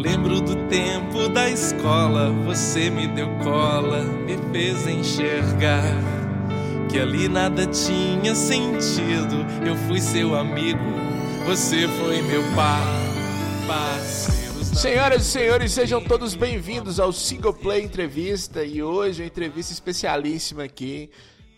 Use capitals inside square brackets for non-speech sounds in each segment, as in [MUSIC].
lembro do tempo da escola, você me deu cola, me fez enxergar que ali nada tinha sentido. Eu fui seu amigo, você foi meu par. Senhoras e senhores, sejam todos bem-vindos ao Single Play Entrevista e hoje uma entrevista especialíssima aqui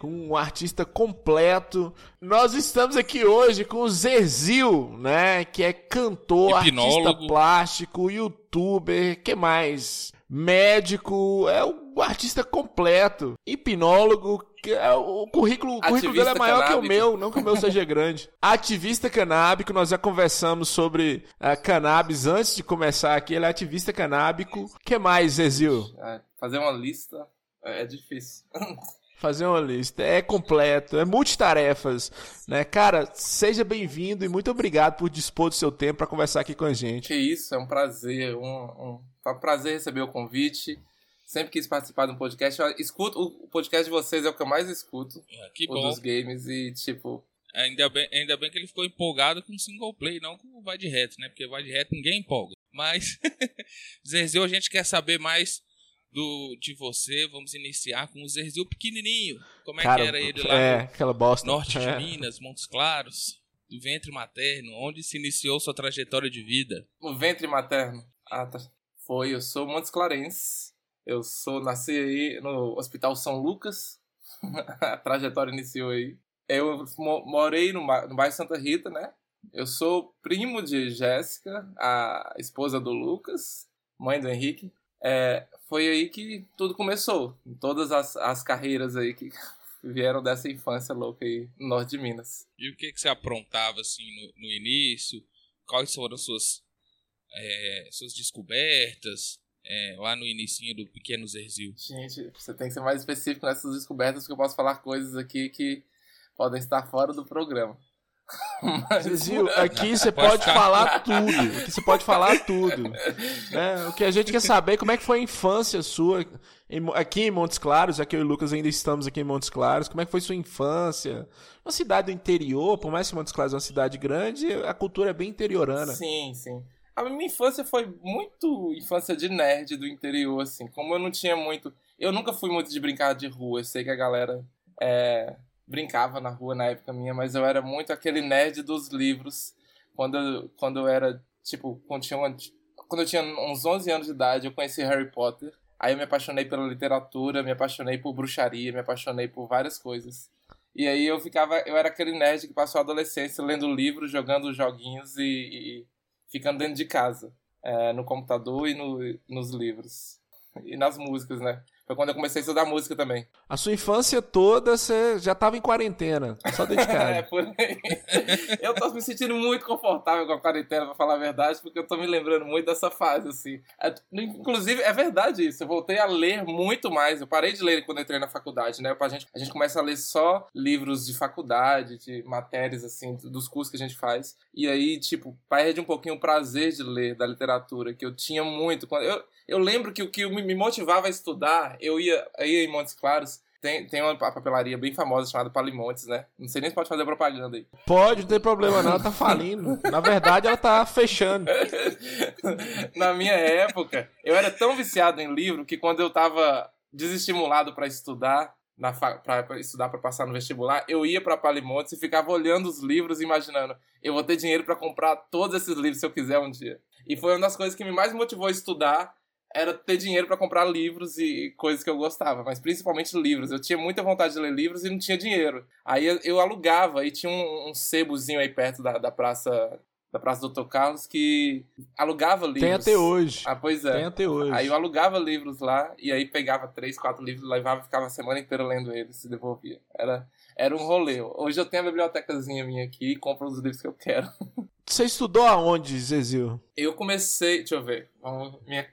com um artista completo. Nós estamos aqui hoje com o Zerzil, né, que é cantor, Hipnólogo. artista plástico, youtuber, que mais? Médico, é um artista completo, hipnólogo, que é o currículo, o currículo dele é maior que o canábico. meu, não que o meu seja grande. [LAUGHS] Ativista canábico, nós já conversamos sobre a cannabis antes de começar aqui, ele é ativista canábico. que mais, Zerzil? É, fazer uma lista é, é difícil. [LAUGHS] Fazer uma lista. É completo, é multitarefas, né? Cara, seja bem-vindo e muito obrigado por dispor do seu tempo para conversar aqui com a gente. que isso, é um prazer. Um, um, foi um prazer receber o convite. Sempre quis participar de um podcast. Eu escuto, o podcast de vocês é o que eu mais escuto. Ah, Que o bom. dos games. E, tipo, Ainda bem, ainda bem que ele ficou empolgado com o single play, não com o vai de reto, né? Porque vai de reto ninguém empolga. Mas, [LAUGHS] Zerzil, a gente quer saber mais do, de você. Vamos iniciar com o Zerzil pequenininho. Como é Cara, que era ele lá é, no aquela bosta. norte de É. Minas, Montes Claros, do ventre materno, onde se iniciou sua trajetória de vida? no ventre materno. Ah, tá. Foi, eu sou Montes Clarence. Eu sou, nasci aí no Hospital São Lucas. [LAUGHS] a trajetória iniciou aí. Eu mo- morei no, no bairro Santa Rita, né? Eu sou primo de Jéssica, a esposa do Lucas, mãe do Henrique. É, foi aí que tudo começou. Todas as, as carreiras aí que [LAUGHS] vieram dessa infância louca aí no norte de Minas. E o que, que você aprontava assim no, no início? Quais foram as suas, é, suas descobertas é, lá no inicinho do pequeno Zerzil? Gente, você tem que ser mais específico nessas descobertas, porque eu posso falar coisas aqui que podem estar fora do programa. Mas- aqui [LAUGHS] você Pode falar tudo. Aqui você pode falar tudo. né? O que a gente quer saber é como é que foi a infância sua aqui em Montes Claros, já que eu e o Lucas ainda estamos aqui em Montes Claros. Como é que foi sua infância? Uma cidade do interior, por mais que Montes Claros é uma cidade grande, a cultura é bem interiorana. Sim, sim. A minha infância foi muito infância de nerd do interior, assim. Como eu não tinha muito. Eu nunca fui muito de brincar de rua. Eu sei que a galera é, brincava na rua na época minha, mas eu era muito aquele nerd dos livros. Quando eu, quando eu era, tipo, quando, tinha uma- quando eu tinha uns 11 anos de idade, eu conheci Harry Potter. Aí eu me apaixonei pela literatura, me apaixonei por bruxaria, me apaixonei por várias coisas. E aí eu ficava, eu era aquele nerd que passou a adolescência lendo livros, jogando joguinhos e, e ficando dentro de casa, é, no computador e no, nos livros. E nas músicas, né? Foi quando eu comecei a estudar música também. A sua infância toda você já estava em quarentena, só dentro de [LAUGHS] É, por aí. Eu tô me sentindo muito confortável com a quarentena, pra falar a verdade, porque eu tô me lembrando muito dessa fase, assim. É, Inclusive, é verdade isso. Eu voltei a ler muito mais. Eu parei de ler quando entrei na faculdade, né? A gente, a gente começa a ler só livros de faculdade, de matérias, assim, dos cursos que a gente faz. E aí, tipo, perde um pouquinho o prazer de ler da literatura, que eu tinha muito. Quando eu, eu lembro que o que me motivava a estudar, eu ia, eu ia em Montes Claros. Tem, tem uma papelaria bem famosa chamada Palimontes, né? Não sei nem se pode fazer propaganda aí. Pode, não tem problema não, ela tá falindo. Na verdade, ela tá fechando. [LAUGHS] Na minha época, eu era tão viciado em livro que quando eu tava desestimulado pra estudar, na fa- pra, pra estudar para passar no vestibular, eu ia pra Palimontes e ficava olhando os livros imaginando, eu vou ter dinheiro pra comprar todos esses livros se eu quiser um dia. E foi uma das coisas que me mais motivou a estudar, era ter dinheiro pra comprar livros e coisas que eu gostava, mas principalmente livros. Eu tinha muita vontade de ler livros e não tinha dinheiro. Aí eu, alugava e tinha um, um sebozinho aí perto da, da praça da Praça Doutor Carlos que alugava livros. Tem até hoje. Ah, pois é. Tem até hoje. Aí eu alugava livros lá e aí pegava três, quatro livros, levava e ficava a semana inteira lendo eles e devolvia. Era, era um rolê. Hoje eu tenho a bibliotecazinha minha aqui e compro os livros que eu quero. [LAUGHS] Você estudou aonde, Zezil? Eu comecei, deixa eu ver, minha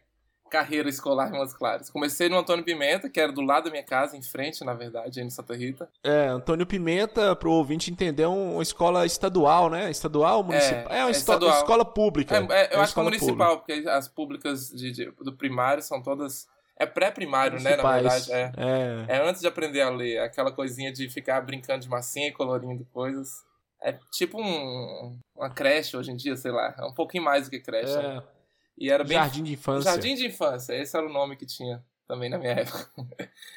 carreira escolar em Montes Claros. Comecei no Antônio Pimenta, que era do lado da minha casa, em frente, na verdade, aí em Santa Rita. É, Antônio Pimenta, pro ouvinte entender, é um- uma escola estadual, né? Estadual ou municipal? É, uma é estadual. escola pública. É, é, É eu uma acho que é escola municipal, porque as públicas de, de- do primário são todas. É pré-primário, né? Na verdade. É. É. É antes de aprender a ler, aquela coisinha de ficar brincando de massinha e colorindo coisas. É tipo um, uma creche hoje em dia, sei lá. É um pouquinho mais do que creche. né? E era bem... Jardim de infância. Jardim de infância, esse era o nome que tinha também na minha [LAUGHS] época.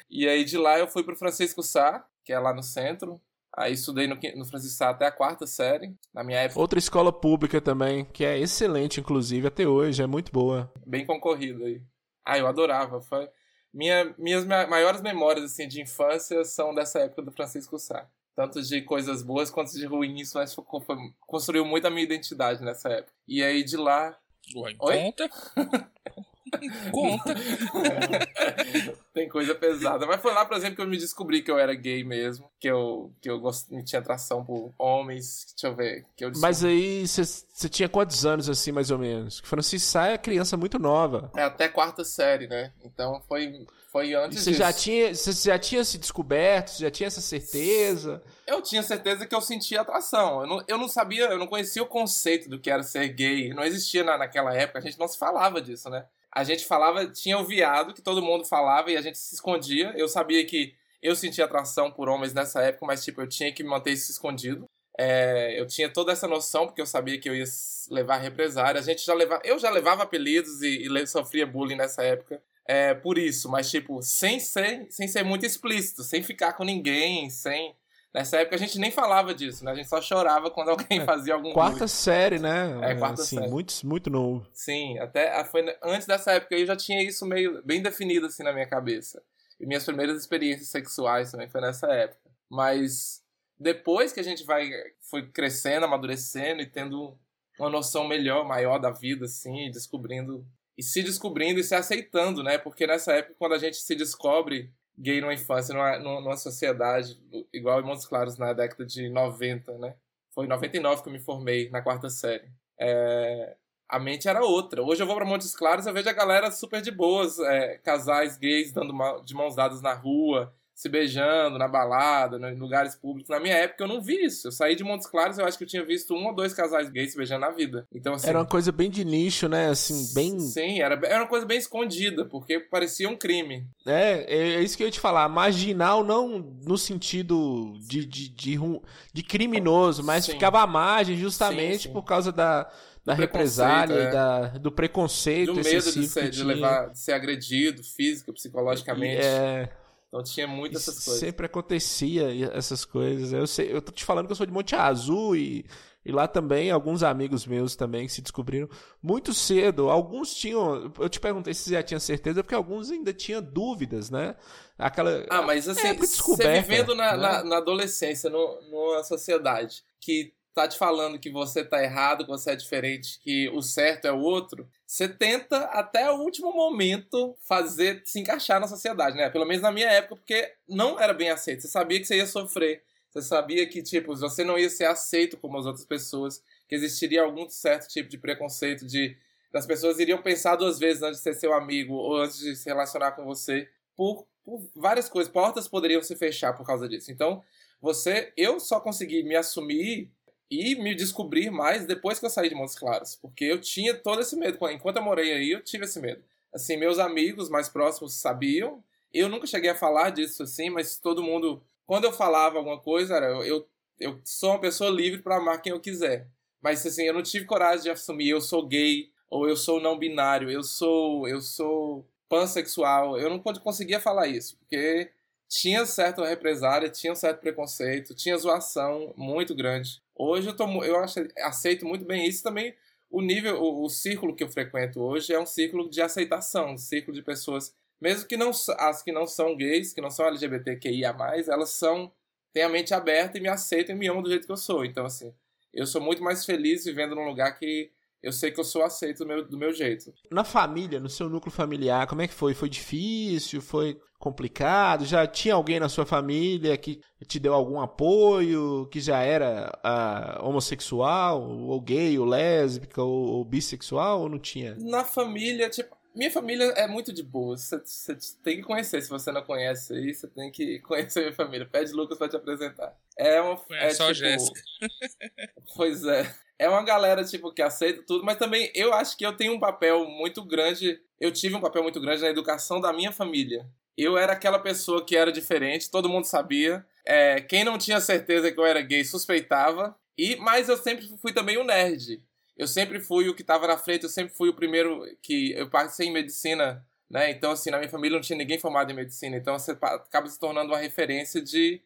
e aí de lá eu fui pro Francisco Sá, que é lá no centro. Aí estudei no, no Francisco Sá até a quarta série, na minha época. Outra escola pública também, que é excelente, inclusive, até hoje, é muito boa. Bem concorrida aí. Ah, eu adorava. Foi... Minha, minhas maiores memórias assim, de infância são dessa época do Francisco Sá. Tanto de coisas boas quanto de ruins, mas foi, foi, construiu muito a minha identidade nessa época. E aí de lá. Ué, conta. Conta. [LAUGHS] Tem coisa pesada. Mas foi lá, por exemplo, que eu me descobri que eu era gay mesmo. Que eu, que eu gost... tinha atração por homens. Deixa eu ver. Que eu Mas aí, você tinha quantos anos, assim, mais ou menos? Que Francisco sai é criança muito nova. É até quarta série, né? Então foi, foi antes Você já tinha, você já tinha se descoberto? Você já tinha essa certeza? Eu tinha certeza que eu sentia atração. Eu não, eu não sabia, eu não conhecia o conceito do que era ser gay. Não existia na, naquela época, a gente não se falava disso, né? a gente falava, tinha o viado que todo mundo falava e a gente se escondia. Eu sabia que eu sentia atração por homens nessa época, mas tipo, eu tinha que manter isso escondido. É, eu tinha toda essa noção porque eu sabia que eu ia levar represária. A gente já levava, eu já levava apelidos e, e sofria bullying nessa época. É, por isso, mas tipo, sem ser, sem ser muito explícito, sem ficar com ninguém, sem Nessa época a gente nem falava disso, né? A gente só chorava quando alguém é, fazia algum Quarta bullying. série, né? É, quarta assim, série. Muito, muito novo. Sim, até foi antes dessa época eu já tinha isso meio bem definido assim na minha cabeça. E minhas primeiras experiências sexuais também foi nessa época. Mas depois que a gente vai foi crescendo, amadurecendo e tendo uma noção melhor, maior da vida assim, e descobrindo e se descobrindo e se aceitando, né? Porque nessa época quando a gente se descobre gay numa infância, numa, numa sociedade igual em Montes Claros na década de 90, né? Foi em 99 que eu me formei na quarta série. É, a mente era outra. Hoje eu vou para Montes Claros e vejo a galera super de boas, é, casais gays dando de mãos dadas na rua, se beijando na balada, em lugares públicos. Na minha época eu não vi isso. Eu saí de Montes Claros, eu acho que eu tinha visto um ou dois casais gays se beijando na vida. Então assim, era uma coisa bem de nicho, né? Assim, bem Sim, era, era uma coisa bem escondida, porque parecia um crime. É, é isso que eu ia te falar, marginal não no sentido de de, de, de criminoso, mas sim. ficava à margem justamente sim, sim. por causa da da represália, é. da, do preconceito. Do medo de ser, de, levar, de ser agredido físico, psicologicamente. É, então tinha muito essas coisas. Sempre acontecia essas coisas. Eu, sei, eu tô te falando que eu sou de Monte Azul e, e lá também alguns amigos meus também que se descobriram muito cedo. Alguns tinham. Eu te perguntei se você já tinha certeza, porque alguns ainda tinham dúvidas, né? Aquela. Ah, mas assim, é, você vivendo na, né? na, na adolescência, no, numa sociedade que tá te falando que você tá errado, que você é diferente, que o certo é o outro, você tenta até o último momento fazer se encaixar na sociedade, né? Pelo menos na minha época, porque não era bem aceito. Você sabia que você ia sofrer. Você sabia que, tipo, você não ia ser aceito como as outras pessoas, que existiria algum certo tipo de preconceito, de as pessoas iriam pensar duas vezes antes de ser seu amigo ou antes de se relacionar com você, por, por várias coisas. Portas poderiam se fechar por causa disso. Então, você, eu só consegui me assumir e me descobrir mais depois que eu saí de Montes Claros, porque eu tinha todo esse medo. Enquanto eu morei aí, eu tive esse medo. Assim, meus amigos mais próximos sabiam. Eu nunca cheguei a falar disso assim, mas todo mundo, quando eu falava alguma coisa, era eu, eu sou uma pessoa livre para amar quem eu quiser. Mas assim, eu não tive coragem de assumir eu sou gay ou eu sou não binário, eu sou eu sou pansexual. Eu não conseguia falar isso, porque tinha certa represária, tinha um certo preconceito, tinha zoação muito grande. Hoje eu, tô, eu acho, aceito muito bem isso também. O nível, o, o, círculo que eu frequento hoje é um círculo de aceitação, um círculo de pessoas, mesmo que não as que não são gays, que não são LGBTQIA+, elas são têm a mente aberta e me aceitam e me amam do jeito que eu sou. Então assim, eu sou muito mais feliz vivendo num lugar que eu sei que eu sou aceito do meu, do meu jeito. Na família, no seu núcleo familiar, como é que foi? Foi difícil? Foi complicado? Já tinha alguém na sua família que te deu algum apoio, que já era uh, homossexual, ou gay, ou lésbica, ou, ou bissexual, ou não tinha? Na família, tipo, minha família é muito de boa. Você, você, tem que conhecer. Se você não conhece aí, você tem que [LAUGHS] conhecer minha família. Pede Lucas pra te apresentar. É uma. É, é só tipo, Jéssica. [LAUGHS] Pois é. É uma galera, tipo, que aceita tudo, mas também eu acho que eu tenho um papel muito grande. Eu tive um papel muito grande na educação da minha família. Eu era aquela pessoa que era diferente, todo mundo sabia. É, quem não tinha certeza que eu era gay suspeitava. E, mas eu sempre fui também um nerd. eu sempre fui o que estava na frente, eu sempre fui o primeiro que eu passei em medicina, né? Então, assim, na minha família não tinha ninguém formado em medicina, então você acaba se tornando uma referência de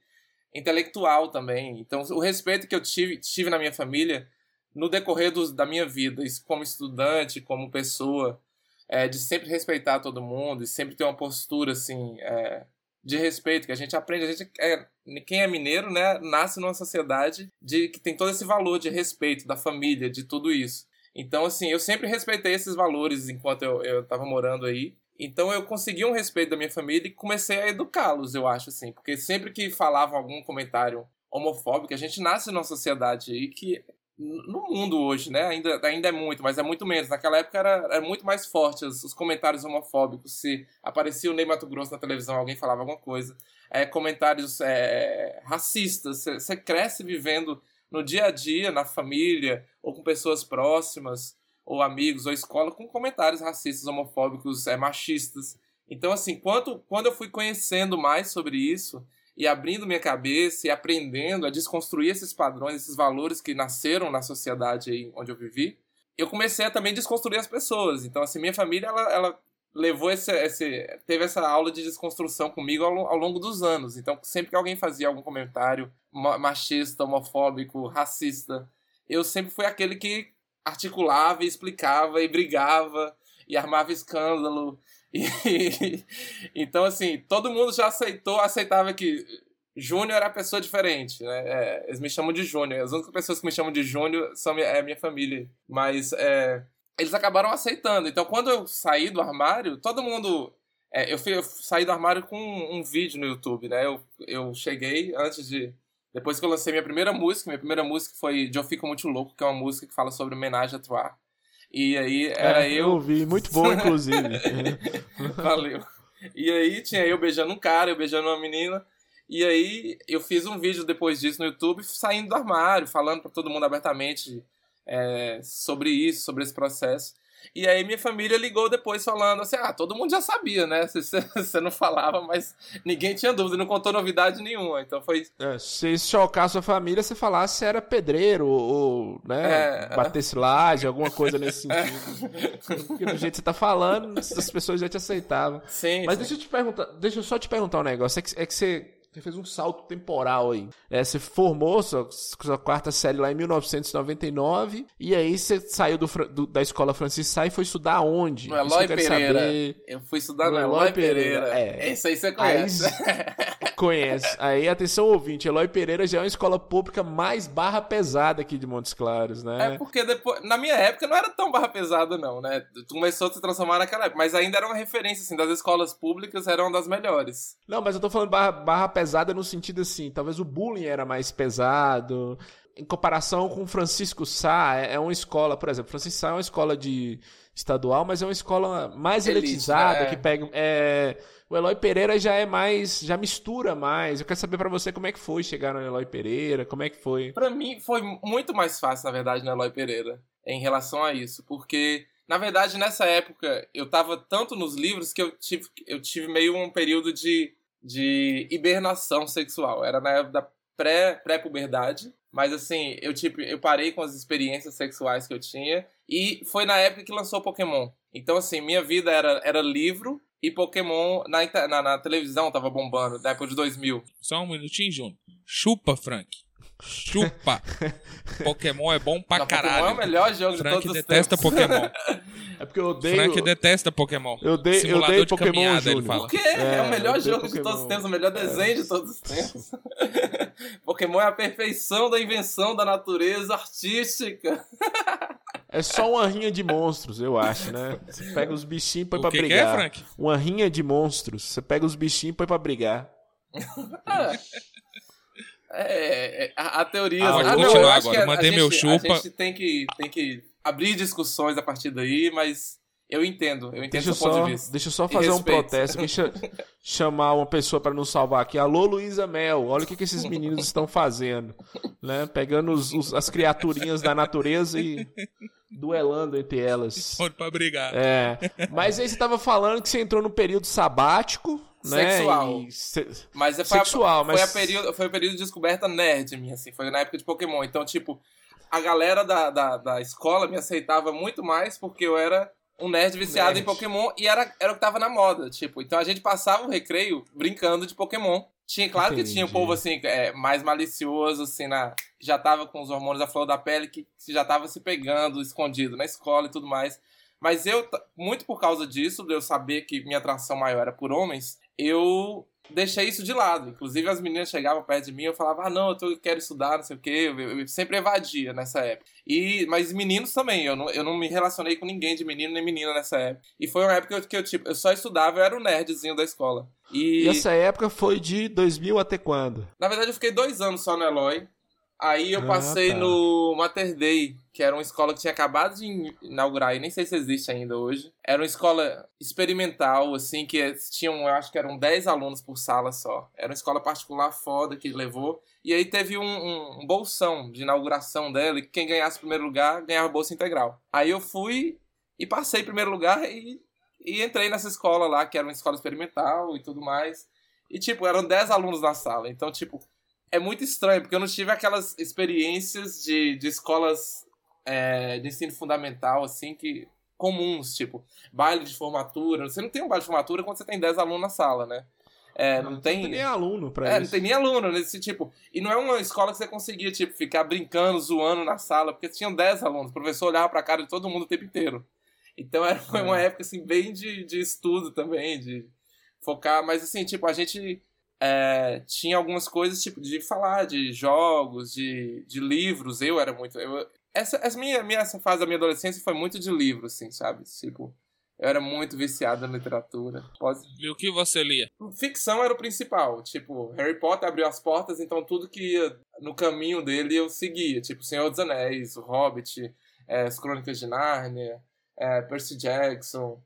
intelectual também. Então, o respeito que eu tive, tive na minha família no decorrer dos, da minha vida, como estudante, como pessoa, é, de sempre respeitar todo mundo e sempre ter uma postura assim é, de respeito que a gente aprende. A gente é, quem é mineiro né nasce numa sociedade de que tem todo esse valor de respeito da família de tudo isso. Então assim eu sempre respeitei esses valores enquanto eu estava morando aí. Então eu consegui um respeito da minha família e comecei a educá-los eu acho assim. Porque sempre que falavam algum comentário homofóbico a gente nasce numa sociedade aí que no mundo hoje, né? Ainda, ainda é muito, mas é muito menos. Naquela época era, era muito mais forte os, os, comentários homofóbicos. Se aparecia o Ney Mato Grosso na televisão, alguém falava alguma coisa. É, comentários é, racistas. Você cresce vivendo no dia a dia, na família, ou com pessoas próximas, ou amigos, ou escola, com comentários racistas, homofóbicos, é, machistas. Então, assim, quando, quando eu fui conhecendo mais sobre isso, e abrindo minha cabeça e aprendendo a desconstruir esses padrões, esses valores que nasceram na sociedade onde eu vivi, eu comecei a também desconstruir as pessoas. Então, assim, minha família, ela, ela levou esse, esse, teve essa aula de desconstrução comigo ao, ao, longo dos anos. Então, sempre que alguém fazia algum comentário machista, homofóbico, racista, eu sempre fui aquele que articulava explicava e brigava e armava escândalo e, [LAUGHS] então, assim, todo mundo já aceitou, aceitava que Júnior era pessoa diferente, né? É, eles me chamam de Júnior. As únicas pessoas que me chamam de Júnior são minha, é minha família. Mas é, eles acabaram aceitando. Então, quando eu saí do armário, todo mundo. É, eu, fui, eu, saí do armário com um, um, vídeo no YouTube, né? Eu, eu cheguei antes de. Depois que eu lancei minha primeira música, minha primeira música foi Eu Fico Muito Louco, que é uma música que fala sobre homenagem a Troar. E aí era é, eu. Eu ouvi, muito bom, inclusive. [LAUGHS] Valeu. E aí tinha eu beijando um cara, eu beijando uma menina. E aí eu fiz um vídeo depois disso no YouTube, saindo do armário, falando para todo mundo abertamente é, sobre isso, sobre esse processo. E aí minha família ligou depois falando assim: ah, todo mundo já sabia, né? [LAUGHS] Você não falava, mas ninguém tinha dúvida, não contou novidade nenhuma. Então foi. É, se chocar sua família, você falasse se era pedreiro ou, né, é, batesse laje, alguma coisa nesse é. [LAUGHS] sentido. Porque do jeito que você tá falando, as pessoas já te aceitavam. Sim. Mas sim. deixa eu te perguntar, deixa eu só te perguntar um negócio. É que, é que você você fez um salto temporal aí. É, você formou sua, sua, quarta série lá em 1999 e aí você saiu do, do, da escola Francisca e foi estudar onde? No Eloy Pereira. Saber. Eu fui estudar no, no Eloy Pereira. Pereira. É. Isso aí você conhece. Aí, conhece. Aí, atenção ouvinte, Eloy Pereira já é uma escola pública mais barra pesada aqui de Montes Claros, né? É porque depois, na minha época não era tão barra pesada não, né? Começou a se transformar naquela época, mas ainda era uma referência, assim, das escolas públicas eram das melhores. Não, mas eu tô falando barra, barra pesada no sentido assim, talvez o bullying era mais pesado. Em comparação com Francisco Sá, é, é uma escola, por exemplo, Francisco Sá é uma escola de estadual, mas é uma escola mais Elite, elitizada, né? que pega. É, o Eloy Pereira já é mais. já mistura mais. Eu quero saber para você como é que foi chegar no Eloy Pereira, como é que foi. Para mim foi muito mais fácil, na verdade, no Eloy Pereira, em relação a isso, porque. Na verdade, nessa época, eu tava tanto nos livros que eu tive, eu tive meio um período de de hibernação sexual. Era na época da pré, pré-puberdade. Mas assim, eu tipo, eu parei com as experiências sexuais que eu tinha. E foi na época que lançou Pokémon. Então, assim, minha vida era, era livro e Pokémon na, na, na televisão tava bombando, na época de 2000. Só um minutinho, Júnior. Chupa, Frank. Chupa! [LAUGHS] Pokémon é bom pra Não, caralho. Pokémon é o melhor jogo Frank de todos os detesta tempos. Pokémon. [LAUGHS] É porque eu odeio. Frank detesta Pokémon. Eu odeio, eu odeio de Pokémon caminhada, ele fala. Por quê? É, é o melhor jogo Pokémon. de todos os tempos, o melhor desenho é. de todos [LAUGHS] os tempos. Pokémon é a perfeição da invenção da natureza artística. É só uma rinha de monstros, eu acho, né? Você pega os bichinhos e põe pra que brigar. Que é, Frank? Uma rinha de monstros. Você pega os bichinhos e põe pra brigar. [LAUGHS] É, é, a, a teoria. Ah, ah, continuar agora. Mandei meu chupa. A gente tem que, tem que abrir discussões a partir daí, mas eu entendo. Eu entendo deixa seu só, ponto de vista. Deixa eu só fazer um protesto. Deixa [LAUGHS] chamar uma pessoa para nos salvar aqui. Alô, Luísa Mel. Olha o que, que esses meninos estão fazendo. Né? Pegando os, os, as criaturinhas da natureza e duelando entre elas. Pode pra brigar. É. Mas aí você tava falando que você entrou no período sabático. Né? Sexual. Se... Mas foi, Sexual, a, mas... foi, a período, foi o período de descoberta nerd minha, assim. Foi na época de Pokémon. Então, tipo, a galera da, da, da escola me aceitava muito mais porque eu era um nerd viciado Nerd. em Pokémon e era, era o que tava na moda, tipo. Então a gente passava o recreio brincando de Pokémon. Tinha, claro que tinha um Entendi. povo assim, é, mais malicioso, assim, na, que já tava com os hormônios à flor da pele, que, que já tava se pegando, escondido na escola e tudo mais. Mas eu, muito por causa disso, de eu saber que minha atração maior era por homens, eu deixei isso de lado. Inclusive, as meninas chegavam perto de mim e eu falava, ah, não, eu, tô, eu quero estudar, não sei o quê. Eu, eu sempre evadia nessa época. E, mas meninos também, eu não, eu não me relacionei com ninguém de menino nem menina nessa época. E foi uma época que eu, que eu, tipo, eu só estudava, eu era o nerdzinho da escola. E, E essa época foi de 2000 até quando? na verdade, eu fiquei dois anos só no Eloy. Aí eu Ah, passei tá. no Mater Day, que era uma escola que tinha acabado de in- inaugurar e nem sei se existe ainda hoje. Era uma escola experimental, assim, que tinham, eu acho que eram 10 alunos por sala só. Era uma escola particular foda que levou. E aí teve um, um- um bolsão de inauguração dela, e quem ganhasse o primeiro lugar ganhava bolsa integral. Aí eu fui e passei em primeiro lugar e, e entrei nessa escola lá, que era uma escola experimental e tudo mais. E, tipo, eram 10 alunos na sala. Então, tipo, é muito estranho, porque eu não tive aquelas experiências de, de escolas é, de ensino fundamental, assim, que comuns, tipo, baile de formatura. Você não tem um baile de formatura quando você tem 10 alunos na sala, né? É, não, tem. nem aluno pra É, não isso. tem nem aluno nesse tipo. E não é uma escola que você conseguia, tipo, ficar brincando, zoando na sala, porque tinham 10 alunos. O professor olhava pra cara de todo mundo o tempo inteiro. Então era, foi uma época, assim, bem de, de estudo também, de focar. Mas, assim, tipo, a gente é, tinha algumas coisas, tipo, de falar de jogos, de, de livros. Eu era muito. Eu, essa, essa, minha, minha, essa fase da minha adolescência foi muito de livro, assim, sabe? Tipo, eu era muito viciado na literatura. Pode, E o que você lia? ficção era o principal. Tipo, Harry Potter abriu as portas, então tudo que ia no caminho dele eu seguia. Tipo, Senhor dos Anéis, O Hobbit, é, As Crônicas de Nárnia, é, Percy Jackson,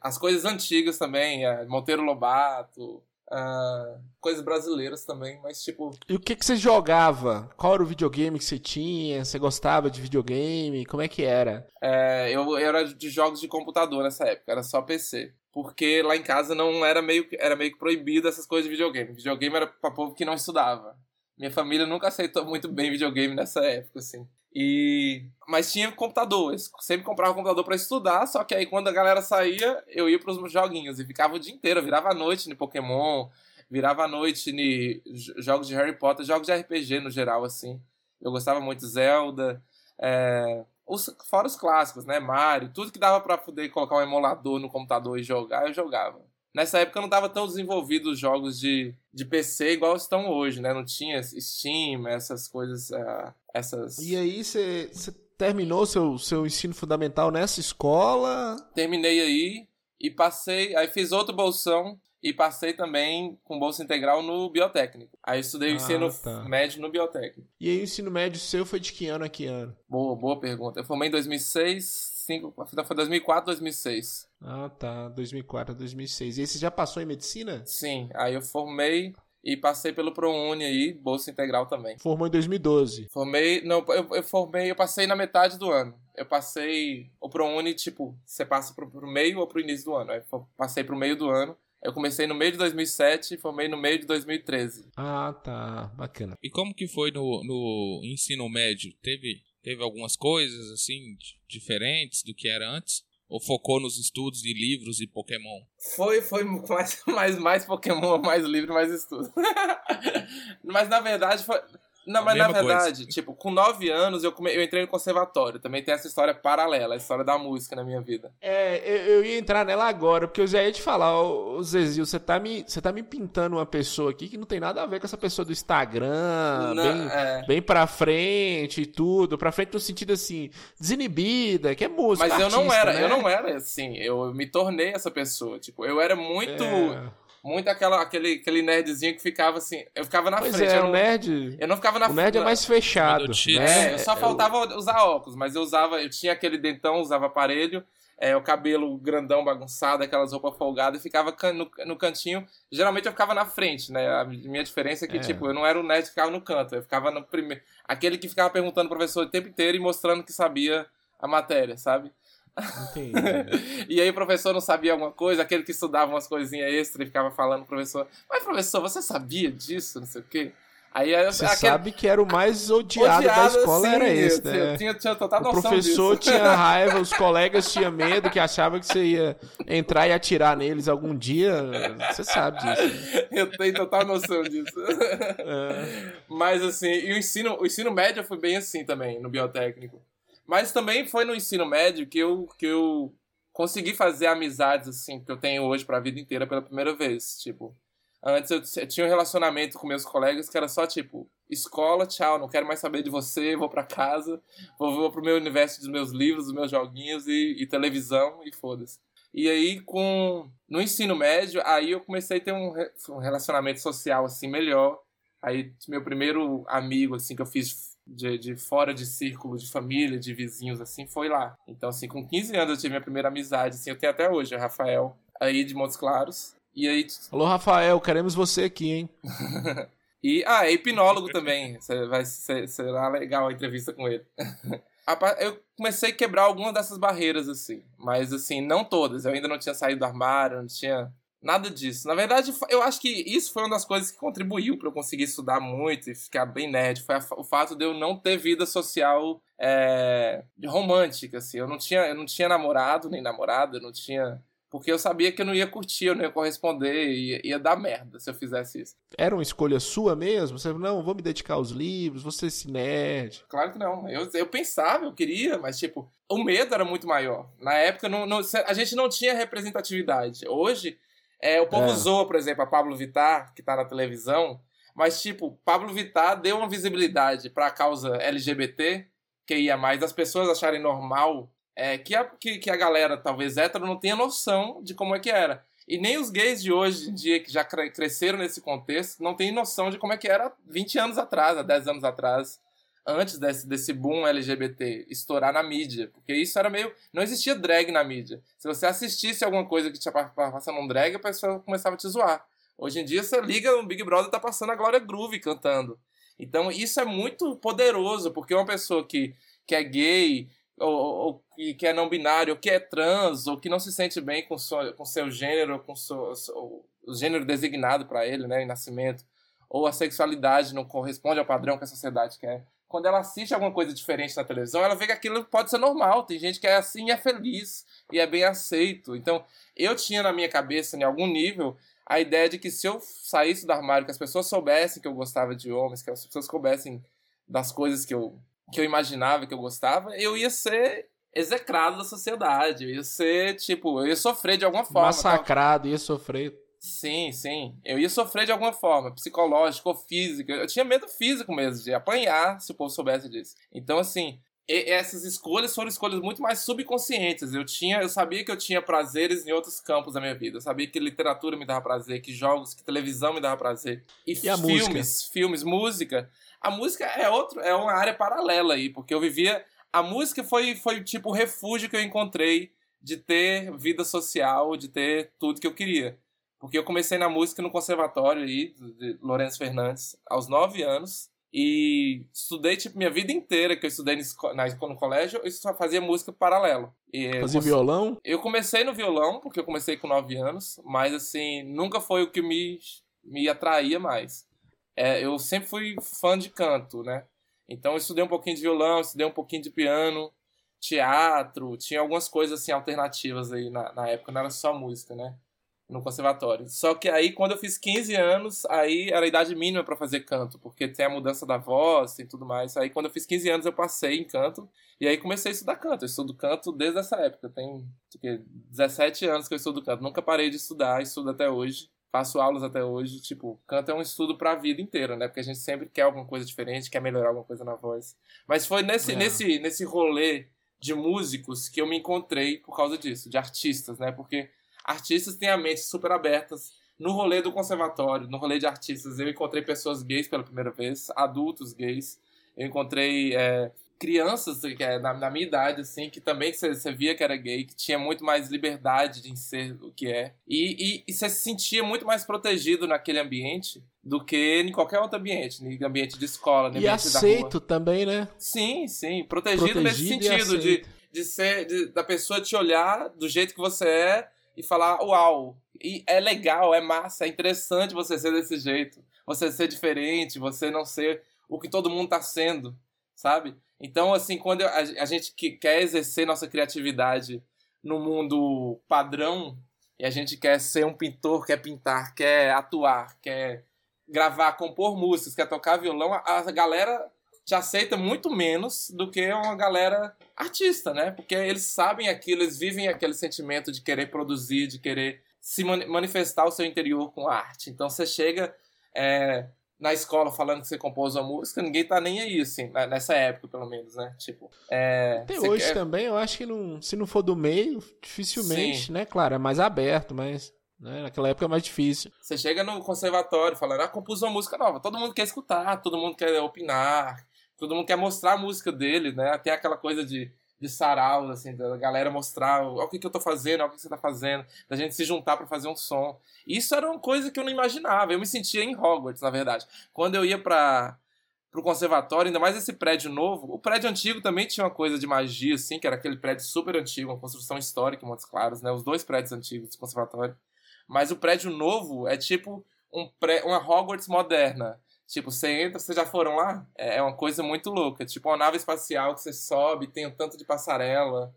as coisas antigas também, é, Monteiro Lobato, ah, coisas brasileiras também, mas tipo, E o que, que você jogava? Qual era o videogame que você tinha? Você gostava de videogame? Como é que era? É, eu, eu era de jogos de computador nessa época, era só PC. Porque lá em casa não era meio, era meio que proibido essas coisas de videogame. Videogame era pra povo que não estudava. Minha família nunca aceitou muito bem videogame nessa época, assim. E... Mas tinha computador, eu sempre comprava computador pra estudar, só que aí quando a galera saía, eu ia pros joguinhos e ficava o dia inteiro, virava a noite no Pokémon, virava a noite em jogos de Harry Potter, jogos de RPG no geral, assim. Eu gostava muito de Zelda, é, os, fora os clássicos, né? Mario, tudo que dava pra poder colocar um emulador no computador e jogar, eu jogava. Nessa época não tava tão desenvolvido os jogos de, de PC igual estão hoje, né? Não tinha Steam, essas coisas, ah, essas... E aí você, terminou seu, seu ensino fundamental nessa escola? Terminei aí e passei, aí fiz outro bolsão e passei também com bolsa integral no biotécnico. Aí estudei o Ah, ensino tá. médio no biotécnico. E aí o ensino médio seu foi de que ano a que ano? Boa, boa pergunta. Eu formei em 2006, 5, foi 2004, 2006. Ah, tá. 2004 a 2006. E aí você já passou em medicina? Sim, aí eu formei e passei pelo ProUni aí, bolsa integral também. Formou em 2012. Formei, não, eu, eu formei, eu passei na metade do ano. Eu passei o ProUni, tipo, você passa pro, pro meio ou pro início do ano. Aí eu passei pro meio do ano. Eu comecei no meio de 2007 e formei no meio de 2013. Ah, tá. Bacana. E como que foi no, no ensino médio? Teve, teve algumas coisas assim di- diferentes do que era antes? Ou focou nos estudos de livros e Pokémon? Foi, foi mais, [LAUGHS] mais, mais Pokémon, mais livre, mais estudo. [LAUGHS] mas na verdade foi. Não, mas na Mesma coisa. verdade, tipo, com nove anos eu, come... eu entrei no conservatório. Também tem essa história paralela, a história da música na minha vida. É, eu, eu ia entrar nela agora, porque eu já ia te falar, ô, ô Zezil, você tá, me, você tá me pintando uma pessoa aqui que não tem nada a ver com essa pessoa do Instagram, Não, bem, é. bem pra frente e tudo. Pra frente no sentido assim, desinibida, que é música. Mas eu não artista, era, né? eu não era assim, eu me tornei essa pessoa. Tipo, eu era muito. É. Muito aquela, aquele, aquele nerdzinho que ficava assim. Eu ficava na Pois frente. é, eu, o não, nerd. eu não ficava na O nerd é mais fechado. Eu Né? É, eu só faltava usar óculos, mas eu usava, eu tinha aquele dentão, usava aparelho, é, o cabelo grandão bagunçado, aquelas roupas folgadas, e ficava can- no, no cantinho. Geralmente eu ficava na frente, né? A minha diferença é que, É. tipo, eu não era o nerd que ficava no canto, eu ficava no primeiro. Aquele que ficava perguntando pro professor o tempo inteiro e mostrando que sabia a matéria, sabe? Entendi. [LAUGHS] E aí o professor não sabia alguma coisa, aquele que estudava umas coisinhas extra e ficava falando pro professor, mas professor, você sabia disso? Não sei o quê. Aí, Você aquele... sabe que era o mais odiado, odiado da escola, sim, era esse, né? Tinha, tinha total o professor disso. tinha [LAUGHS] raiva, os colegas tinham medo, que achavam que você ia entrar e atirar neles algum dia. Você sabe disso. Eu tenho total noção disso. É. Mas assim, e o ensino, o ensino médio foi bem assim também, no biotécnico. Mas também foi no ensino médio que eu, que eu consegui fazer amizades assim que eu tenho hoje para a vida inteira pela primeira vez, tipo, antes eu tinha um relacionamento com meus colegas que era só tipo, escola, tchau, não quero mais saber de você, vou para casa, vou, vou pro meu universo dos meus livros, dos meus joguinhos e, e televisão e foda-se. E aí com no ensino médio, aí eu comecei a ter um, um relacionamento social assim melhor. Aí meu primeiro amigo assim que eu fiz de, de fora de círculo de família, de vizinhos, assim, foi lá. Então, assim, com 15 anos eu tive minha primeira amizade, assim, eu tenho até hoje, o Rafael, aí de Montes Claros. E aí... Alô, Rafael, queremos você aqui, hein? [LAUGHS] e, ah, é hipnólogo também, vai ser, será legal a entrevista com ele. [LAUGHS] eu comecei a quebrar algumas dessas barreiras, assim, mas, assim, não todas. Eu ainda não tinha saído do armário, não tinha Nada disso. Na verdade, eu acho que isso foi uma das coisas que contribuiu para eu conseguir estudar muito e ficar bem nerd. Foi o fato de eu não ter vida social é, romântica, assim. Eu não, tinha, eu não tinha namorado nem namorada, eu não tinha. Porque eu sabia que eu não ia curtir, eu não ia corresponder, ia, ia dar merda se eu fizesse isso. Era uma escolha sua mesmo? Você não, vou me dedicar aos livros, ser esse nerd. Claro que não. Eu, eu pensava, eu queria, mas tipo, o medo era muito maior. Na época, não, não, a gente não tinha representatividade. Hoje é, o povo é. zoa, por exemplo, a Pablo Vittar, que tá na televisão, mas, tipo, Pablo Vittar deu uma visibilidade para a causa LGBT, que ia mais das pessoas acharem normal é, que, a, que, que a galera, talvez hétero, não tenha noção de como é que era. E nem os gays de hoje em dia, que já cresceram nesse contexto, não têm noção de como é que era 20 anos atrás, há 10 anos atrás antes desse, desse boom LGBT estourar na mídia. Porque isso era meio. Não existia drag na mídia. Se você assistisse alguma coisa que tinha passando um drag, a pessoa começava a te zoar. Hoje em dia você liga no Big Brother tá passando a Glória Groove cantando. Então isso é muito poderoso, porque uma pessoa que, que é gay, ou, ou, que é não binário, ou que é trans, ou que não se sente bem com, so, com seu gênero, com o gênero designado para ele, né, em nascimento, ou a sexualidade não corresponde ao padrão que a sociedade quer quando ela assiste alguma coisa diferente na televisão, ela vê que aquilo pode ser normal. Tem gente que é assim e é feliz e é bem aceito. Então, eu tinha na minha cabeça, em algum nível, a ideia de que se eu saísse do armário, que as pessoas soubessem que eu gostava de homens, que as pessoas soubessem das coisas que eu, que eu imaginava que eu gostava, eu ia ser execrado da sociedade. Eu ia ser, tipo, eu ia sofrer de alguma forma. Massacrado, ia sofrer. Sim, sim. Eu ia sofrer de alguma forma, psicológica ou física. Eu tinha medo físico mesmo, de apanhar, se o povo soubesse disso. Então, assim, essas escolhas foram escolhas muito mais subconscientes. Eu tinha, eu sabia que eu tinha prazeres em outros campos da minha vida. Eu sabia que literatura me dava prazer, que jogos, que televisão me dava prazer. E, e filmes, música? filmes, música. A música é outro, é uma área paralela aí, porque eu vivia. A música foi, foi tipo o refúgio que eu encontrei de ter vida social, de ter tudo que eu queria. Porque eu comecei na música no conservatório aí, de Lourenço Fernandes, aos nove anos. E estudei, tipo, minha vida inteira que eu estudei na, no colégio, eu só fazia música paralelo. E fazia eu, violão? Eu comecei no violão, porque eu comecei com nove anos, mas, assim, nunca foi o que me, me atraía mais. É, eu sempre fui fã de canto, né? Então eu estudei um pouquinho de violão, estudei um pouquinho de piano, teatro, tinha algumas coisas, assim, alternativas aí na, na época, não era só música, né? No conservatório. Só que aí, quando eu fiz 15 anos, aí era a idade mínima para fazer canto, porque tem a mudança da voz e tudo mais. Aí, quando eu fiz 15 anos, eu passei em canto, e aí comecei a estudar canto. Eu estudo canto desde essa época. Tem 17 anos que eu estudo canto. Nunca parei de estudar, estudo até hoje. Faço aulas até hoje. Tipo, canto é um estudo para a vida inteira, né? Porque a gente sempre quer alguma coisa diferente, quer melhorar alguma coisa na voz. Mas foi nesse, é. nesse, nesse rolê de músicos que eu me encontrei por causa disso, de artistas, né? Porque artistas têm a mente super abertas. No rolê do conservatório, no rolê de artistas, eu encontrei pessoas gays pela primeira vez, adultos gays. Eu encontrei é, crianças que é, na, na, minha idade, assim, que também você via que era gay, que tinha muito mais liberdade de ser o que é. E você se sentia muito mais protegido naquele ambiente do que em qualquer outro ambiente, no ambiente de escola, no e ambiente aceito também, né? Sim, sim. Protegido, protegido nesse sentido, de, de ser, de, da pessoa te olhar do jeito que você é e falar, uau, e é legal, é massa, é interessante você ser desse jeito. você ser diferente, você não ser o que todo mundo tá sendo, sabe? Então, assim, quando a, a gente que quer exercer nossa criatividade no mundo padrão, e a gente quer ser um pintor, quer pintar, quer atuar, quer gravar, compor músicas, quer tocar violão, a galera te aceita muito menos do que uma galera artista, né? Porque eles sabem aquilo, eles vivem aquele sentimento de querer produzir, de querer se manifestar o seu interior com arte. Então você chega é, na escola falando que você compôs uma música, ninguém tá nem aí, assim, nessa época, pelo menos, né? Tipo, é, Até hoje quer... também, eu acho que não, se não for do meio, dificilmente, Sim. né? Claro, é mais aberto, mas né? Naquela época é mais difícil. Você chega no conservatório falando, ah, compus uma música nova. Todo mundo quer escutar, todo mundo quer opinar, todo mundo quer mostrar a música dele, né? Até aquela coisa de, de sarau, assim, da galera mostrar o que, que eu tô fazendo, o que, que você tá fazendo, da gente se juntar para fazer um som. Isso era uma coisa que eu não imaginava. Eu me sentia em Hogwarts, na verdade. Quando eu ia para pro conservatório, ainda mais esse prédio novo. O prédio antigo também tinha uma coisa de magia, assim, que era aquele prédio super antigo, uma construção histórica em Montes Claros, né? Os dois prédios antigos do conservatório. Mas o prédio novo é tipo um pré, uma Hogwarts moderna. Tipo, você entra, vocês já foram lá? É, é uma coisa muito louca. Tipo, uma nave espacial que você sobe, tem um tanto de passarela,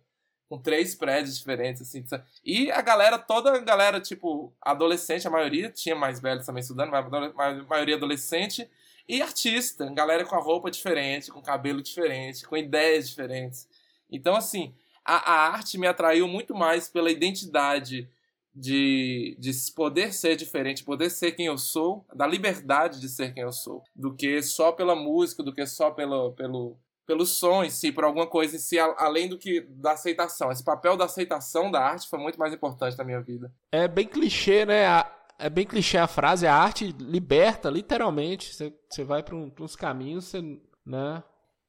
com três prédios diferentes, assim. E a galera, toda a galera, tipo, adolescente, a maioria, tinha mais velhos também estudando, mas a maioria adolescente, e artista, galera com a roupa diferente, com cabelo diferente, com ideias diferentes. Então, assim, a, a arte me atraiu muito mais pela identidade de, de poder ser diferente, poder ser quem eu sou, da liberdade de ser quem eu sou, do que só pela música, do que só pelo, pelo, pelo som em si, por alguma coisa em si, além do que da aceitação. Esse papel da aceitação da arte foi muito mais importante na minha vida. É bem clichê, né? é bem clichê a frase, a arte liberta, literalmente. Você, você vai para um, uns caminhos, você, né?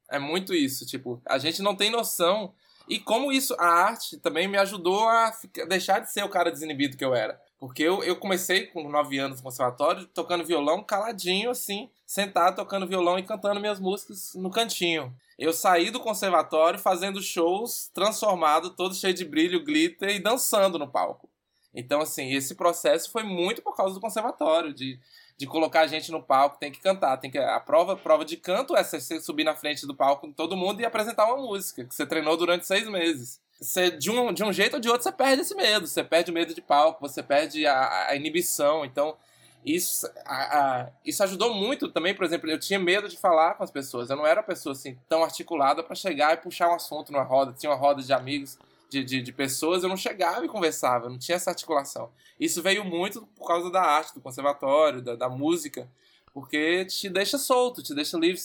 É muito isso, tipo, a gente não tem noção e como isso, a arte também me ajudou a ficar, deixar de ser o cara desinibido que eu era. Porque eu, eu comecei com 9 anos no conservatório, tocando violão caladinho, assim, sentado tocando violão e cantando minhas músicas no cantinho. Eu saí do conservatório fazendo shows transformado, todo cheio de brilho, glitter e dançando no palco. Então, assim, esse processo foi muito por causa do conservatório, de de colocar a gente no palco, tem que cantar, tem que a prova, prova de canto é você subir na frente do palco com todo mundo e apresentar uma música que você treinou durante seis meses. Você, de, um, de um jeito ou de outro, você perde esse medo. Você perde o medo de palco, você perde a, a inibição. Então, isso, a, a, isso ajudou muito também. Por exemplo, eu tinha medo de falar com as pessoas. Eu não era uma pessoa assim tão articulada para chegar e puxar um assunto numa roda. Tinha uma roda de amigos de, de, de, pessoas, eu não chegava e conversava, não tinha essa articulação. Isso veio muito por causa da arte, do conservatório, da, da música, porque te deixa solto, te deixa livre,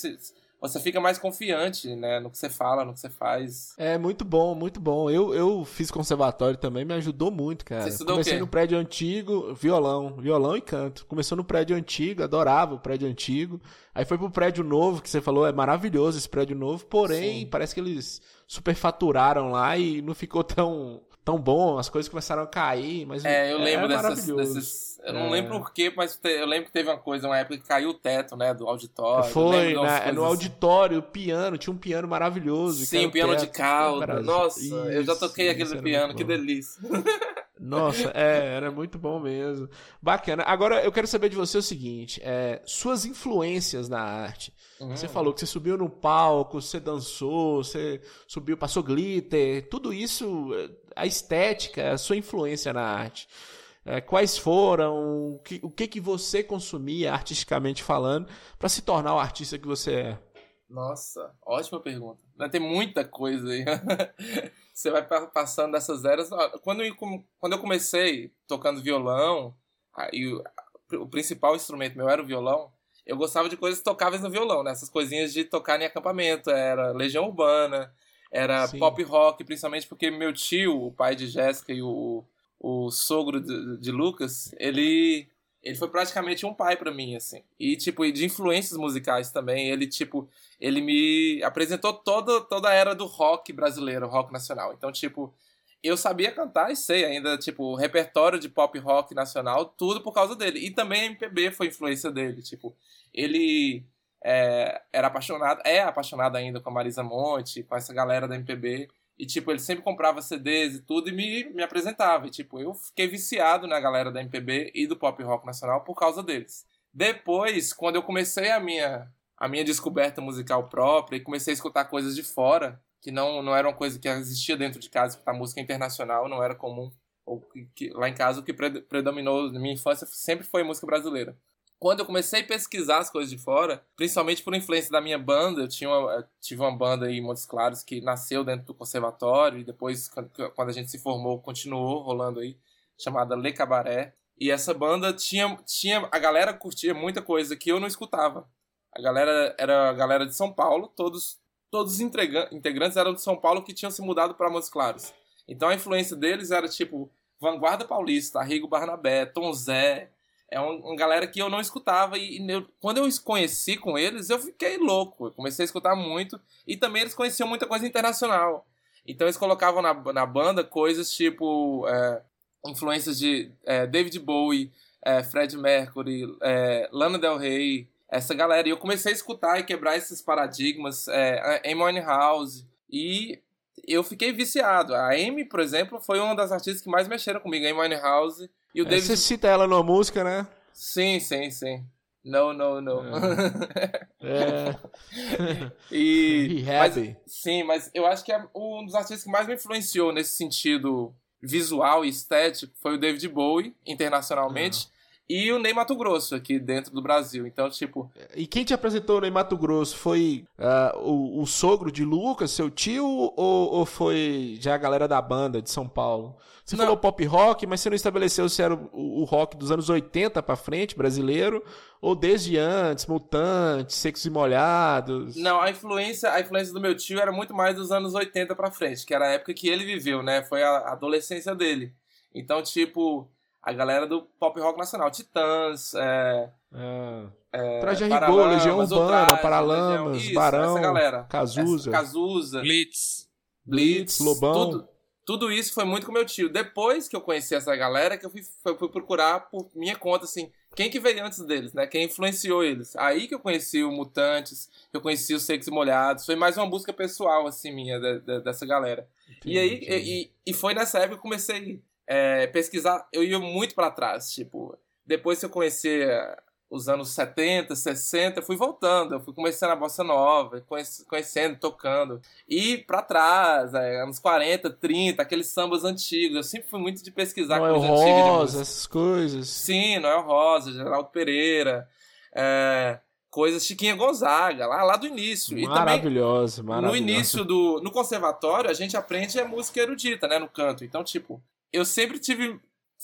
você fica mais confiante, né, no que você fala, no que você faz. É muito bom, muito bom. Eu, eu fiz conservatório também, me ajudou muito, cara. Você estudou Comecei no prédio antigo, violão, violão e canto. Começou no prédio antigo, adorava o prédio antigo. Aí foi pro prédio novo, que você falou, é maravilhoso esse prédio novo, porém, Sim. parece que eles superfaturaram lá e não ficou tão tão bom, as coisas começaram a cair, mas É, eu é lembro dessas, desses, eu não é. lembro por quê, mas eu lembro que teve uma coisa, uma época que caiu o teto, né, do auditório. Foi, né, no auditório, o piano, tinha um piano maravilhoso. Sim, o piano teto, de cauda. Nossa, isso, eu já toquei aquele piano, que delícia. [LAUGHS] Nossa, é, era muito bom mesmo. Bacana. Agora eu quero saber de você o seguinte: é, suas influências na arte. Uhum. Você falou que você subiu no palco, você dançou, você subiu, passou glitter, tudo isso, a estética, a sua influência na arte. É, quais foram, o que, o que, que você consumia artisticamente falando para se tornar o artista que você é? Nossa, ótima pergunta. Tem muita coisa aí. [LAUGHS] você vai passando dessas eras. Quando eu, quando eu comecei tocando violão, aí o principal instrumento meu era o violão, eu gostava de coisas tocáveis no violão, né? Essas coisinhas de tocar em acampamento. Era Legião Urbana, era Sim. pop rock, principalmente porque meu tio, o pai de Jéssica e o, o sogro de, de Lucas, ele ele foi praticamente um pai para mim, assim. E, tipo, de influências musicais também. Ele, tipo, ele me apresentou toda, toda a era do rock brasileiro, rock nacional. Então, tipo, eu sabia cantar e sei ainda, tipo, repertório de pop rock nacional, tudo por causa dele. E também a MPB foi influência dele, tipo, ele é, era apaixonado, é apaixonado ainda com a Marisa Monte, com essa galera da MPB. E, tipo, ele sempre comprava CDs e tudo e me, me apresentava. E, tipo, eu fiquei viciado na galera da MPB e do pop rock nacional por causa deles. Depois, quando eu comecei a minha, a minha descoberta musical própria e comecei a escutar coisas de fora, que não, não era uma coisa que existia dentro de casa, escutar música internacional não era comum. Ou que, que, lá em casa o que predominou na minha infância sempre foi música brasileira. Quando eu comecei a pesquisar as coisas de fora, principalmente por influência da minha banda, eu tinha uma, tive uma banda em Montes Claros que nasceu dentro do conservatório e depois, quando a gente se formou, continuou rolando aí, chamada Le Cabaret. E essa banda tinha, tinha. A galera curtia muita coisa que eu não escutava. A galera era a galera de São Paulo, todos, todos os integrantes eram de São Paulo que tinham se mudado para Montes Claros. Então a influência deles era tipo Vanguarda Paulista, Arrigo Barnabé, Tom Zé. É uma, galera que eu não escutava. E, e eu, quando eu conheci com eles, eu fiquei louco. Eu comecei a escutar muito. E também eles conheciam muita coisa internacional. Então eles colocavam na, na banda coisas tipo. É, influências de é, David Bowie, é, Fred Mercury, é, Lana Del Rey, essa galera. E eu comecei a escutar e quebrar esses paradigmas, é, Amy House e eu fiquei viciado. A Amy, por exemplo, foi uma das artistas que mais mexeram comigo, Amy House e o é, David... Você cita ela numa música, né? Sim, sim, sim. Não, não, não. É. [LAUGHS] e, mas, sim, mas eu acho que é um dos artistas que mais me influenciou nesse sentido visual e estético foi o David Bowie, internacionalmente. E o Ney Mato Grosso, aqui dentro do Brasil. Então, tipo. E quem te apresentou o Ney Mato Grosso? Foi uh, o, o, sogro de Lucas, seu tio, ou, ou foi já a galera da banda de São Paulo? Você não. falou pop rock, mas você não estabeleceu se era o, o rock dos anos 80 para frente, brasileiro, ou desde antes, Mutantes, Secos e Molhados? Não, a influência, a influência do meu tio era muito mais dos anos 80 para frente, que era a época que ele viveu, né? Foi a adolescência dele. Então, tipo, a galera do pop rock nacional, Titãs, é, é. É, Traje rigor, Legião Urbana, Traje, Paralamas, Legião, isso, Barão, Cazuza, Cazuza, Blitz, Blitz, Lobão. Tudo, tudo isso foi muito com meu tio. Depois que eu conheci essa galera, que eu fui, fui procurar por minha conta, assim, quem que veio antes deles, né? Quem influenciou eles. Aí que eu conheci o Mutantes, que eu conheci os Secos e Molhados. Foi mais uma busca pessoal, assim, minha, de, de, dessa galera. Entendi, e aí, e, e, foi nessa época que eu comecei é, pesquisar. Eu ia muito para trás, tipo... Depois que eu conheci os anos 70, 60, eu fui voltando, eu fui começando a bossa nova, conhecendo, tocando. E para trás, é, anos 40, 30, aqueles sambas antigos. Eu sempre fui muito de pesquisar Noel coisas Rosa, essas coisas. Sim, Noel Rosa, Geraldo Pereira. É, coisas Chiquinha Gonzaga, lá, lá do início. Maravilhoso, e também, maravilhoso. No início do. No conservatório, a gente aprende a música erudita, né? No canto. Então, tipo, eu sempre tive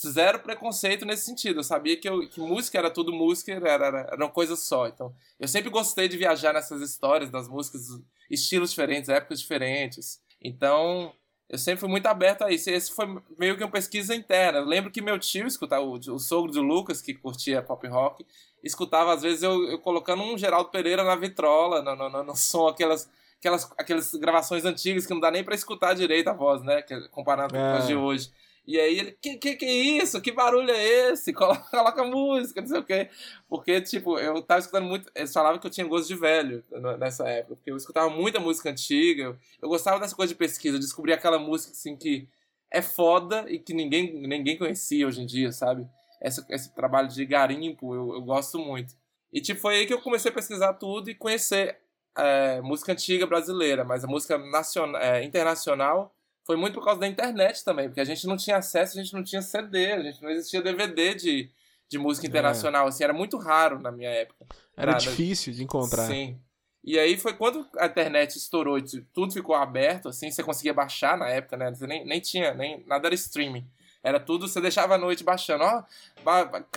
zero preconceito nesse sentido. Eu sabia que, eu, que música era tudo música, era, era, era uma coisa só. Então, eu sempre gostei de viajar nessas histórias das músicas, estilos diferentes, épocas diferentes. Então, eu sempre fui muito aberto a isso. Esse foi meio que uma pesquisa interna. Eu lembro que meu tio, escutava, o, o sogro do Lucas, que curtia pop rock, escutava às vezes eu, eu colocando um Geraldo Pereira na vitrola, no, no, no, no som, aquelas aquelas, aquelas gravações antigas que não dá nem para escutar direito a voz, né? Comparado é. com as de hoje. E aí ele, que, que que é isso? Que barulho é esse? [LAUGHS] Coloca, coloca música, não sei o quê. Porque, tipo, eu tava escutando muito. Eles falavam que eu tinha gosto de velho nessa época. Porque eu escutava muita música antiga. Eu, gostava dessa coisa de pesquisa. Eu descobri aquela música, assim, que é foda e que ninguém, ninguém conhecia hoje em dia, sabe? Essa, esse trabalho de garimpo eu, eu gosto muito. E, tipo, foi aí que eu comecei a pesquisar tudo e conhecer é, música antiga brasileira. Mas a música nacional, é, internacional foi muito por causa da internet também, porque a gente não tinha acesso, a gente não tinha CD, a gente não existia DVD de, de música é. internacional, é. assim, era muito raro na minha época. Era Nada. difícil de encontrar. Sim. E aí foi quando a internet estourou, tudo ficou aberto, assim, você conseguia baixar na época, né? Você nem, nem tinha, nem, nada era streaming. Era tudo, você deixava a noite baixando. Ó,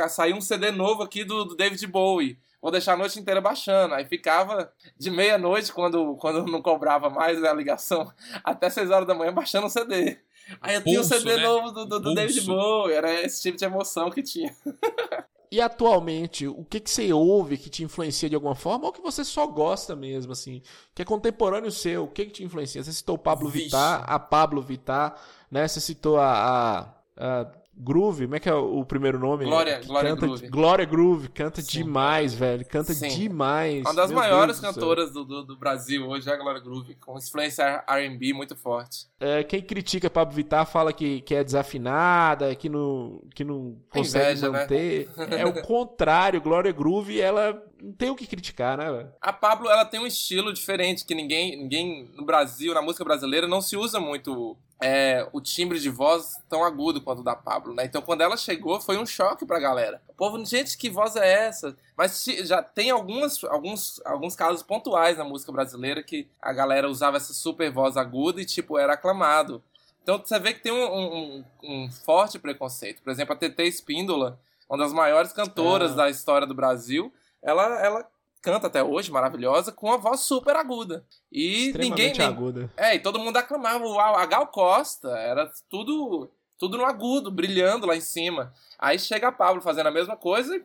saiu um CD novo aqui do, do David Bowie vou deixar a noite inteira baixando. Aí ficava de meia-noite, quando, quando não cobrava mais a ligação, [LAUGHS] até 6 horas da manhã baixando o CD. Aí eu tinha o CD né? novo do, do, do David Bowie, era esse tipo de emoção que tinha. [LAUGHS] E atualmente, o que, que você ouve que te influencia de alguma forma ou que você só gosta mesmo, assim? Que é contemporâneo seu, o que, que te influencia? Você citou o Pablo Vitar, a Pablo Vittar, né? Você citou a, a, a Groove, como é que é o primeiro nome? Glória, Glória canta, Groove. Glória Groove, canta Sim. demais, velho. Canta Sim. demais. Uma das Meu maiores Deus cantoras do, do, do Brasil hoje é a Glória Groove, com influência R&B muito forte. É, quem critica Pablo Vittar fala que, que é desafinada, que não, que não consegue Inveja, né? manter. É o contrário, Glória Groove, ela não tem o que criticar, né, velho? A Pablo, ela tem um estilo diferente que ninguém, ninguém no Brasil, na música brasileira, não se usa muito é, o timbre de voz tão agudo quanto o da Pablo, né? Então, quando ela chegou, foi um choque pra galera. O povo, gente, que voz é essa? Mas já tem algumas, alguns, alguns casos pontuais na música brasileira que a galera usava essa super voz aguda e, tipo, era aclamado. Então, você vê que tem um, um- um forte preconceito. Por exemplo, a TT Espíndola, uma das maiores cantoras Ah. da história do Brasil, ela, ela canta até hoje, maravilhosa, com uma voz super aguda. E ninguém. Nem- aguda. É, e todo mundo aclamava. Uau, a Gal Costa, era tudo, tudo no agudo, brilhando lá em cima. Aí chega a Pablo fazendo a mesma coisa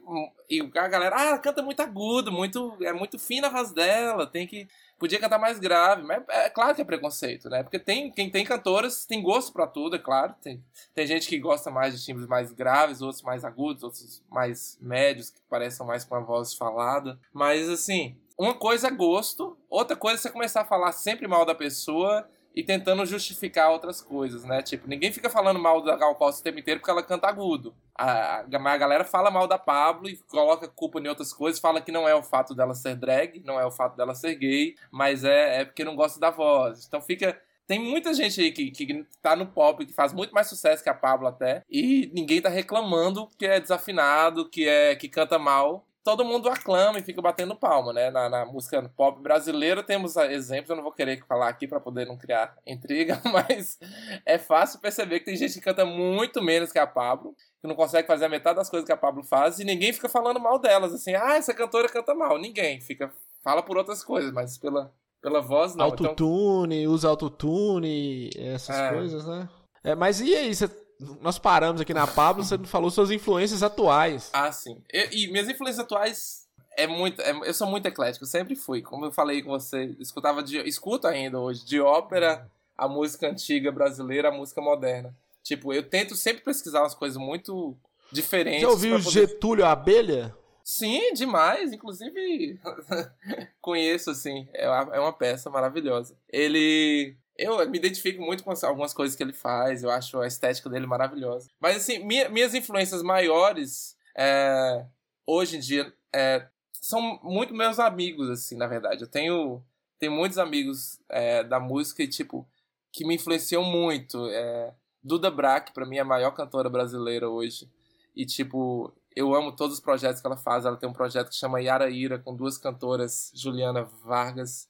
e, e a galera, ah, ela canta muito agudo, muito, é muito fina a voz dela, tem que. Podia cantar mais grave, mas é claro que é preconceito, né? Porque tem, quem tem cantoras tem gosto pra tudo, é claro. Tem, tem gente que gosta mais de timbres mais graves, outros mais agudos, outros mais médios, que parecem mais com a voz falada. Mas assim, uma coisa é gosto, outra coisa é você começar a falar sempre mal da pessoa e tentando justificar outras coisas, né? Tipo, ninguém fica falando mal da Gal Costa o tempo inteiro porque ela canta agudo. A, a, a galera fala mal da Pablo e coloca culpa em outras coisas, fala que não é o fato dela ser drag, não é o fato dela ser gay, mas é, é porque não gosta da voz. Então fica. Tem muita gente aí que, que tá no pop, que faz muito mais sucesso que a Pablo até, e ninguém tá reclamando que é desafinado, que é que canta mal. Todo mundo aclama e fica batendo palma, né? Na, na música pop brasileira temos ah, exemplos, eu não vou querer falar aqui pra poder não criar intriga, [LAUGHS] mas é fácil perceber que tem gente que canta muito menos que a Pablo, que não consegue fazer a metade das coisas que a Pablo faz, e ninguém fica falando mal delas, assim, ah, essa cantora canta mal. Ninguém, fica, fala por outras coisas, mas pela, pela voz não. Então, Autotune, usa autotune, essas É. coisas, né? É, mas e aí, você- nós paramos aqui na Pablo, você não falou suas influências atuais. Ah, sim. E, e minhas influências atuais é muito. é- eu sou muito eclético, sempre fui. Como eu falei com você, escutava de. Escuto ainda hoje, de ópera, a música antiga brasileira, a música moderna. Tipo, eu tento sempre pesquisar umas coisas muito diferentes. Já ouviu poder- Getúlio Abelha? Sim, demais. Inclusive, [LAUGHS] conheço, assim. É uma, é uma peça maravilhosa. Ele. Eu me identifico muito com as- algumas coisas que ele faz. Eu acho a estética dele maravilhosa. Mas, assim, minha- minhas influências maiores, é, hoje em dia, é, são muito meus amigos, assim, na verdade. Eu tenho, tenho muitos amigos é, da música e, tipo, que me influenciam muito. É, Duda Brack, pra mim, é a maior cantora brasileira hoje. E, tipo, eu amo todos os projetos que ela faz. Ela tem um projeto que chama Yara Ira, com duas cantoras, Juliana Vargas,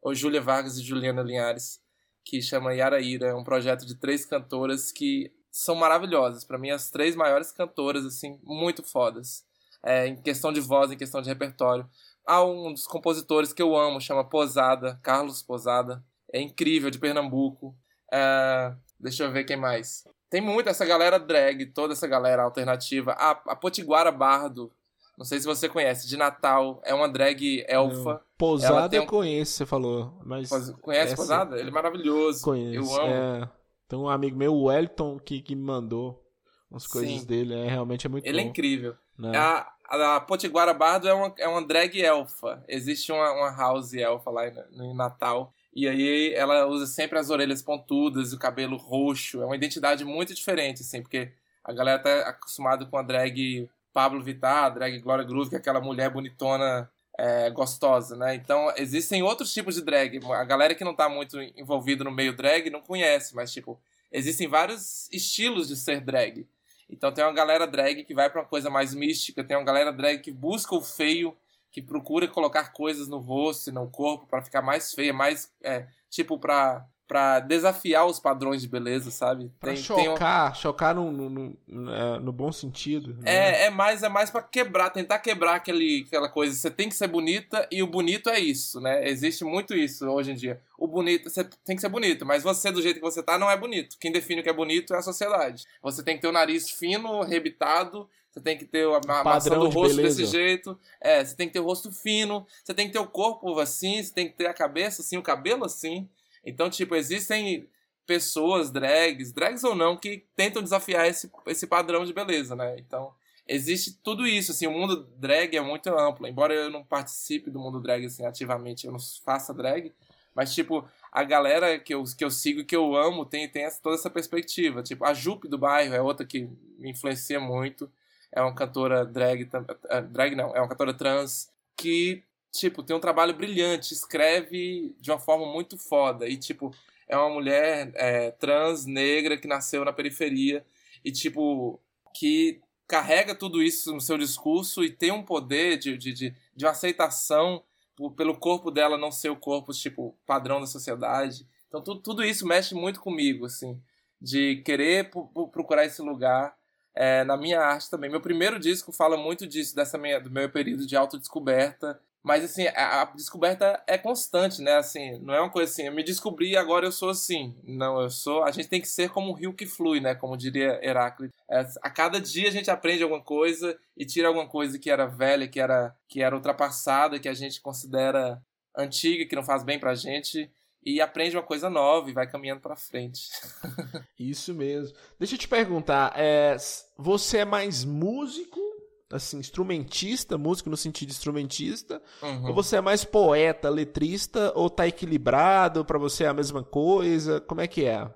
ou Júlia Vargas e Juliana Linhares, que chama Yara Ira. É um projeto de três cantoras que são maravilhosas. Pra mim, as três maiores cantoras, assim, muito fodas. É, em questão de voz, em questão de repertório. Há um dos compositores que eu amo, chama Posada, Carlos Posada. É incrível, de Pernambuco. É, deixa eu ver quem mais. Tem muita essa galera drag, toda essa galera alternativa. A, a Potiguara Bardo, não sei se você conhece, de Natal, é uma drag elfa. Ela Posada tem um- eu conheço, você falou. Mas Conhece essa- Posada? Ele é maravilhoso. Conheço. Eu amo. É, tem um amigo meu, o Wellington, que, que me mandou umas coisas Sim. dele. É, realmente é muito Ele é bom. incrível. né? A, a Potiguara Bardo é uma, é uma drag elfa. Existe uma, uma house elfa lá em, em Natal. E aí ela usa sempre as orelhas pontudas, o cabelo roxo. É uma identidade muito diferente, assim, porque a galera tá acostumada com a drag Pablo Vittar, drag Glória Groove, que é aquela mulher bonitona, é, gostosa, né? Então existem outros tipos de drag. A galera que não tá muito envolvida no meio drag não conhece, mas, tipo, existem vários estilos de ser drag. Então tem uma galera drag que vai pra uma coisa mais mística, tem uma galera drag que busca o feio, que procura colocar coisas no rosto e no corpo pra ficar mais feia, mais é, tipo pra, pra desafiar os padrões de beleza, sabe? Pra Tem- tem um- chocar, chocar no, no, no- no- é, no bom sentido. né? É, é mais é mais para quebrar, tentar quebrar aquele, aquela coisa. Você tem que ser bonita e o bonito é isso, né? Existe muito isso hoje em dia. O bonito, você tem que ser bonito, mas você do jeito que você tá não é bonito. Quem define o que é bonito é a sociedade. Você tem que ter o nariz fino, rebitado, você tem que ter a, a maçã Padrão do de rosto beleza. desse jeito. É, você tem que ter o rosto fino, você tem que ter o corpo assim, você tem que ter a cabeça assim, o cabelo assim. Então, tipo, existem pessoas, drags, drags ou não, que tentam desafiar esse, esse padrão de beleza, né? Então, existe tudo isso, assim, o mundo drag é muito amplo, embora eu não participe do mundo drag, assim, ativamente, eu não faça drag, mas, tipo, a galera que eu, que eu sigo e que eu amo tem, tem essa, toda essa perspectiva, tipo, a Jupe do bairro é outra que me influencia muito, é uma cantora drag, eh, drag não, é uma cantora trans, que, tipo, tem um trabalho brilhante, escreve de uma forma muito foda, e, tipo, é uma mulher é, trans, negra, que nasceu na periferia, e, tipo, que carrega tudo isso no seu discurso e tem um poder de, de, de, de uma aceitação por, pelo corpo dela não ser o corpo, tipo, padrão da sociedade. Então, tudo, tudo isso mexe muito comigo, assim, de querer procurar esse lugar é, na minha arte também. Meu primeiro disco fala muito disso, dessa minha, do meu período de autodescoberta mas, assim, a, descoberta é constante, né? Assim, não é uma coisa assim, eu me descobri agora eu sou assim. Não, eu sou. A gente tem que ser como um rio que flui, né? Como diria Heráclito. É, a cada dia a gente aprende alguma coisa e tira alguma coisa que era velha, que era, que era ultrapassada, que a gente considera antiga, que não faz bem pra gente. E aprende uma coisa nova e vai caminhando pra frente. [LAUGHS] Isso mesmo. Deixa eu te perguntar, é, você é mais músico assim, instrumentista, músico no sentido de instrumentista? Uhum. Ou você é mais poeta, letrista, ou tá equilibrado, para você é a mesma coisa? Como é que é?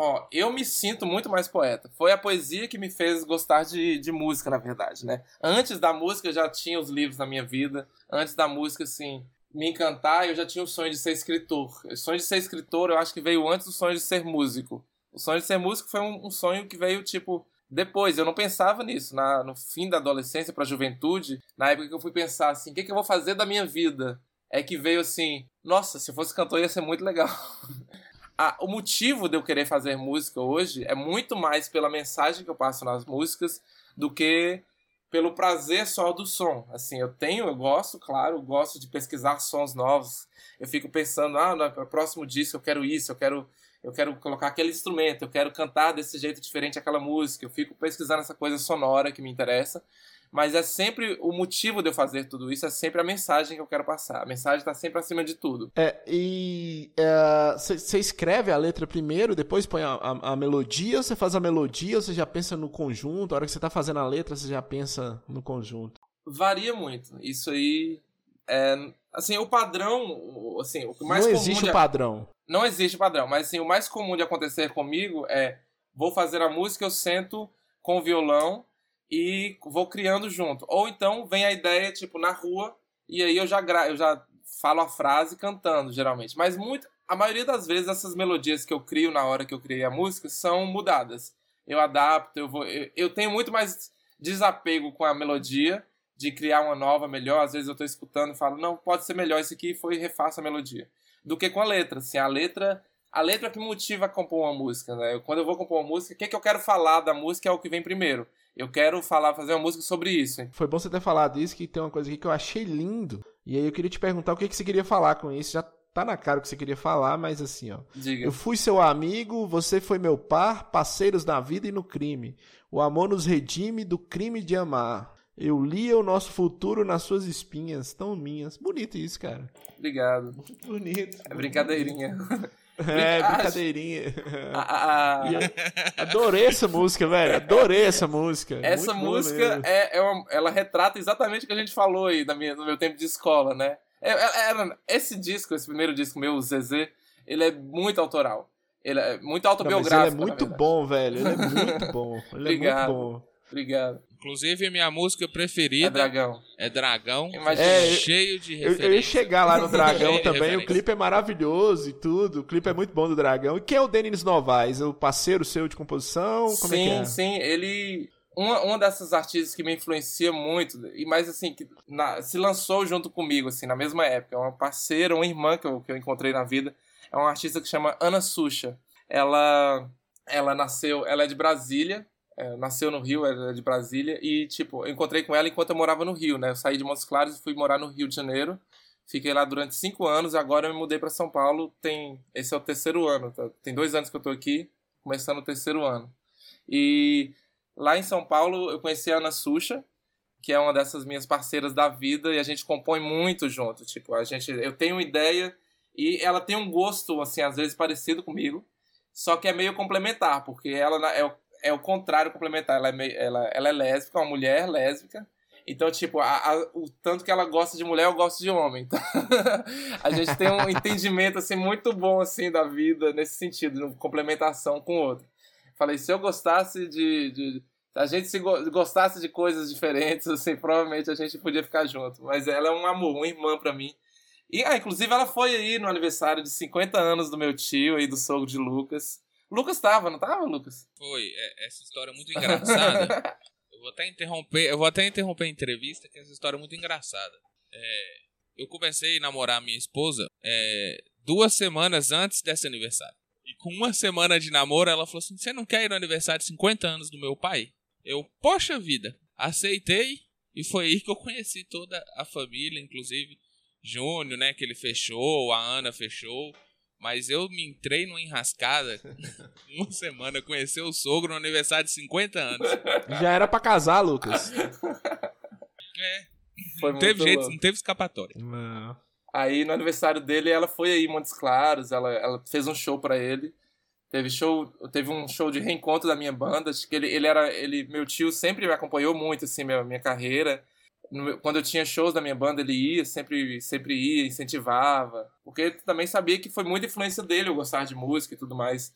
Ó, eu me sinto muito mais poeta. Foi a poesia que me fez gostar de, de música, na verdade, né? Antes da música, eu já tinha os livros na minha vida. Antes da música, assim, me encantar, eu já tinha o sonho de ser escritor. O sonho de ser escritor, eu acho que veio antes do sonho de ser músico. O sonho de ser músico foi um, um sonho que veio, tipo, depois, eu não pensava nisso. Na, no fim da adolescência para a juventude, na época que eu fui pensar assim, o que, que eu vou fazer da minha vida? É que veio assim, nossa, se eu fosse cantor ia ser muito legal. [LAUGHS] ah, o motivo de eu querer fazer música hoje é muito mais pela mensagem que eu passo nas músicas do que pelo prazer só do som. Assim, eu tenho, eu gosto, claro, eu gosto de pesquisar sons novos. Eu fico pensando, ah, no próximo disco eu quero isso, eu quero eu quero colocar aquele instrumento, eu quero cantar desse jeito diferente aquela música, eu fico pesquisando essa coisa sonora que me interessa, mas é sempre o motivo de eu fazer tudo isso, é sempre a mensagem que eu quero passar. A mensagem está sempre acima de tudo. É, e você é, escreve a letra primeiro, depois põe a, a, a, melodia, ou você faz a melodia, ou você já pensa no conjunto? A hora que você está fazendo a letra, você já pensa no conjunto? Varia muito. Isso aí. É, assim, o padrão. Assim, o mais Não existe o padrão. Não existe padrão, mas assim, o mais comum de acontecer comigo é vou fazer a música, eu sento com o violão e vou criando junto. Ou então vem a ideia, tipo, na rua, e aí eu já, gra eu já falo a frase cantando, geralmente. Mas muito, a maioria das vezes essas melodias que eu crio na hora que eu criei a música são mudadas. Eu adapto, eu vou. Eu, eu tenho muito mais desapego com a melodia de criar uma nova melhor. Às vezes eu estou escutando e falo, não, pode ser melhor isso aqui, foi refaço a melodia do que com a letra. Assim, a letra a letra que motiva a compor uma música, né? Eu, quando eu vou compor uma música, o que, é que eu quero falar da música é o que vem primeiro. Eu quero falar, fazer uma música sobre isso. Hein? Foi bom você ter falado isso, que tem uma coisa aqui que eu achei lindo. E aí eu queria te perguntar o que, que você queria falar com isso. Já tá na cara o que você queria falar, mas assim, ó. Diga. Eu fui seu amigo, você foi meu par, parceiros na vida e no crime. O amor nos redime do crime de amar. Eu lia o nosso futuro nas suas espinhas, tão minhas. Bonito isso, cara. Obrigado. Muito bonito. É brincadeirinha. É, brincadeirinha. Adorei essa música, velho. Adorei essa música. Essa Muito música, é, é uma, ela retrata exatamente o que a gente falou aí da minha, no meu tempo de escola, né? É, é, esse disco, esse primeiro disco meu, o ZZ, ele é muito autoral. Ele é muito autobiográfico. Não, ele é muito bom, velho. Ele é muito [LAUGHS] bom. Ele Obrigado. é muito bom. Obrigado. Inclusive, minha música preferida é Dragão. É Dragão. É, cheio de referências. Eu, eu ia chegar lá no Dragão também. O clipe é maravilhoso e tudo. O clipe é muito bom do Dragão. E quem é o Denis Novaes? O parceiro seu de composição? Como sim, é que é? sim. Ele. Uma, uma dessas artistas que me influencia muito, e mais assim, que na, se lançou junto comigo, assim, na mesma época. É uma parceira, uma irmã que eu, que eu encontrei na vida. É uma artista que chama Ana Sucha. Ela, ela nasceu, ela é de Brasília, é, nasceu no Rio, era de Brasília, e, tipo, eu encontrei com ela enquanto eu morava no Rio, né? Eu saí de Montes Claros e fui morar no Rio de Janeiro. Fiquei lá durante cinco anos, agora eu me mudei para São Paulo, tem... Esse é o terceiro ano, tá? tem dois anos que eu tô aqui, começando o terceiro ano. E lá em São Paulo eu conheci a Ana Sucha, que é uma dessas minhas parceiras da vida, e a gente compõe muito junto, tipo, a gente... Eu tenho uma ideia e ela tem um gosto, assim, às vezes parecido comigo, só que é meio complementar, porque ela é é o contrário complementar. Ela é, meio, ela, ela é lésbica, uma mulher lésbica. Então, tipo, a, a, o tanto que ela gosta de mulher, eu gosto de homem. Então, [LAUGHS] a gente tem um [LAUGHS] entendimento, assim, muito bom, assim, da vida, nesse sentido, de complementação com o outro. Falei, se eu gostasse de... de se a gente se gostasse de coisas diferentes, assim, provavelmente a gente podia ficar junto. Mas ela é um amor, uma irmã para mim. E, ah, inclusive, ela foi aí no aniversário de 50 anos do meu tio aí, do sogro de Lucas. Lucas tava, não tava, Lucas? Foi. É, essa história é muito engraçada. [LAUGHS] eu vou até interromper, eu vou até interromper a entrevista, que essa história é muito engraçada. É, eu comecei a namorar minha esposa é, duas semanas antes desse aniversário. E com uma semana de namoro, ela falou assim: Você não quer ir no aniversário de 50 anos do meu pai? Eu, poxa vida, aceitei. E foi aí que eu conheci toda a família, inclusive Júnior, né, que ele fechou, a Ana fechou. Mas eu me entrei numa enrascada [LAUGHS] uma semana, conhecer o sogro no aniversário de 50 anos. Já era para casar, Lucas. É. Foi não teve jeito, louco. não teve escapatória. Não. Aí no aniversário dele, ela foi aí em Montes Claros, ela, ela fez um show para ele. Teve show, teve um show de reencontro da minha banda, acho que ele, ele era, ele, meu tio sempre me acompanhou muito assim minha, minha carreira quando eu tinha shows da minha banda, ele ia, sempre, sempre ia, incentivava. Porque também sabia que foi muita influência dele eu gostar de música e tudo mais.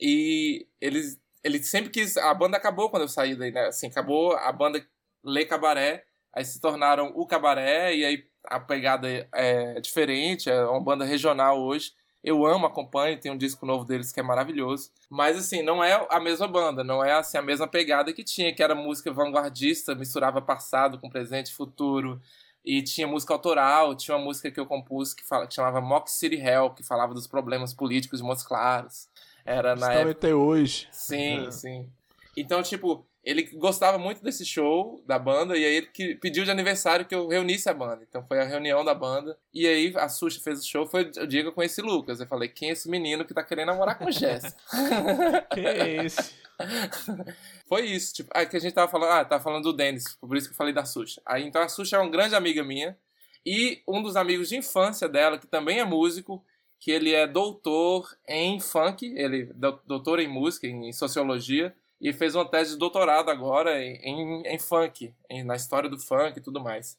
E ele, ele sempre quis. A banda acabou quando eu saí daí, né? Assim, acabou a banda Lê Cabaré, aí se tornaram o Cabaré, e aí a pegada é diferente, é uma banda regional hoje. Eu amo, acompanho, tem um disco novo deles que é maravilhoso. Mas assim, não é a mesma banda, não é assim a mesma pegada que tinha, que era música vanguardista, misturava passado com presente e futuro. E tinha música autoral, tinha uma música que eu compus que, fala, que chamava Mock City Hell, que falava dos problemas políticos de Montes Claros. Era na época... até hoje. Sim, é. sim. Então, tipo, ele gostava muito desse show da banda e aí ele que pediu de aniversário que eu reunisse a banda. Então foi a reunião da banda. E aí a Xuxa fez o show, foi o dia que eu conheci o Lucas. Eu falei, quem é esse menino que tá querendo namorar com o Jéssica? [LAUGHS] quem é esse? [LAUGHS] foi isso, tipo, aí que a gente tava falando, ah, tava falando do Denis, por isso que eu falei da Xuxa. Aí então a Xuxa é uma grande amiga minha e um dos amigos de infância dela, que também é músico, que ele é doutor em funk, ele é doutor em música, em sociologia e fez uma tese de doutorado agora em, em funk, em, na história do funk e tudo mais.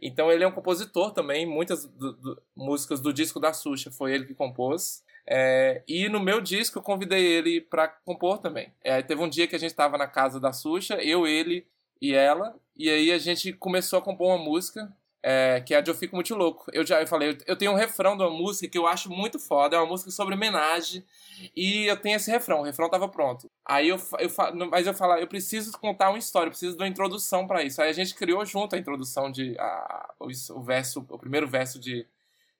Então ele é um compositor também, muitas do, do, músicas do disco da Xuxa foi ele que compôs. É, e no meu disco eu convidei ele para compor também. É, teve um dia que a gente estava na casa da Xuxa, eu, ele e ela, e aí a gente começou a compor uma música é, que é a de Eu Fico Muito Louco. Eu já eu falei, eu tenho um refrão de uma música que eu acho muito foda, é uma música sobre homenagem, e eu tenho esse refrão, o refrão tava pronto. Aí eu, eu mas eu falo, eu preciso contar uma história, eu preciso de uma introdução para isso. Aí a gente criou junto a introdução de a, o, o, verso, o primeiro verso de,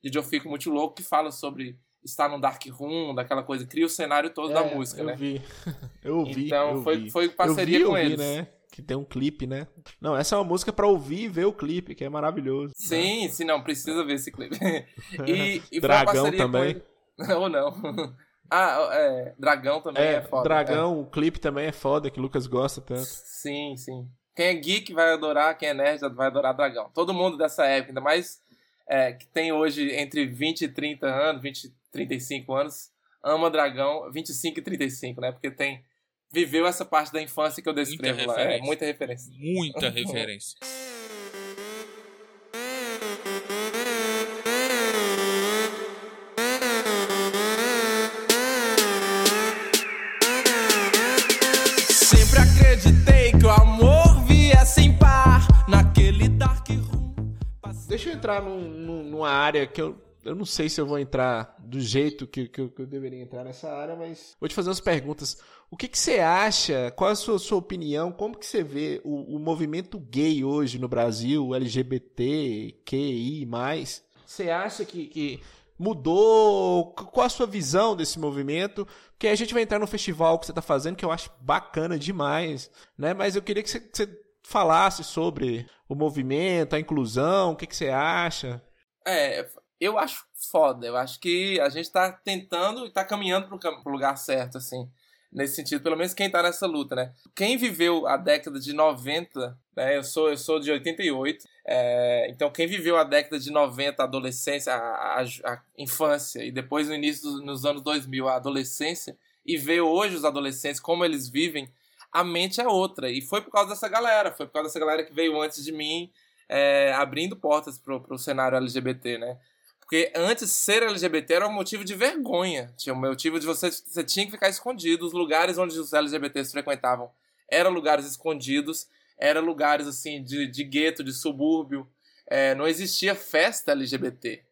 de Eu Fico Muito Louco, que fala sobre estar no dark room, daquela coisa, cria o cenário todo é, da música, eu né? Vi. [LAUGHS] Eu ouvi. Então eu foi, vi. foi parceria eu vi, com eu vi, eles. Né? Que tem um clipe, né? Não, essa é uma música para ouvir e ver o clipe, que é maravilhoso. Sim, né? sim, não, precisa ver esse clipe. [LAUGHS] e, e Dragão também. [LAUGHS] Ou não. [LAUGHS] Ah, é, Dragão também é, é foda. Dragão, é. o clipe também é foda, que o Lucas gosta tanto. Sim, sim. Quem é geek vai adorar, quem é nerd vai adorar Dragão. Todo mundo dessa época, ainda mais é, que tem hoje entre 20 e 30 anos, 20 e 35 anos, ama Dragão, 25 e 35, né? Porque tem viveu essa parte da infância que eu descrevo lá. É, muita referência. Muita [LAUGHS] referência. Sempre acreditei que o amor viesse em par naquele dark room. Deixa eu entrar num, num, numa área que eu eu não sei se eu vou entrar do jeito que, que, eu, que, eu, deveria entrar nessa área, mas vou te fazer umas perguntas. O que, que você acha? Qual é a sua, sua opinião? Como que você vê o, o movimento gay hoje no Brasil, LGBT, QI+. Você acha que, que mudou? Qual a sua visão desse movimento? Porque a gente vai entrar no festival que você está fazendo, que eu acho bacana demais, né? Mas eu queria que você, que você falasse sobre o movimento, a inclusão, o que, que você acha? É, eu acho foda. Eu acho que a gente tá tentando e tá caminhando pro, pro lugar certo, assim. Nesse sentido, pelo menos quem tá nessa luta, né? Quem viveu a década de 90, né? Eu sou, eu sou de 88. É, então, quem viveu a década de 90, a adolescência, a, a, a infância, e depois no início dos nos anos 2000, a adolescência, e ver hoje os adolescentes, como eles vivem, a mente é outra. E foi por causa dessa galera, foi por causa dessa galera que veio antes de mim, é, abrindo portas pro, pro cenário LGBT, né? Porque antes ser LGBT era um motivo de vergonha. Tinha um motivo de você, você tinha que ficar escondido. Os lugares onde os LGBTs frequentavam eram lugares escondidos, eram lugares assim de, de gueto, de subúrbio. É, não existia festa LGBT.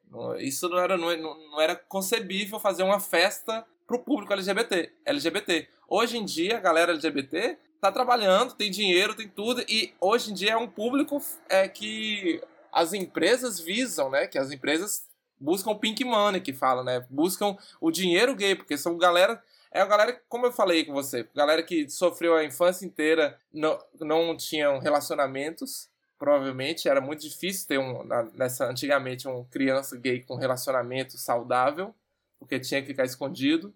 Isso não era, não, não era concebível fazer uma festa pro público LGBT. LGBT. Hoje em dia, a galera LGBT tá trabalhando, tem dinheiro, tem tudo, e hoje em dia é um público é, que as empresas visam, né? Que as empresas buscam pink money, que fala, né? Buscam o dinheiro gay, porque são galera. É a galera, como eu falei com você, galera que sofreu a infância inteira, não, não tinham relacionamentos, provavelmente era muito difícil ter um nessa antigamente um criança gay com relacionamento saudável porque tinha que ficar escondido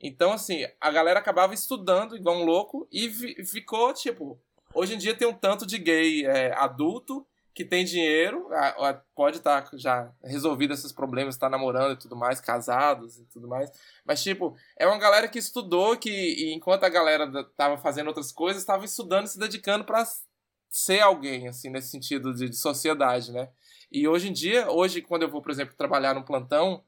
então assim a galera acabava estudando igual um louco e ficou tipo hoje em dia tem um tanto de gay é, adulto que tem dinheiro pode estar tá já resolvido esses problemas está namorando e tudo mais casados e tudo mais mas tipo é uma galera que estudou que enquanto a galera tava fazendo outras coisas estava estudando se dedicando para ser alguém, assim, nesse sentido de, de, sociedade, né? E hoje em dia, hoje, quando eu vou, por exemplo, trabalhar no plantão,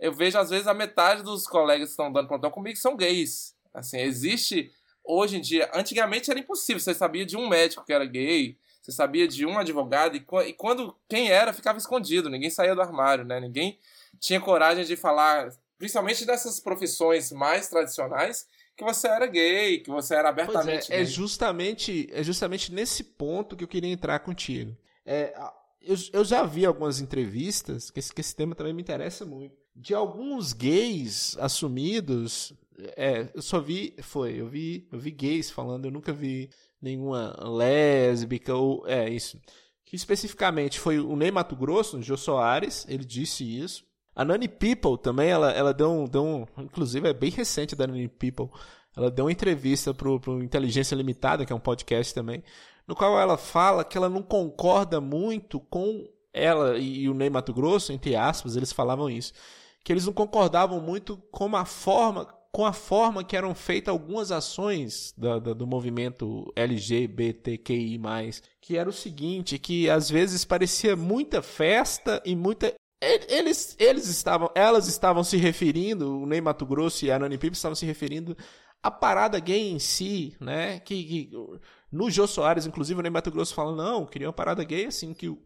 eu vejo, às vezes, a metade dos colegas que estão dando plantão comigo são gays. Assim, existe, hoje em dia, antigamente era impossível, você sabia de um médico que era gay, você sabia de um advogado, e, quando quem era, ficava escondido, ninguém saía do armário, né? Ninguém tinha coragem de falar, principalmente dessas profissões mais tradicionais, que você era gay, que você era abertamente é, é, justamente É justamente nesse ponto que eu queria entrar contigo. É, eu, eu já vi algumas entrevistas, que esse, que esse tema também me interessa muito, de alguns gays assumidos. É, eu só vi, foi, eu vi, eu vi gays falando, eu nunca vi nenhuma lésbica ou é isso. Que especificamente foi o Ney Mato Grosso, Jô Soares, ele disse isso. A Nani People também, ela, ela deu, um, deu um. Inclusive, é bem recente da Nani People. Ela deu uma entrevista pro, pro Inteligência Limitada, que é um podcast também, no qual ela fala que ela não concorda muito com ela e o Ney Mato Grosso, entre aspas, eles falavam isso. Que eles não concordavam muito com a forma, com a forma que eram feitas algumas ações da, da, do movimento LGBTQI+, que era o seguinte, que às vezes parecia muita festa e muita eles, eles estavam, elas estavam se referindo, o Ney Mato Grosso e a Nani Pipe estavam se referindo à parada gay em si, né? Que, que no Jô Soares, inclusive, o Ney Mato Grosso fala: não, queria uma parada gay assim, que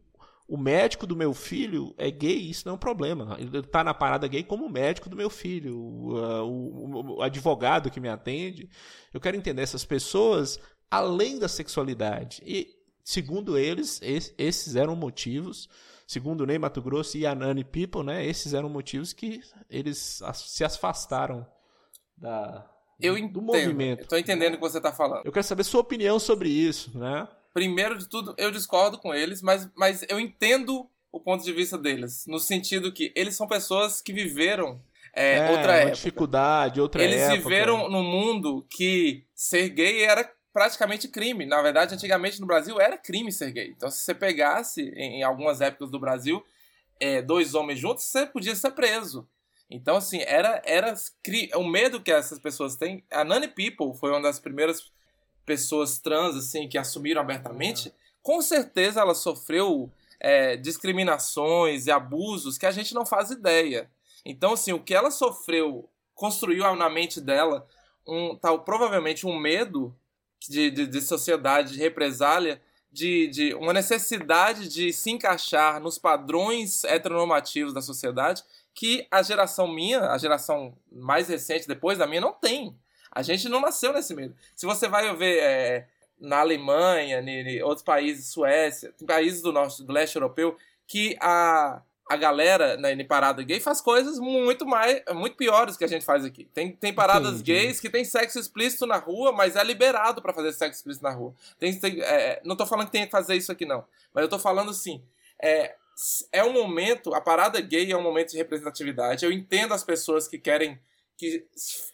o, o médico do meu filho é gay, isso não é um problema. Ele tá na parada gay como médico do meu filho, o, o, o advogado que me atende. Eu quero entender essas pessoas além da sexualidade. E, segundo eles, esses eram motivos segundo o Ney Mato Grosso e a Nani People, né, esses eram motivos que eles se afastaram da, eu entendo, do movimento. Estou entendendo o que você está falando. Eu quero saber sua opinião sobre isso, né? Primeiro de tudo, eu discordo com eles, mas, mas eu entendo o ponto de vista deles, no sentido que eles são pessoas que viveram é, é, outra época. dificuldade, outra eles época. Eles viveram num mundo que ser gay era praticamente crime. Na verdade, antigamente no Brasil era crime ser gay. Então, se você pegasse em, algumas épocas do Brasil é, dois homens juntos, você podia ser preso. Então, assim, era, era o medo que essas pessoas têm. A Nani People foi uma das primeiras pessoas trans assim que assumiram abertamente. Com certeza ela sofreu é, discriminações e abusos que a gente não faz ideia. Então, assim, o que ela sofreu construiu na mente dela um tal provavelmente um medo de, de, de sociedade, de represália, de, de uma necessidade de se encaixar nos padrões heteronormativos da sociedade que a geração minha, a geração mais recente depois da minha, não tem. A gente não nasceu nesse medo. Se você vai ver é, na Alemanha, em outros países, Suécia, países do norte, do leste europeu, que a, a galera na né, parada gay faz coisas muito mais muito piores que a gente faz aqui. Tem, tem paradas Entendi. gays que tem sexo explícito na rua, mas é liberado para fazer sexo explícito na rua. Tem, tem é, não tô falando que tem que fazer isso aqui não, mas eu tô falando assim, é, é um momento, a parada gay é um momento de representatividade. Eu entendo as pessoas que querem que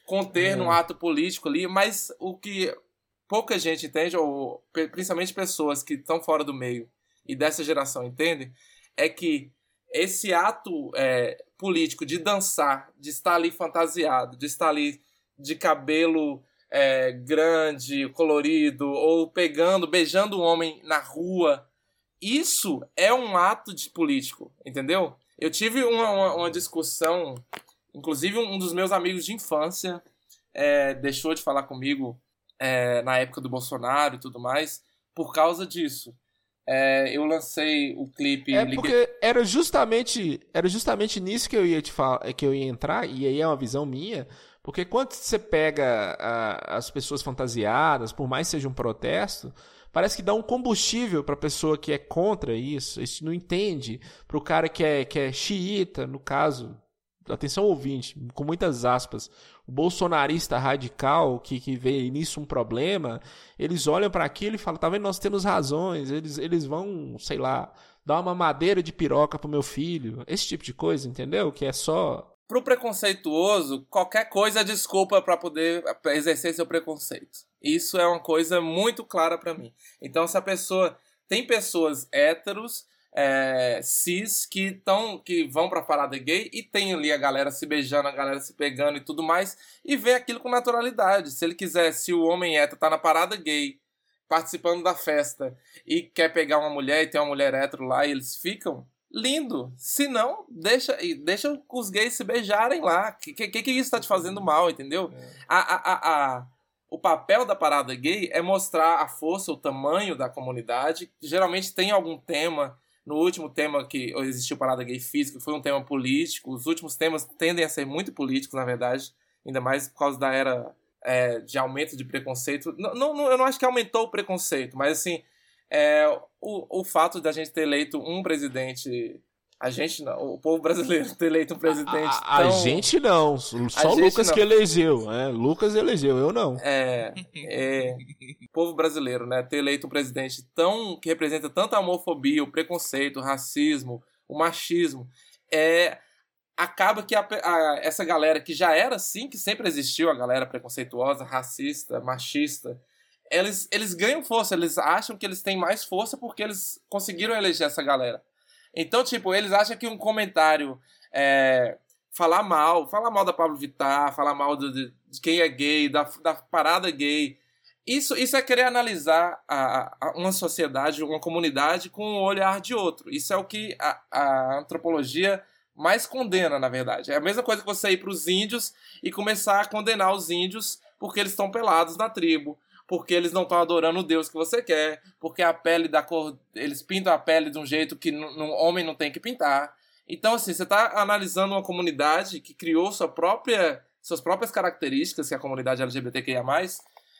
conter é. no ato político ali, mas o que pouca gente entende, ou principalmente pessoas que estão fora do meio e dessa geração entendem, é que esse ato é, político de dançar, de estar ali fantasiado, de estar ali de cabelo é, grande, colorido, ou pegando, beijando um homem na rua. Isso é um ato de político, entendeu? Eu tive uma, uma, uma discussão, inclusive um dos meus amigos de infância é, deixou de falar comigo é, na época do Bolsonaro e tudo mais, por causa disso. É, eu lancei o clipe. É porque era justamente, era justamente nisso que eu ia te falar, que eu ia entrar, e aí é uma visão minha. Porque quando você pega a, as pessoas fantasiadas, por mais seja um protesto, parece que dá um combustível para a pessoa que é contra isso, isso não entende, para o cara que é, que é xiita, no caso, atenção ouvinte, com muitas aspas, o bolsonarista radical que, que vê nisso um problema, eles olham para aquilo e falam, tá vendo, nós temos razões, eles, eles vão, sei lá, dar uma madeira de piroca pro meu filho, esse tipo de coisa, entendeu? Que é só... Pro preconceituoso, qualquer coisa é desculpa para poder exercer seu preconceito. Isso é uma coisa muito clara para mim. Então, se a pessoa... Tem pessoas héteros é, cis que tão, que vão pra parada gay e tem ali a galera se beijando, a galera se pegando e tudo mais, e vê aquilo com naturalidade. Se ele quiser, se o homem hétero tá na parada gay, participando da festa, e quer pegar uma mulher e tem uma mulher hétero lá e eles ficam, lindo. Se não, deixa, deixa os gays se beijarem lá. Que que, que isso tá te fazendo mal, entendeu? É. A, a, a, a, o papel da parada gay é mostrar a força, o tamanho da comunidade. Geralmente tem algum tema no último tema que existiu Parada Gay Física, foi um tema político. Os últimos temas tendem a ser muito políticos, na verdade, ainda mais por causa da era é, de aumento de preconceito. Não, não, eu não acho que aumentou o preconceito, mas assim, é, o, o fato de a gente ter eleito um presidente a gente não, o povo brasileiro ter eleito um presidente. A, tão... a gente não, só o Lucas não. que elegeu. É, Lucas elegeu, eu não. É, é. O povo brasileiro, né? Ter eleito um presidente tão. que representa tanta homofobia, o preconceito, o racismo, o machismo. É. Acaba que a, a, essa galera que já era assim, que sempre existiu, a galera preconceituosa, racista, machista, eles, eles ganham força, eles acham que eles têm mais força porque eles conseguiram eleger essa galera. Então, tipo, eles acham que um comentário é, falar mal, falar mal da Pablo Vittar, falar mal de, de quem é gay, da, da parada gay. Isso, isso é querer analisar a, a, uma sociedade, uma comunidade com o olhar de outro. Isso é o que a, a antropologia mais condena, na verdade. É a mesma coisa que você ir para os índios e começar a condenar os índios porque eles estão pelados na tribo, porque eles não estão adorando o Deus que você quer, porque a pele da cor. Eles pintam a pele de um jeito que um homem não tem que pintar. Então, assim, você está analisando uma comunidade que criou sua própria, suas próprias características, que a comunidade LGBTQIA,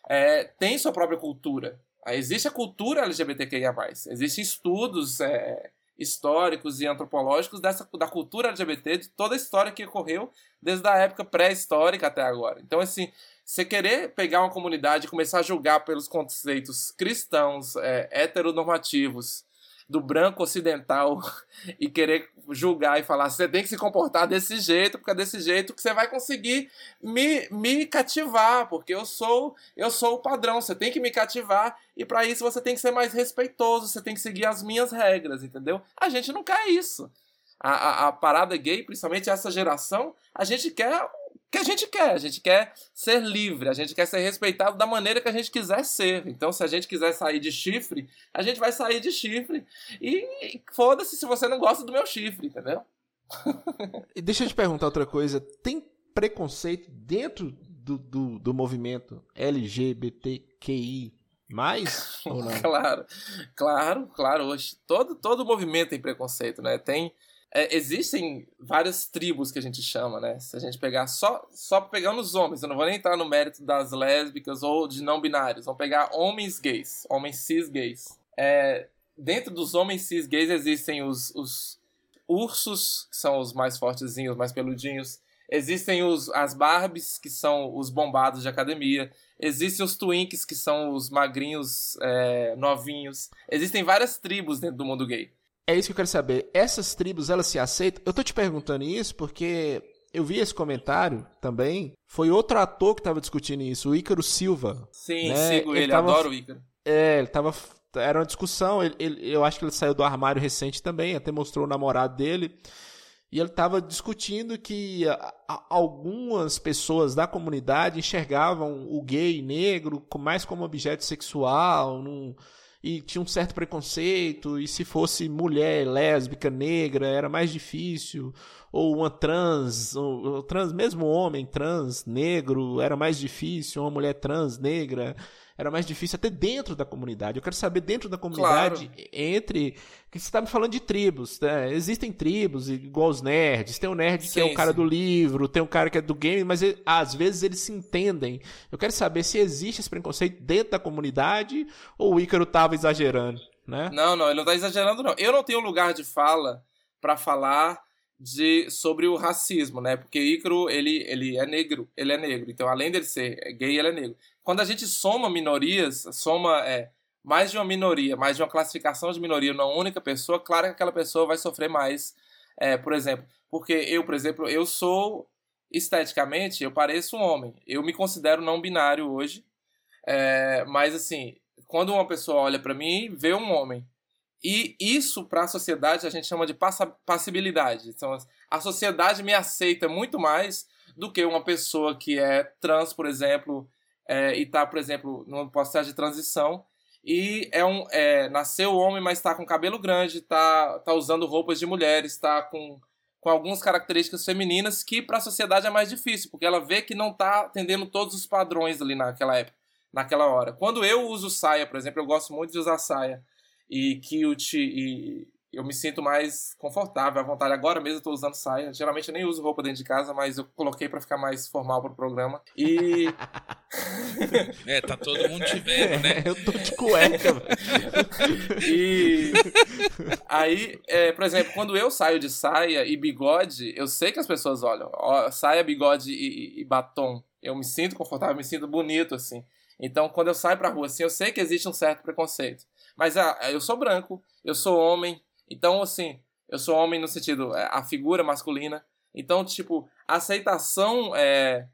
é, tem sua própria cultura. Existe a cultura LGBTQIA. Existem estudos é, históricos e antropológicos dessa, da cultura LGBT, de toda a história que ocorreu desde a época pré-histórica até agora. Então, assim, você querer pegar uma comunidade e começar a julgar pelos conceitos cristãos, é, heteronormativos, do branco ocidental, [LAUGHS] e querer julgar e falar, você tem que se comportar desse jeito, porque é desse jeito que você vai conseguir me, me cativar, porque eu sou eu sou o padrão, você tem que me cativar, e para isso você tem que ser mais respeitoso, você tem que seguir as minhas regras, entendeu? A gente não quer isso. A, a, a parada gay, principalmente essa geração, a gente quer que a gente quer. A gente quer ser livre, a gente quer ser respeitado da maneira que a gente quiser ser. Então, se a gente quiser sair de chifre, a gente vai sair de chifre. E foda-se se você não gosta do meu chifre, entendeu? e deixa eu te perguntar outra coisa. Tem preconceito dentro do, do, do movimento LGBTQI mais [LAUGHS] ou não? claro, claro, claro. Hoje todo, todo movimento tem preconceito, né? Tem é, existem várias tribos que a gente chama, né? Se a gente pegar só, só pegando os homens, eu não vou nem entrar no mérito das lésbicas ou de não binários, vamos pegar homens gays, homens cis gays. É, dentro dos homens cis gays existem os, os ursos, que são os mais fortezinhos, mais peludinhos. Existem os, as Barbies, que são os bombados de academia. Existem os Twinks, que são os magrinhos é, novinhos. Existem várias tribos dentro do mundo gay. É isso que eu quero saber. Essas tribos, elas se aceitam? Eu tô te perguntando isso porque eu vi esse comentário também. Foi outro ator que tava discutindo isso, o Ícaro Silva. Sim, né? sigo ele, ele tava, adoro o Ícaro. É, ele tava. Era uma discussão, ele, ele, eu acho que ele saiu do armário recente também, até mostrou o namorado dele. E ele estava discutindo que algumas pessoas da comunidade enxergavam o gay negro mais como objeto sexual, num, e tinha um certo preconceito, e se fosse mulher lésbica, negra, era mais difícil, ou uma trans, ou, trans mesmo homem trans, negro, era mais difícil, uma mulher trans, negra, era mais difícil até dentro da comunidade. Eu quero saber dentro da comunidade, claro. entre. Que você está me falando de tribos, né? Existem tribos, igual os nerds. Tem o nerd sim, que é o cara sim. do livro, tem o cara que é do game, mas ele, às vezes eles se entendem. Eu quero saber se existe esse preconceito dentro da comunidade ou o Ícaro estava exagerando, né? Não, não, ele não está exagerando, não. Eu não tenho lugar de fala para falar de sobre o racismo, né? Porque Ícaro, ele, ele é negro, ele é negro. Então, além dele ser gay, ele é negro. Quando a gente soma minorias, soma é, mais de uma minoria, mais de uma classificação de minoria numa única pessoa, claro que aquela pessoa vai sofrer mais, é, por exemplo. Porque eu, por exemplo, eu sou esteticamente, eu pareço um homem. Eu me considero não binário hoje. É, mas assim, quando uma pessoa olha para mim, vê um homem. E isso, para a sociedade, a gente chama de passibilidade. Então, a sociedade me aceita muito mais do que uma pessoa que é trans, por exemplo, é, e está, por exemplo, num processo de transição e é um é, nasceu homem, mas está com cabelo grande, está tá usando roupas de mulheres, está com, com algumas características femininas que para a sociedade é mais difícil, porque ela vê que não está atendendo todos os padrões ali naquela época, naquela hora. Quando eu uso saia, por exemplo, eu gosto muito de usar saia e kilt e eu me sinto mais confortável, à vontade. Agora mesmo eu tô usando saia. Geralmente eu nem uso roupa dentro de casa, mas eu coloquei para ficar mais formal pro programa. E. [LAUGHS] é, tá todo mundo te vendo, né? [LAUGHS] eu tô de cueca, E. Aí, é, por exemplo, quando eu saio de saia e bigode, eu sei que as pessoas olham. Ó, saia, bigode e, e batom. Eu me sinto confortável, me sinto bonito, assim. Então, quando eu saio pra rua, assim, eu sei que existe um certo preconceito. Mas ah, eu sou branco, eu sou homem, então, assim, eu sou homem no sentido, é, a figura masculina. Então, tipo, a aceitação é,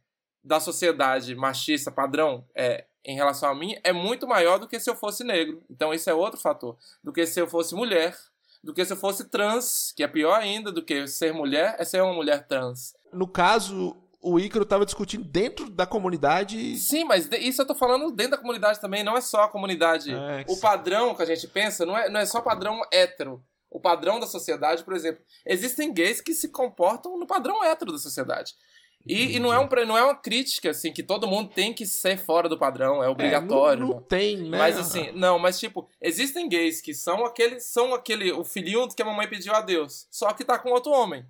da sociedade machista padrão é, em relação a mim é muito maior do que se eu fosse negro. Então, isso é outro fator. Do que se eu fosse mulher, do que se eu fosse trans, que é pior ainda do que ser mulher, é ser uma mulher trans. No caso, o Ícaro estava discutindo dentro da comunidade. Sim, mas isso eu tô falando dentro da comunidade também, não é só a comunidade. É, o padrão que a gente pensa não é, não é só padrão hétero o padrão da sociedade, por exemplo. Existem gays que se comportam no padrão hétero da sociedade. E, e, não, é um, não é uma crítica, assim, que todo mundo tem que ser fora do padrão, é obrigatório. É, não, não tem, né? Mas assim, não, mas tipo, existem gays que são aquele, são aquele, o filhinho que a mamãe pediu a Deus, só que tá com outro homem.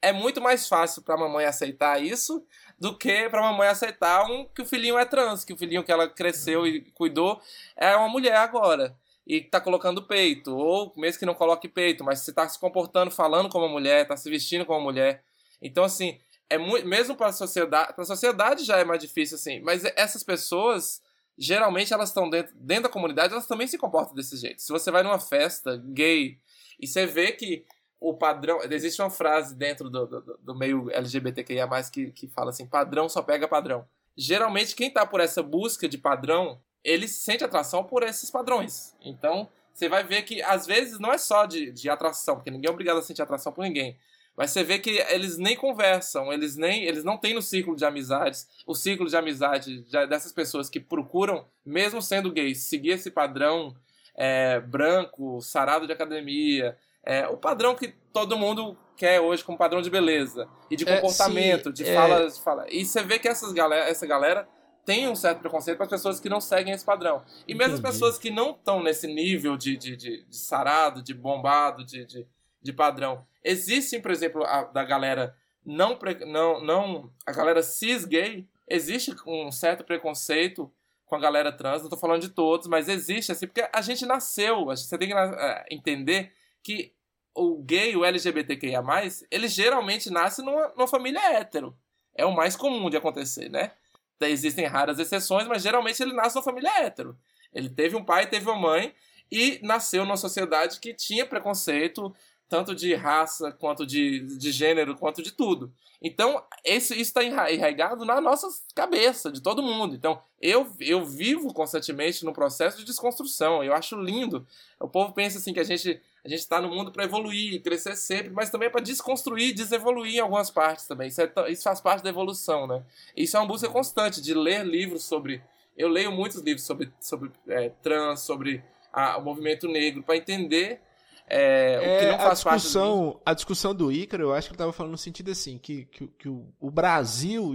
É muito mais fácil pra mamãe aceitar isso do que pra mamãe aceitar um, que o filhinho é trans, que o filhinho que ela cresceu e cuidou é uma mulher agora e tá colocando peito, ou mesmo que não coloque peito, mas você tá se comportando, falando como mulher, tá se vestindo como mulher. Então, assim, é muito, mesmo para a sociedade, para a sociedade já é mais difícil, assim, mas essas pessoas, geralmente elas estão dentro, dentro da comunidade, elas também se comportam desse jeito. Se você vai numa festa gay e você vê que o padrão. Existe uma frase dentro do, do, do meio LGBTQIA, que, que fala assim: padrão só pega padrão. Geralmente, quem tá por essa busca de padrão ele sente atração por esses padrões. Então, você vai ver que às vezes não é só de, de atração, porque ninguém é obrigado a sentir atração por ninguém. Mas você vê que eles nem conversam, eles nem eles não têm no círculo de amizades, o círculo de amizade de, dessas pessoas que procuram, mesmo sendo gays, seguir esse padrão é, branco, sarado de academia, é, o padrão que todo mundo quer hoje como padrão de beleza e de comportamento, é, sim, de, fala, de fala. E você vê que essas galera, essa galera tem um certo preconceito para as pessoas que não seguem esse padrão. E mesmo Entendi. as pessoas que não estão nesse nível de, de, de, de, sarado, de bombado, de, de, de padrão. Existem, por exemplo, a, da galera não, não, não. A galera cis gay, existe um certo preconceito com a galera trans, não estou falando de todos, mas existe, assim, porque a gente nasceu, você tem que uh, entender que o gay, o LGBTQIA, ele geralmente nasce numa, numa família hétero. É o mais comum de acontecer, né? Existem raras exceções, mas geralmente ele nasce numa família hétero. Ele teve um pai, teve uma mãe e nasceu numa sociedade que tinha preconceito, tanto de raça, quanto de, de gênero, quanto de tudo. Então, esse, isso está enraizado na nossa cabeça, de todo mundo. Então, eu, eu vivo constantemente no processo de desconstrução. Eu acho lindo. O povo pensa assim que a gente A gente tá no mundo para evoluir, crescer sempre, mas também para desconstruir, desevoluir em algumas partes também. Isso, é, isso faz parte da evolução, né? Isso é uma busca constante de ler livros sobre. Eu leio muitos livros sobre, sobre é, trans, sobre a, o movimento negro, para entender é, o que É, não a faz parte do discussão, a discussão do Ícaro, eu acho que ele tava falando no sentido assim, que, que, que o, o Brasil,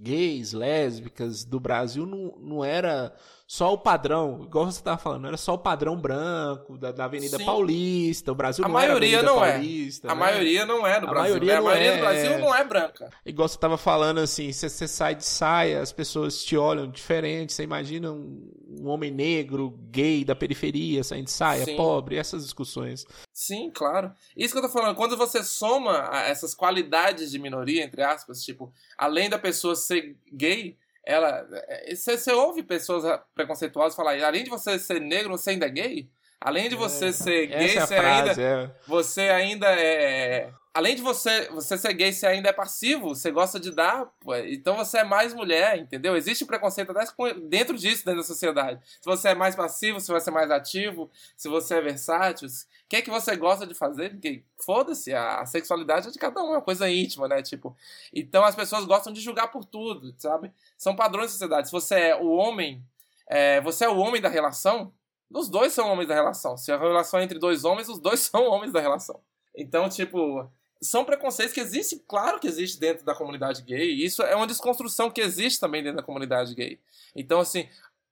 gays, lésbicas do Brasil não, não era só o padrão, igual você tava falando, não era só o padrão branco da, da Avenida Sim. Paulista, o Brasil A não era maioria Avenida não é. Paulista, A né? maioria não é do A Brasil. maioria né? A não maioria é, do Brasil é. não é branca. Igual você tava falando assim, você, você sai de saia, as pessoas te olham diferente, você imagina um, um homem negro, gay da periferia, saindo de saia, Sim. pobre, essas discussões. Sim, claro. Isso que eu tô falando, quando você soma essas qualidades de minoria, entre aspas, tipo, além da pessoa ser gay, ela. é, Você, você ouve pessoas preconceituosas falar, além de você ser negro, você ainda é gay? Além de você ser gay, é você ainda. frase, é. Você ainda é. Além de você, você ser gay, você ainda é passivo, você gosta de dar, pô, então você é mais mulher, entendeu? Existe preconceito até dentro disso, dentro da sociedade. Se você é mais passivo, se você é mais ativo, se você é versátil, o que é que você gosta de fazer? Porque, foda-se, a, a sexualidade é de cada um, é uma coisa íntima, né? Tipo, então as pessoas gostam de julgar por tudo, sabe? São padrões da sociedade. Se você é o homem, é, você é o homem da relação, os dois são homens da relação. Se a relação é entre dois homens, os dois [LAUGHS] são homens da relação. Então, tipo, são preconceitos que existem, claro que existe dentro da comunidade gay. e Isso é uma desconstrução que existe também dentro da comunidade gay. Então, assim,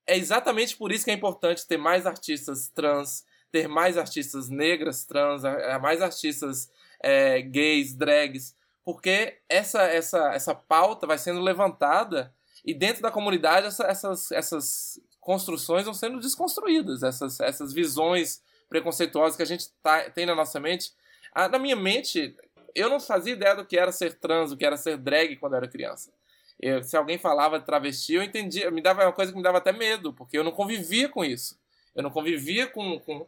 é exatamente por isso que é importante ter mais artistas trans, ter mais artistas negras trans, mais artistas eh, gays, drags, porque essa, essa, essa pauta vai sendo levantada e dentro da comunidade essa- essas, essas construções vão sendo desconstruídas, essas, essas visões preconceituosas que a gente tá- tem na nossa mente. Ah, na minha mente, eu não fazia ideia do que era ser trans, do que era ser drag quando eu era criança. Eu- se alguém falava de travesti, eu entendia, me dava uma coisa que me dava até medo, porque eu não convivia com isso. Eu não convivia com, com,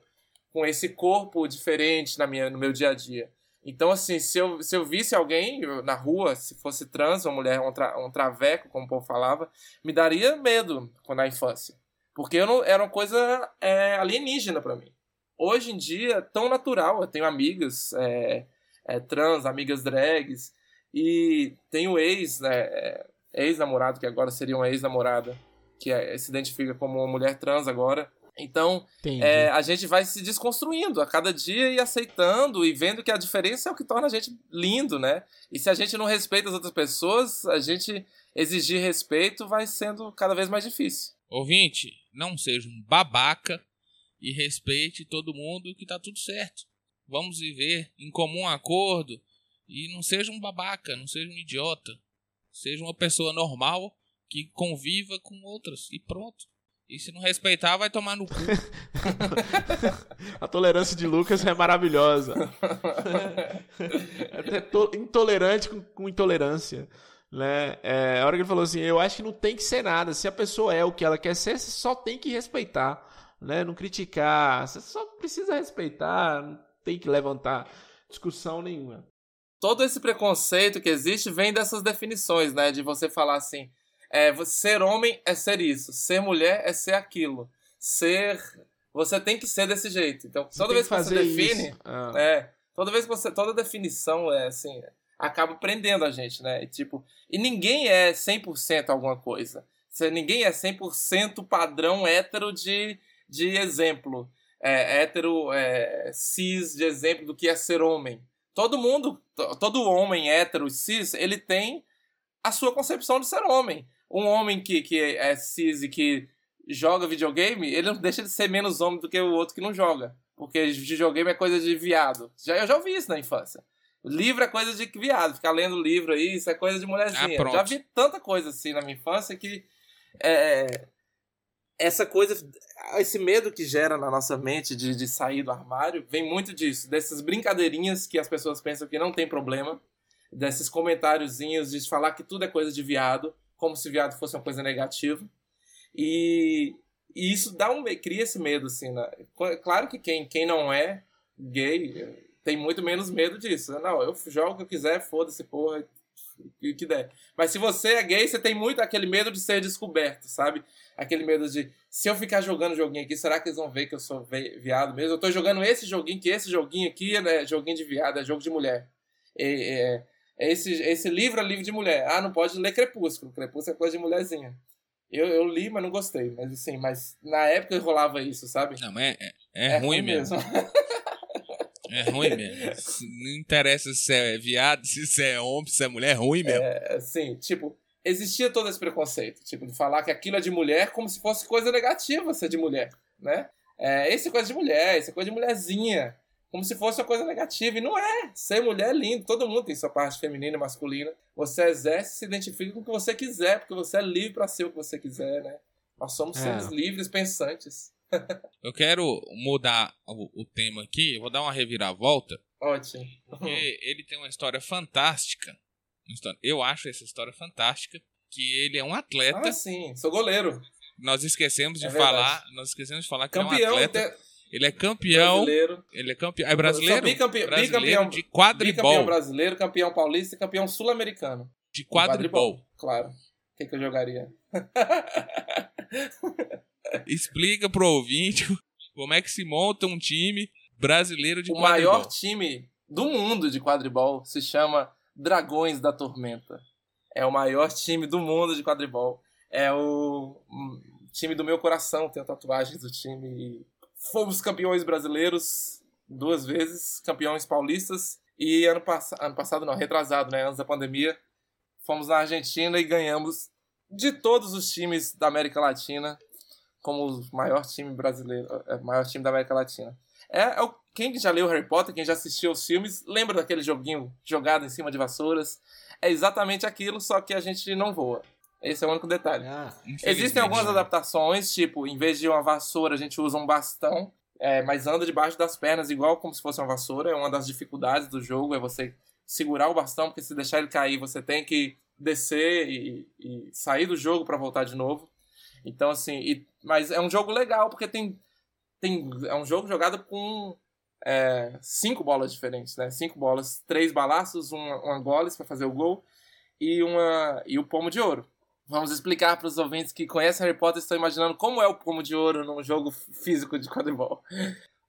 com esse corpo diferente na minha, no meu dia a dia. Então, assim, se eu, se eu visse alguém na rua, se fosse trans, uma mulher, um, tra, um traveco, como o povo falava, me daria medo na infância. Porque eu não, era uma coisa é, alienígena para mim. Hoje em dia, é tão natural. Eu tenho amigas é, é, trans, amigas drags, e tenho ex, né, é, ex-namorado, que agora seria uma ex-namorada, que é- se identifica como uma mulher trans agora. Então, é, a gente vai se desconstruindo a cada dia e aceitando e vendo que a diferença é o que torna a gente lindo, né? E se a gente não respeita as outras pessoas, a gente exigir respeito vai sendo cada vez mais difícil. Ouvinte, não seja um babaca e respeite todo mundo que tá tudo certo. Vamos viver em comum acordo e não seja um babaca, não seja um idiota. Seja uma pessoa normal que conviva com outras e pronto. E se não respeitar, vai tomar no cu. [LAUGHS] A tolerância de Lucas é maravilhosa. É até to- intolerante com, com intolerância. Né? É, a hora que ele falou assim, eu acho que não tem que ser nada. Se a pessoa é o que ela quer ser, você só tem que respeitar. Né? Não criticar. Você só precisa respeitar. Tem que levantar discussão nenhuma. Todo esse preconceito que existe vem dessas definições, né? De você falar assim, é, ser homem é ser isso, ser mulher é ser aquilo, ser... Você tem que ser desse jeito. Então, toda vez que que você define... Ah. É, toda vez que você. Toda definição é assim. Acaba prendendo a gente, né? E, tipo, e ninguém é 100% alguma coisa. Ninguém é 100% padrão hétero de, de exemplo. É, hétero é, cis de exemplo do que é ser homem. Todo mundo, to- todo homem hétero cis, ele tem a sua concepção de ser homem. Um homem que, que é cis e que joga videogame, ele não deixa de ser menos homem do que o outro que não joga. Porque videogame é coisa de viado. Já, eu já ouvi isso na infância. Livro é coisa de viado. Ficar lendo livro aí, isso é coisa de mulherzinha. Ah, já vi tanta coisa assim na minha infância que. é, essa coisa. Esse medo que gera na nossa mente de, de sair do armário vem muito disso. Dessas brincadeirinhas que as pessoas pensam que não tem problema. Desses comentáriozinhos de falar que tudo é coisa de viado. Como se viado fosse uma coisa negativa. E, e isso dá um, cria esse medo, assim, né? Claro que quem, quem não é gay tem muito menos medo disso. Não, eu jogo o que eu quiser, foda-se, porra, o que der. Mas se você é gay, você tem muito aquele medo de ser descoberto, sabe? Aquele medo de, se eu ficar jogando joguinho aqui, será que eles vão ver que eu sou viado mesmo? Eu tô jogando esse joguinho, que esse joguinho aqui é joguinho de viado, é jogo de mulher. É, é, é esse, esse livro é livro de mulher. Ah, não pode ler Crepúsculo. Crepúsculo é coisa de mulherzinha. Eu, eu li, mas não gostei. Mas assim, mas na época rolava isso, sabe? Não, mas é, é, é ruim, ruim, mesmo. mesmo. [LAUGHS] É ruim mesmo. Não interessa se é viado, se é homem, se é mulher, é ruim mesmo. É, sim, tipo, existia todo esse preconceito, tipo, de falar que aquilo é de mulher como se fosse coisa negativa ser de mulher, né? É, esse é coisa de mulher, esse é coisa de mulherzinha como se fosse uma coisa negativa. E não é. Ser mulher é lindo. Todo mundo tem sua parte feminina e masculina. Você exerce se identifica com o que você quiser, porque você é livre para ser o que você quiser, né? Nós somos é. seres livres, pensantes. Eu quero mudar o, o, tema aqui. Eu vou dar uma reviravolta. Ótimo. Porque ele tem uma história fantástica. Eu acho essa história fantástica. Que ele é um atleta. Ah, sim. Sou goleiro. Nós esquecemos de é falar. Nós esquecemos de falar que Campeão, é um atleta. Ele é campeão. Brasileiro. Ele é campeão. É brasileiro? Bicampe... brasileiro bicampeão de quadribol. Bicampeão brasileiro, campeão paulista e campeão sul-americano. De quadribol. quadribol. Claro. O que, que eu jogaria? [LAUGHS] Explica pro ouvinte como é que se monta um time brasileiro de o quadribol. O maior time do mundo de quadribol se chama Dragões da Tormenta. É o maior time do mundo de quadribol. É o time do meu coração. Tenho tatuagens do time Fomos campeões brasileiros duas vezes, campeões paulistas. E ano, pass ano passado, não, retrasado, né? Antes da pandemia, fomos na Argentina e ganhamos de todos os times da América Latina como o maior time brasileiro, é, maior time da América Latina. É, é o, quem já leu Harry Potter, quem já assistiu os filmes, lembra daquele joguinho jogado em cima de vassouras? É exatamente aquilo, só que a gente não voa. Esse é o único detalhe. Ah, Existem algumas adaptações, tipo, em vez de uma vassoura, a gente usa um bastão, é, mas anda debaixo das pernas, igual como se fosse uma vassoura. É uma das dificuldades do jogo, é você segurar o bastão, porque se deixar ele cair, você tem que descer e, e sair do jogo para voltar de novo. Então, assim, e, mas é um jogo legal, porque tem, tem é um jogo jogado com é, cinco bolas diferentes, né? Cinco bolas, três balaços, uma, uma goles para fazer o gol e, uma, e o pomo de ouro. Vamos explicar para os ouvintes que conhecem Harry Potter e estão imaginando como é o pomo de ouro num jogo físico de quadribol.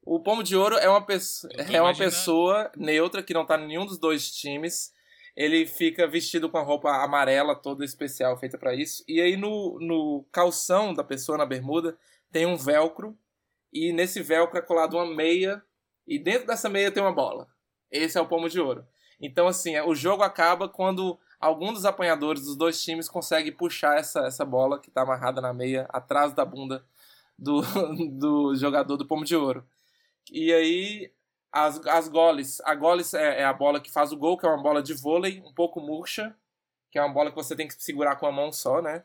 O pomo de ouro é uma, pessoa, é uma pessoa neutra que não está em nenhum dos dois times. Ele fica vestido com a roupa amarela toda especial feita para isso. E aí no, no calção da pessoa na bermuda tem um velcro e nesse velcro é colado uma meia e dentro dessa meia tem uma bola. Esse é o pomo de ouro. Então assim, o jogo acaba quando algum dos apanhadores dos dois times consegue puxar essa, essa bola que está amarrada na meia atrás da bunda do, [LAUGHS] do jogador do Pomo de Ouro. E aí as, as goles, a goles é, é, a bola que faz o gol, que é uma bola de vôlei, um pouco murcha, que é uma bola que você tem que segurar com a mão só, né?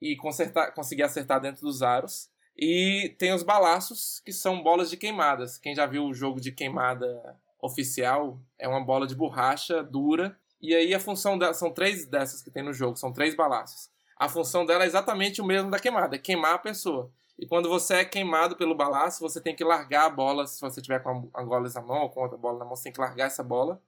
E consertar, conseguir acertar dentro dos aros. E tem os balaços, que são bolas de queimadas. Quem já viu o jogo de queimada oficial, é uma bola de borracha dura e aí a função dela, são três dessas que tem no jogo, são três balaços. A função dela é exatamente o mesmo da queimada, queimar a pessoa. E quando você é queimado pelo balaço, você tem que largar a bola, se você tiver com a gola na mão ou com outra bola na mão, você tem que largar essa bola,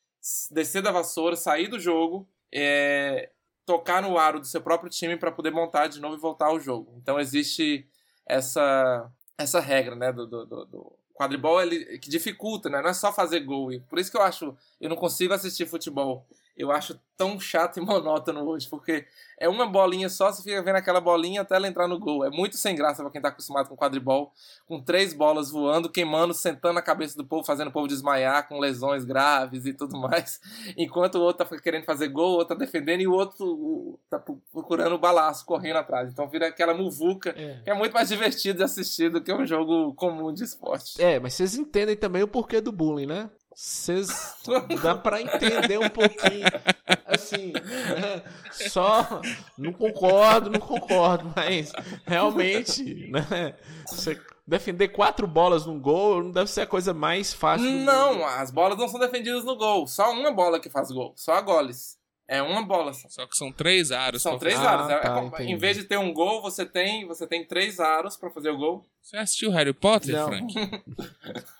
descer da vassoura, sair do jogo, é, tocar no aro do seu próprio time para poder montar de novo e voltar ao jogo. Então existe essa essa regra, né, do, do, do quadribol ele, que dificulta, né? Não é só fazer gol. E por isso que eu acho, eu não consigo assistir futebol eu acho tão chato e [LAUGHS] monótono hoje, porque é uma bolinha só, você fica vendo aquela bolinha até ela entrar no gol. É muito sem graça para quem tá acostumado com quadribol, com três bolas voando, queimando, sentando na cabeça do povo, fazendo o povo desmaiar, com lesões graves e tudo mais. [LAUGHS] Enquanto o outro tá querendo fazer gol, o outro tá defendendo e o outro tá procurando o balaço, correndo atrás. Então vira aquela muvuca, é. que é muito mais divertido de assistir do que um jogo comum de esporte. É, mas vocês entendem também o porquê do bullying, né? Vocês [LAUGHS] dá para entender um pouquinho. Assim, né? só não concordo, não concordo, mas realmente, né? Você defender quatro bolas num gol não deve ser a coisa mais fácil. Não, as bolas não são defendidas no gol. Só uma bola que faz gol. Só a goles. É uma bola só. Só que são três aros. São três fazer. aros. Ah, é, tá, é, em vez de ter um gol, você tem, você tem três aros para fazer o gol. Você assistiu Harry Potter, Não. Frank? [LAUGHS]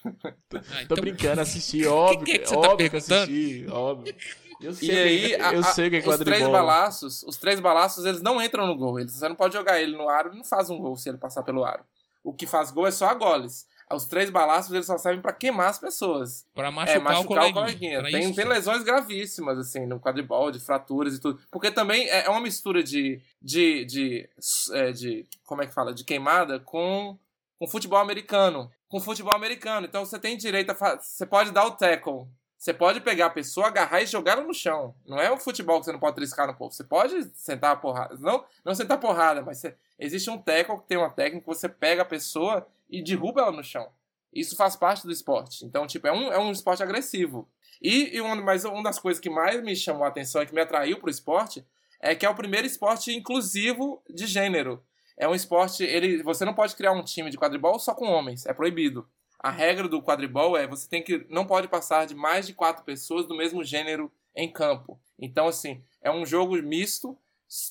[LAUGHS] ah, então... Tô brincando, assisti, [LAUGHS] óbvio. Que que, que você tá óbvio tá que assisti, óbvio. Eu sei, E aí, que- a- eu sei que é os três balaços, os três balaços, eles não entram no gol. Eles, você não pode jogar ele no aro, ele não faz um gol se ele passar pelo aro. O que faz gol é só a goles. Os três balaços, eles só servem pra queimar as pessoas. Pra é, machucar, machucar o coleguinha. coleguinha. Pra Tem, tem lesões gravíssimas, assim, no quadribol, de fraturas e tudo. Porque também é é uma mistura de. de, de, é, de como é que fala? De queimada com, com futebol americano. Com futebol americano. Então você tem direito a. Você pode dar o tackle. Você pode pegar a pessoa, agarrar e jogar ela no chão. Não é o futebol que você não pode triscar no povo. Você pode sentar a porrada. Não, não sentar porrada, mas você- existe um tackle que tem uma técnica que você pega a pessoa e derruba ela no chão. Isso faz parte do esporte. Então, tipo, é um, é um esporte agressivo. E, e uma, mas uma das coisas que mais me chamou a atenção e que me atraiu pro esporte é que é o primeiro esporte inclusivo de gênero. É um esporte, ele, você não pode criar um time de quadribol só com homens, é proibido. A regra do quadribol é você tem que não pode passar de mais de quatro pessoas do mesmo gênero em campo. Então assim é um jogo misto.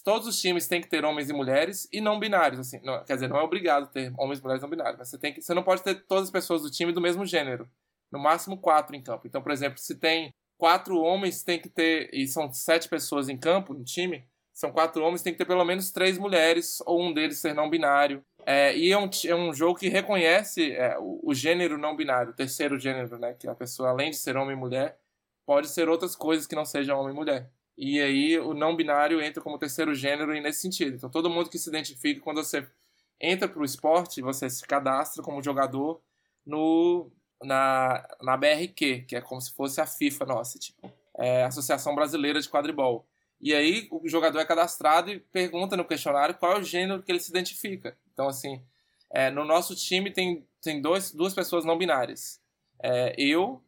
Todos os times têm que ter homens e mulheres e não binários. Assim, não- quer dizer, não é obrigado ter homens e mulheres não binários, mas você tem que, você não pode ter todas as pessoas do time do mesmo gênero. No máximo quatro em campo. Então, por exemplo, se tem quatro homens, tem que ter e são sete pessoas em campo no time. São quatro homens, tem que ter pelo menos três mulheres ou um deles ser não binário. É, e é um, é um jogo que reconhece é, o, o gênero não binário, o terceiro gênero, né? Que a pessoa, além de ser homem e mulher, pode ser outras coisas que não sejam homem e mulher. E aí o não binário entra como terceiro gênero e nesse sentido. Então todo mundo que se identifica quando você entra para o esporte, você se cadastra como jogador no na, na BRQ, que é como se fosse a FIFA nossa, tipo, é Associação Brasileira de Quadribol. E aí o jogador é cadastrado e pergunta no questionário qual é o gênero que ele se identifica. Então, assim, é, no nosso time tem, tem dois, duas pessoas não binárias. É, eu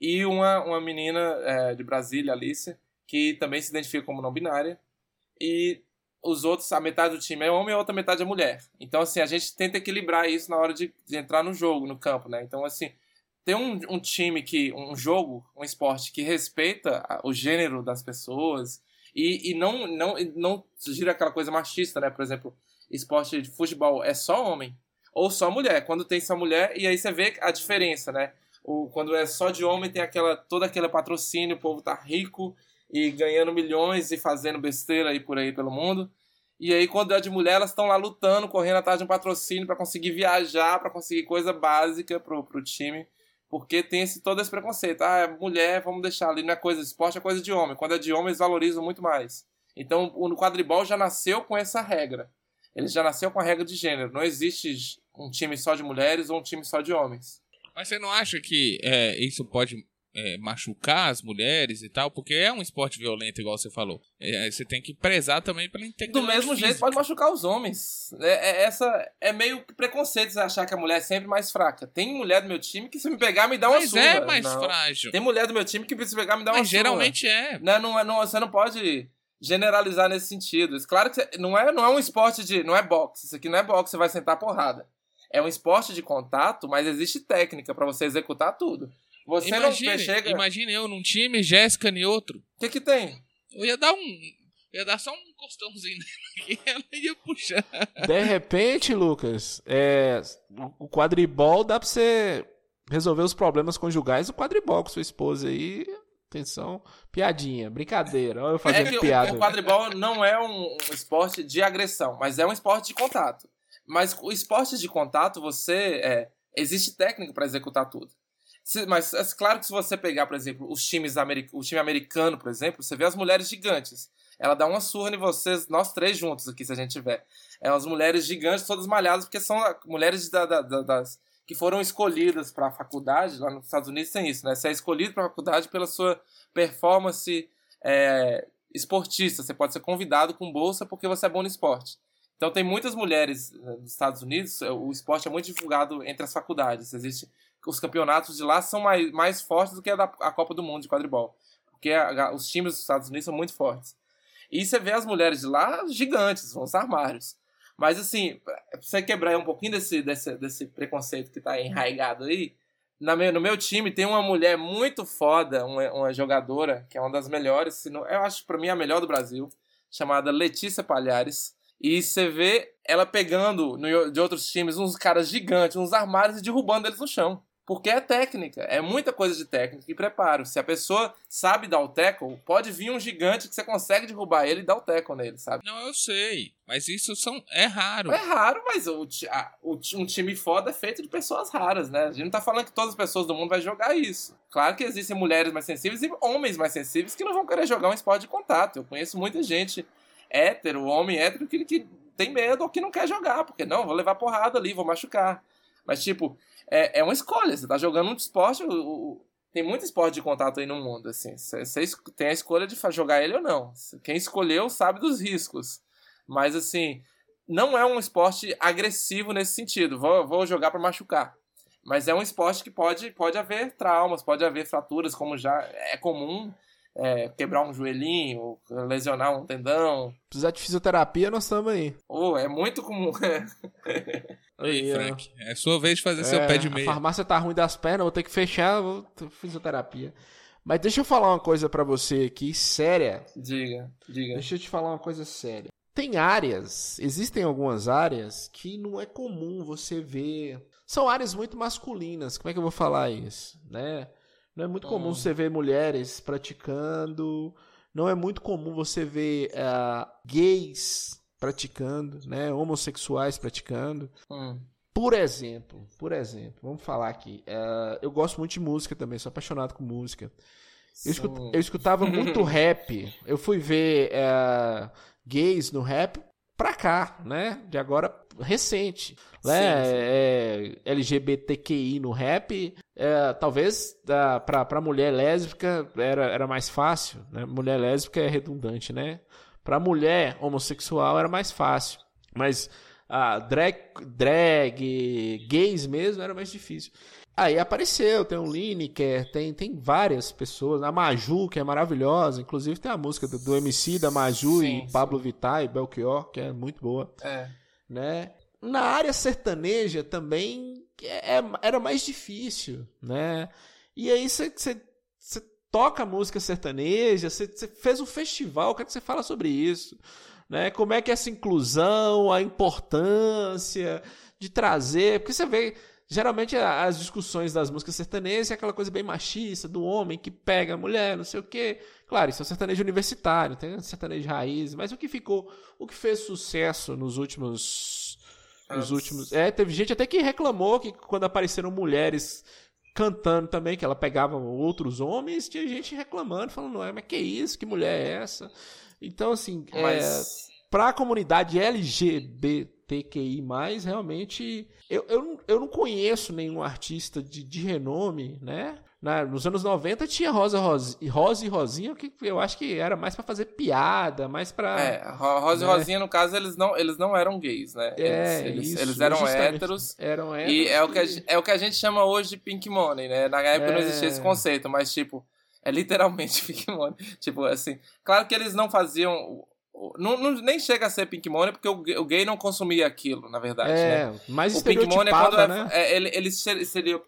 e uma, uma menina é, de Brasília, Alicia, que também se identifica como não binária. E os outros, a metade do time é homem e a outra metade é mulher. Então, assim, a gente tenta equilibrar isso na hora de, de entrar no jogo, no campo, né? Então, assim, ter um, um time que, um jogo, um esporte que respeita o gênero das pessoas e, e não, não, não gira aquela coisa machista, né? Por exemplo, esporte de futebol é só homem ou só mulher. Quando tem só mulher, e aí você vê a diferença, né? O, quando é só de homem, tem aquela, todo aquele patrocínio, o povo tá rico e ganhando milhões e fazendo besteira aí por aí pelo mundo. E aí, quando é de mulher, elas estão lá lutando, correndo atrás de um patrocínio para conseguir viajar, para conseguir coisa básica pro, pro time. Porque tem esse, todo esse preconceito. Ah, é mulher, vamos deixar ali, não é coisa de esporte, é coisa de homem. Quando é de homem, eles valorizam muito mais. Então, o quadribol já nasceu com essa regra. Ele já nasceu com a regra de gênero. Não existe um time só de mulheres ou um time só de homens. Mas você não acha que é, isso pode é, machucar as mulheres e tal? Porque é um esporte violento, igual você falou. É, você tem que prezar também pela Do integridade mesmo jeito, física. pode machucar os homens. É, é- essa é meio preconceito você achar que a mulher é sempre mais fraca. Tem mulher do meu time que se me pegar me dá uma Mas surra. é mais Não. frágil. Tem mulher do meu time que se pegar me dá uma Mas surra. geralmente é. Não, não, é- não, você não pode generalizar nesse sentido. Claro que não é, não é um esporte de. Não é boxe. Isso aqui não é boxe, você vai sentar porrada. É um esporte de contato, mas existe técnica pra você executar tudo. Você Imagine, não chega. O imagine eu num time, Jéssica em outro. que, que tem? Eu ia dar um. Eu ia dar só um costãozinho nela aqui, [LAUGHS] ela ia puxar. De repente, Lucas, é, o quadribol dá pra você resolver os problemas conjugais do quadribol com sua esposa aí. Atenção, piadinha, brincadeira. Olha eu fazendo É que o- piada. o quadribol não é um, um esporte de agressão, mas é um esporte de contato. Mas o esporte de contato, você. é, existe técnica pra executar tudo. Se- mas é claro que se você pegar, por exemplo, os times o time americano, por exemplo, você vê as mulheres gigantes. Ela dá uma surra em vocês, nós três juntos aqui, se a gente tiver. É umas mulheres gigantes, todas malhadas, porque são ah, mulheres da- da- da- das, que foram escolhidas para a faculdade. Lá nos Estados Unidos tem isso, né? Você é escolhido para a faculdade pela sua performance é, esportista. Você pode ser convidado com bolsa porque você é bom no esporte. Então tem muitas mulheres eh, nos Estados Unidos, eh, o esporte é muito divulgado entre as faculdades. Existe os campeonatos de lá são mais, mais fortes do que a da a Copa do Mundo de quadribol, porque a- os times dos Estados Unidos são muito fortes. E você vê as mulheres de lá gigantes, são os armários. Mas assim, pra você quebrar um pouquinho desse, desse, desse preconceito que tá enraigado aí, na meu, no meu time tem uma mulher muito foda, uma, uma jogadora, que é uma das melhores, se não, eu acho pra mim a melhor do Brasil, chamada Letícia Palhares. E você vê ela pegando no- de outros times uns caras gigantes, uns armários e derrubando eles no chão. Porque é técnica, é muita coisa de técnica e preparo. Se a pessoa sabe dar o tackle, pode vir um gigante que você consegue derrubar ele e dar o tackle nele, sabe? Não, eu sei. Mas isso são, é raro. É raro, mas o, a, o, um time foda é feito de pessoas raras, né? A gente não tá falando que todas as pessoas do mundo vão jogar isso. Claro que existem mulheres mais sensíveis e homens mais sensíveis que não vão querer jogar um esporte de contato. Eu conheço muita gente hétero, homem hétero, que, que tem medo ou que não quer jogar, porque não, vou levar porrada ali, vou machucar. Mas, tipo, é, é uma escolha. Você tá jogando um esporte. O, o, tem muito esporte de contato aí no mundo, assim. Você, tem a escolha de jogar ele ou não. Quem escolheu sabe dos riscos. Mas, assim, não é um esporte agressivo nesse sentido. Vou, vou jogar para machucar. Mas é um esporte que pode, pode haver traumas, pode haver fraturas, como já é comum é, quebrar um joelhinho, lesionar um tendão. Precisar de fisioterapia, nós estamos aí. Oh, é muito comum. [LAUGHS] aí, Frank, é sua vez de fazer é, seu pé de meia. A farmácia tá ruim das pernas, vou ter que fechar, vou ter fisioterapia. Mas deixa eu falar uma coisa para você aqui, séria. Diga, diga. Deixa eu te falar uma coisa séria. Tem áreas, existem algumas áreas que não é comum você ver. São áreas muito masculinas. Como é que eu vou falar isso, né? Não é muito comum hum. você ver mulheres praticando. Não é muito comum você ver uh, gays praticando, né? Homossexuais praticando. Hum. Por exemplo, por exemplo, vamos falar aqui. Uh, eu gosto muito de música também, sou apaixonado com música. Eu, escut, eu escutava muito [LAUGHS] rap. Eu fui ver uh, gays no rap pra cá, né? De agora recente. Né? Sim, sim. É, LGBTQI no rap, é, talvez pra mulher lésbica era, era mais fácil. Né? Mulher lésbica é redundante, né? Pra mulher homossexual era mais fácil. Mas uh, drag, drag, gays mesmo era mais difícil. Aí apareceu, tem o Lineker, tem, tem várias pessoas, a Maju, que é maravilhosa, inclusive tem a música do, do MC da Maju sim, e Pablo Vittar e Belchior, que é muito boa. É. Né? Na área sertaneja também é, é era mais difícil, né? E aí você toca música sertaneja, você fez um festival, quero que você fala sobre isso. Né? Como é que é essa inclusão, a importância de trazer, porque você vê Geralmente as discussões das músicas sertanejas é aquela coisa bem machista, do homem que pega a mulher, não sei o quê. Claro, isso é um sertanejo universitário, tem sertanejo raiz, mas o que ficou, o que fez sucesso nos últimos nos últimos, é, teve gente até que reclamou que quando apareceram mulheres cantando também que ela pegava outros homens, tinha gente reclamando, falando, não, mas que isso? Que mulher é essa? Então assim, mas... é, para a comunidade LGBTQI+, realmente eu, eu, eu não conheço nenhum artista de, de renome, né? Na, nos anos 90 tinha Rosa, Rosa, Rosa e Rosinha, que eu acho que era mais para fazer piada, mais para É, Rosa né? e Rosinha, no caso, eles não, eles não eram gays, né? É, eles, isso, eles eram héteros. Eram héteros. E é o, que a, é o que a gente chama hoje de Pink Money, né? Na época é... não existia esse conceito, mas, tipo, é literalmente [LAUGHS] Pink Money. Tipo, assim, claro que eles não faziam não, não, nem chega a ser Pink Money, porque o, o gay não consumia aquilo, na verdade. É, né? mas o Pink Money é quando é, né? é, ele, eles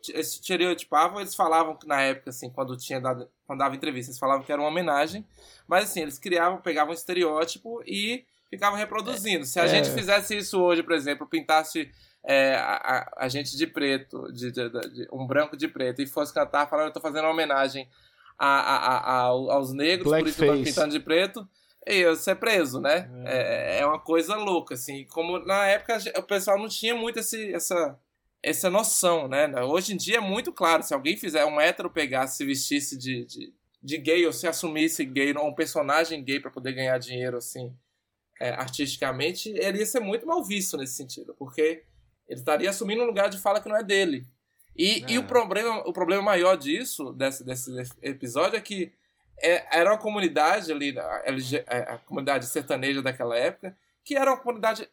estereotipavam, eles falavam que na época, assim, quando tinha dado, quando dava entrevista, eles falavam que era uma homenagem, mas assim, eles criavam, pegavam um estereótipo e ficavam reproduzindo. Se a é. gente fizesse isso hoje, por exemplo, pintasse é, a, a, a, gente de preto, de, de, de, um branco de preto, e fosse cantar falando, eu tô fazendo uma homenagem a, a, aos negros, Black por isso face. eu tô pintando de preto e ser preso, né? É. é. É, uma coisa louca, assim. Como na época o pessoal não tinha muito esse, essa, essa noção, né? Hoje em dia é muito claro. Se alguém fizer um hétero pegasse, se vestisse de, de, de gay ou se assumisse gay, ou um personagem gay para poder ganhar dinheiro, assim, é, artisticamente, ele ia ser muito mal visto nesse sentido, porque ele estaria assumindo um lugar de fala que não é dele. E, é. e o, problema, o problema maior disso, desse, desse episódio, é que é, era uma comunidade ali, a, é, a, comunidade sertaneja daquela época, que era uma comunidade,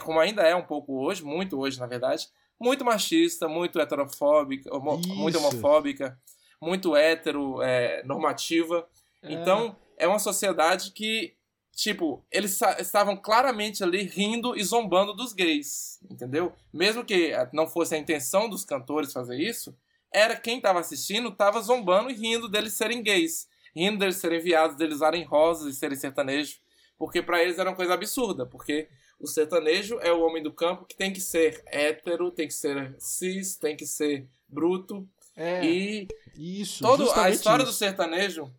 como ainda é um pouco hoje, muito hoje na verdade, muito machista, muito heterofóbica, homo, muito homofóbica, muito hétero, é, normativa. É. Então, é uma sociedade que, tipo, eles estavam claramente ali rindo e zombando dos gays, entendeu? Mesmo que não fosse a intenção dos cantores fazer isso, era quem estava assistindo, estava zombando e rindo deles serem gays rindo deles serem viados, deles usarem rosas e serem sertanejos, porque para eles era uma coisa absurda, porque o sertanejo é o homem do campo que tem que ser hétero, tem que ser cis, tem que ser bruto. É, E isso. toda a história do isso. sertanejo,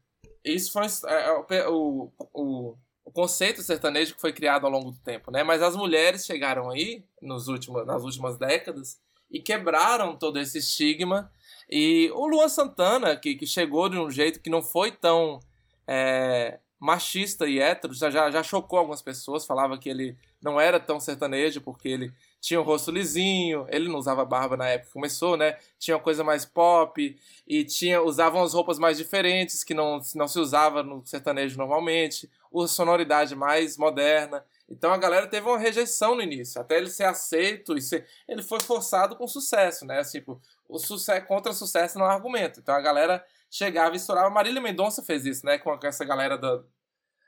isso foi é, é, o, o, o conceito sertanejo que foi criado ao longo do tempo, né? Mas as mulheres chegaram aí nos últimos, nas últimas décadas e quebraram todo esse estigma. E o Luan Santana, que, que chegou de um jeito que não foi tão é, machista e hétero, já, já, chocou algumas pessoas, falava que ele não era tão sertanejo porque ele tinha o rosto lisinho, ele não usava barba na época que começou, né? Tinha uma coisa mais pop e tinha usavam as roupas mais diferentes que não, não se usava no sertanejo normalmente, a sonoridade mais moderna. Então a galera teve uma rejeição no início, até ele ser aceito e ser, ele foi forçado com sucesso, né? Tipo, o sucesso contra sucesso não é argumento. Então a galera chegava e estourava. Marília Mendonça fez isso, né? Com essa galera do,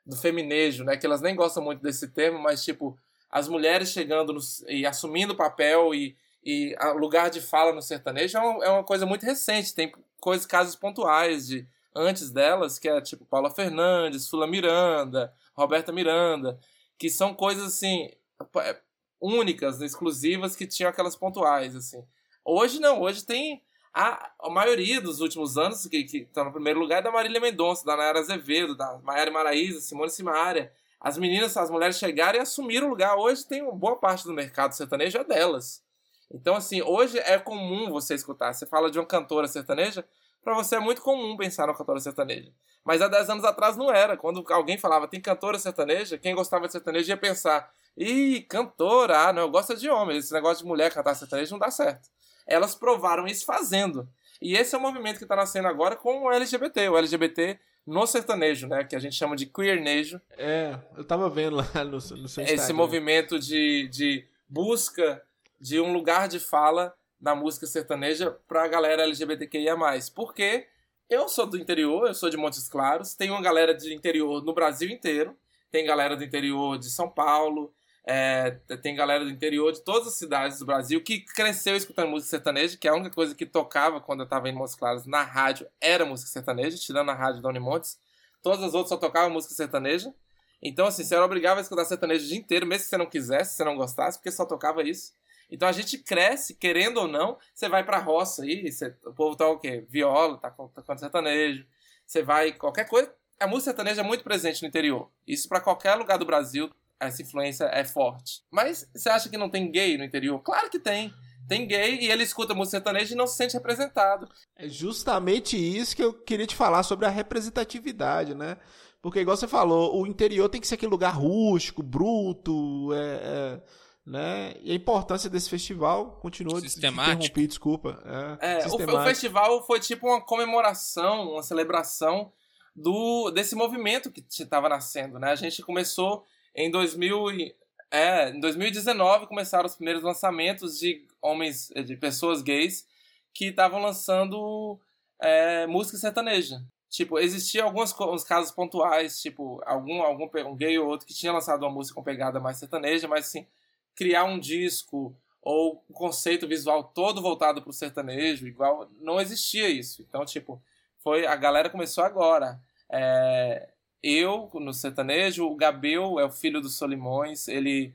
do feminejo, né? Que elas nem gostam muito desse termo, mas tipo as mulheres chegando no, e assumindo papel e, e lugar de fala no sertanejo é uma, é uma coisa muito recente. Tem coisas, casos pontuais de antes delas, que é tipo Paula Fernandes, Sula Miranda, Roberta Miranda, que são coisas assim é, únicas, exclusivas que tinham aquelas pontuais assim. Hoje não, hoje tem a, a maioria dos últimos anos que que está no primeiro lugar é da Marília Mendonça, da Nayara Azevedo, da Maiara Maraíza, Simone Simaria. As meninas, as mulheres chegaram e assumiram o lugar. Hoje tem uma boa parte do mercado sertanejo é delas. Então, assim, hoje é comum você escutar. Você fala de uma cantora sertaneja, para você é muito comum pensar na cantora sertaneja. Mas há 10 anos atrás não era. Quando alguém falava tem cantora sertaneja, quem gostava de sertanejo ia pensar: ih, cantora, ah, não, eu gosto de homem. Esse negócio de mulher cantar sertanejo não dá certo. Elas provaram isso fazendo. E esse é o movimento que está nascendo agora com o LGBT. O LGBT no sertanejo, né? Que a gente chama de queernejo. É, eu tava vendo lá no, no seu Instagram. Esse movimento de, de busca de um lugar de fala na música sertaneja pra galera LGBTQIA+. Porque eu sou do interior, eu sou de Montes Claros, tem uma galera de interior no Brasil inteiro, tem galera do interior de São Paulo, é, tem galera do interior de todas as cidades do Brasil que cresceu escutando música sertaneja, que a única coisa que tocava quando eu tava em Montes Claros na rádio era música sertaneja, tirando a rádio da Unimontes. Todas as outras só tocavam música sertaneja. Então, assim, você era obrigado a escutar sertanejo o dia inteiro, mesmo que você não quisesse, se você não gostasse, porque só tocava isso. Então a gente cresce, querendo ou não, você vai pra roça aí, o povo tá o quê? Viola, tá tocando sertanejo. Você vai, qualquer coisa. A música sertaneja é muito presente no interior. Isso para qualquer lugar do Brasil, essa influência é forte. Mas você acha que não tem gay no interior? Claro que tem. Tem gay e ele escuta música sertaneja e não se sente representado. É justamente isso que eu queria te falar sobre a representatividade, né? Porque, igual você falou, o interior tem que ser aquele lugar rústico, bruto, é, é, né? E a importância desse festival continua de Sistemático. interromper, desculpa. É, É, o, o sistemático. festival foi tipo uma comemoração, uma celebração do desse movimento que estava nascendo, né? A gente começou em 2000 e- é, em 2019 começaram os primeiros lançamentos de homens, de pessoas gays que estavam lançando é, música sertaneja. Tipo, existia alguns uns casos pontuais, tipo, algum, algum um gay ou outro que tinha lançado uma música com pegada mais sertaneja, mas assim, criar um disco ou um conceito visual todo voltado pro sertanejo, igual, não existia isso. Então, tipo, foi a galera começou agora. É, eu no sertanejo, o Gabriel é o filho do Solimões, ele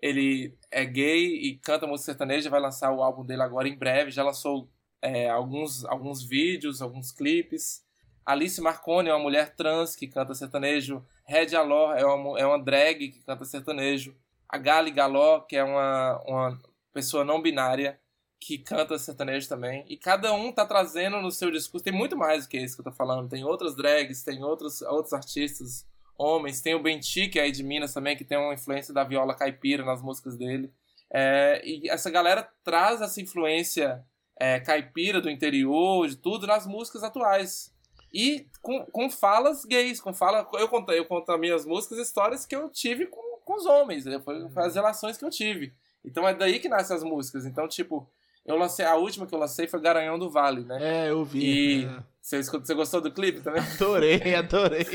ele é gay e canta música sertaneja, vai lançar o álbum dele agora em breve, já lançou é, alguns, alguns vídeos, alguns clipes. Alice Marconi é uma mulher trans que canta sertanejo. Red Alor é uma, é uma drag que canta sertanejo. A Gali Galó, que é uma, uma pessoa não binária que canta sertanejo também. E cada um tá trazendo no seu discurso. Tem muito mais do que isso que eu tô falando. Tem outras drags, tem outros, outros artistas homens. Tem o Benti, que é aí de Minas também, que tem uma influência da viola caipira nas músicas dele. É, e essa galera traz essa influência é, caipira do interior, de tudo, nas músicas atuais. E com, com falas gays, com fala. Eu conto, eu conto nas minhas músicas histórias que eu tive com, com os homens. né? Foi, foi as relações que eu tive. Então é daí que nascem as músicas. Então, tipo, eu lancei. A última que eu lancei foi Garanhão do Vale, né? É, eu vi. E é. você, você gostou do clipe também? [LAUGHS] Adorei, adorei,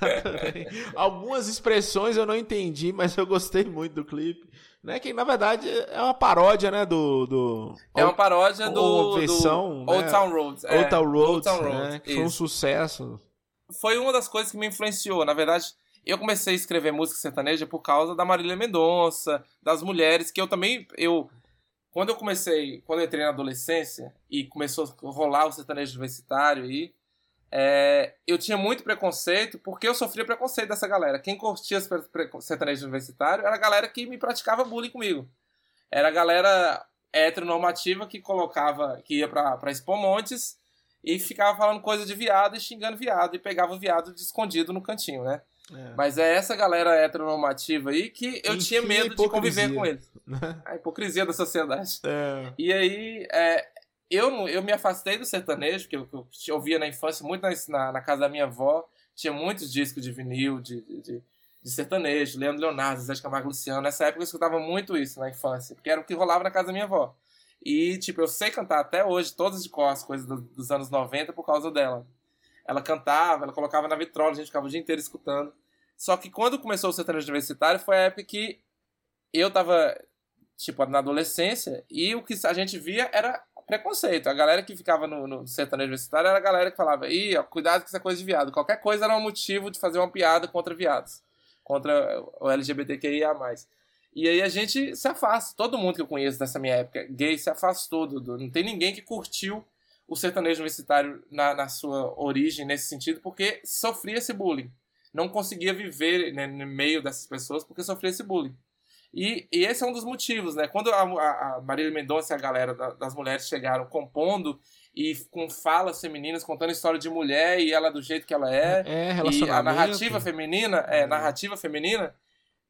adorei. Algumas expressões eu não entendi, mas eu gostei muito do clipe. Né? Que na verdade é uma paródia, né? Do. do... É uma paródia do, ou versão, do Old né? Town Road. É, Old Town Road, Old né? Que foi um sucesso. foi uma das coisas que me influenciou. Na verdade, eu comecei a escrever música sertaneja por causa da Marília Mendonça, das mulheres, que eu também, eu... Quando eu comecei, quando eu entrei na adolescência e começou a rolar o sertanejo universitário aí, é, eu tinha muito preconceito porque eu sofria preconceito dessa galera. Quem curtia sertanejo universitário era a galera que me praticava bullying comigo. Era a galera heteronormativa que colocava, que ia pra, pra Expo Montes e ficava falando coisa de viado e xingando viado e pegava o viado de escondido no cantinho, né? É. Mas é essa galera heteronormativa aí que eu tinha medo de conviver com eles. a hipocrisia da sociedade. É. E aí, é, eu, eu me afastei do sertanejo, que eu, eu ouvia na infância, muito na, na, casa da minha avó. Tinha muitos discos de vinil, de, de, de sertanejo, Leandro Leonardo, Zé de Camargo Luciano. Nessa época eu escutava muito isso na infância, porque era o que rolava na casa da minha avó. E, tipo, eu sei cantar até hoje, todas de cor, as coisas do, dos anos 90 por causa dela. Ela cantava, ela colocava na vitrola, a gente ficava o dia inteiro escutando. Só que quando começou o sertanejo universitário, foi a época que eu tava, tipo, na adolescência, e o que a gente via era preconceito. A galera que ficava no, no sertanejo universitário era a galera que falava, ih, ó, cuidado com essa coisa de viado. Qualquer coisa era um motivo de fazer uma piada contra viados. Contra o LGBTQIA+. E aí a gente se afasta. Todo mundo que eu conheço dessa minha época gay se afastou. Do, não tem ninguém que curtiu o sertanejo universitário na, na sua origem, nesse sentido, porque sofria esse bullying. Não conseguia viver né, no meio dessas pessoas porque sofria esse bullying. E, e, esse é um dos motivos, né? Quando a, a, Marília Mendonça e a galera da, das mulheres chegaram compondo e com falas femininas, contando história de mulher e ela do jeito que ela é, é e a narrativa feminina, é, é, narrativa feminina,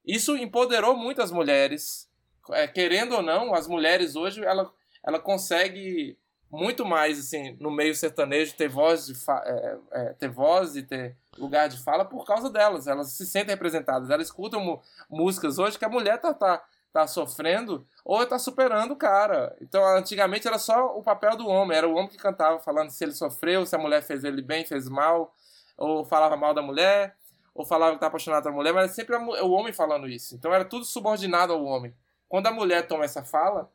isso empoderou muito as mulheres. É, querendo ou não, as mulheres hoje, ela, ela consegue muito mais, assim, no meio sertanejo, ter voz, de é, é, ter voz e ter lugar de fala por causa delas. Elas se sentem representadas. Elas escutam músicas hoje que a mulher tá, tá, tá sofrendo ou tá superando o cara. Então, antigamente era só o papel do homem. Era o homem que cantava falando se ele sofreu, se a mulher fez ele bem, fez mal, ou falava mal da mulher, ou falava que tá apaixonado pela mulher, mas sempre o homem falando isso. Então era tudo subordinado ao homem. Quando a mulher toma essa fala,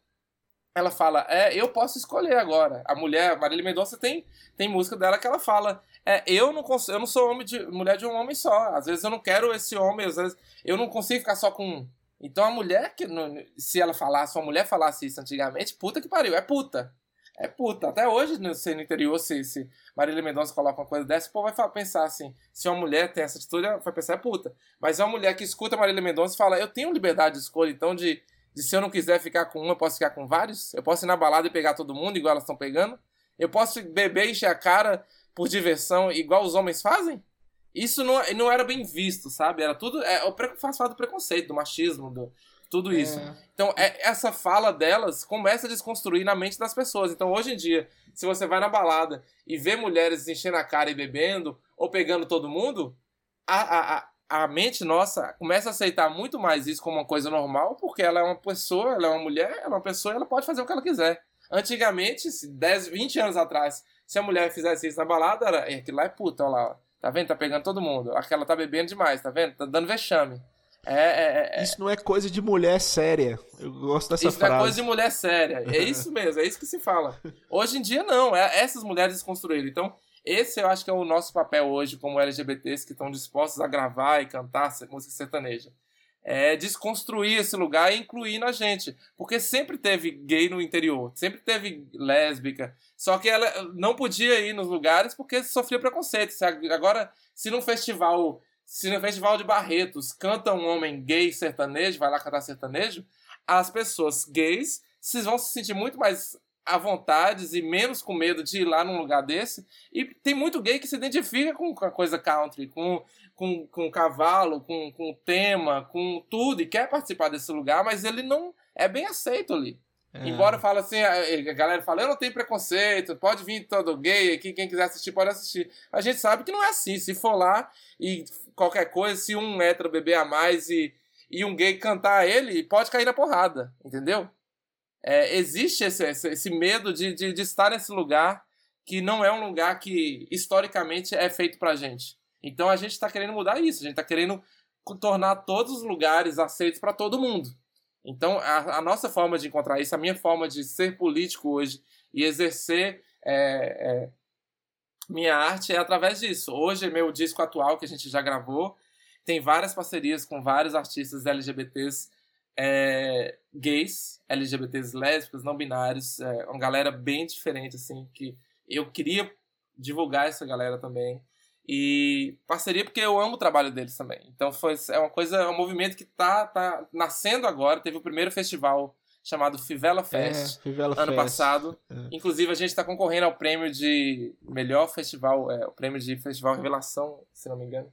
ela fala, é, eu posso escolher agora. A mulher, Marília Mendonça tem, tem música dela que ela fala, é, eu não consigo, eu não sou homem de, mulher de um homem só. Às vezes eu não quero esse homem, às vezes eu não consigo ficar só com um. Então a mulher que se ela falasse, uma mulher falasse isso antigamente, puta que pariu, é puta. É puta. Até hoje, no, no interior, se, se Marília Mendonça coloca uma coisa dessa, o povo vai pensar assim: se uma mulher tem essa atitude, vai pensar é puta. Mas é uma mulher que escuta Marília Mendonça e fala: eu tenho liberdade de escolha, então de de se eu não quiser ficar com uma, eu posso ficar com vários. Eu posso ir na balada e pegar todo mundo, igual elas estão pegando. Eu posso beber e encher a cara por diversão, igual os homens fazem. Isso não, não era bem visto, sabe? Era tudo. É, o faz parte do preconceito, do machismo, do, tudo é. isso. É. Então, é, essa fala delas começa a desconstruir na mente das pessoas. Então, hoje em dia, se você vai na balada e vê mulheres enchendo a cara e bebendo, ou pegando todo mundo, a, a, a mente nossa começa a aceitar muito mais isso como uma coisa normal, porque ela é uma pessoa, ela é uma mulher, ela é uma pessoa, ela pode fazer o que ela quiser. Antigamente, 10, 20 anos atrás, se a mulher fizesse isso na balada, era, aquilo lá é puta, olha lá, tá vendo? Tá pegando todo mundo. Aquela tá bebendo demais, tá vendo? Tá dando vexame. É, é, é, isso não é coisa de mulher séria. Eu gosto dessa isso frase. Isso é coisa de mulher séria. É isso mesmo, é isso que se fala. [LAUGHS] Hoje em dia, não. É, essas mulheres construíram. Então, esse eu acho que é o nosso papel hoje, como LGBTs que estão dispostos a gravar e cantar música sertaneja. É desconstruir esse lugar e incluir na gente. Porque sempre teve gay no interior, sempre teve lésbica. Só que ela não podia ir nos lugares porque sofria preconceito. Agora, se num festival, se no festival de Barretos canta um homem gay sertanejo, vai lá cantar sertanejo, as pessoas gays vão se sentir muito mais à vontade e menos com medo de ir lá num lugar desse. E tem muito gay que se identifica com a coisa country, com, com, com cavalo, com, com tema, com tudo, e quer participar desse lugar, mas ele não é bem aceito ali. É. Embora fale assim, a galera fala, eu não tenho preconceito, pode vir todo gay aqui, quem quiser assistir pode assistir. A gente sabe que não é assim. Se for lá e qualquer coisa, se um hétero beber a mais e, e um gay cantar ele, pode cair na porrada, entendeu? É, existe esse, esse, medo de, de, de, estar nesse lugar que não é um lugar que historicamente é feito pra gente. Então a gente está querendo mudar isso, a gente está querendo tornar todos os lugares aceitos para todo mundo. Então a, a, nossa forma de encontrar isso, a minha forma de ser político hoje e exercer é, é, minha arte é através disso. Hoje, meu disco atual que a gente já gravou, tem várias parcerias com vários artistas LGBTs é, gays, LGBTs lésbicas, não binários, é, uma galera bem diferente, assim, que eu queria divulgar essa galera também. E parceria porque eu amo o trabalho deles também. Então foi, é uma coisa, é um movimento que tá, tá nascendo agora. Teve o primeiro festival chamado Fivela Fest É, Fivela ano Fest. passado. É. Inclusive, a gente está concorrendo ao prêmio de melhor festival, é, o prêmio de festival Revelação, se não me engano.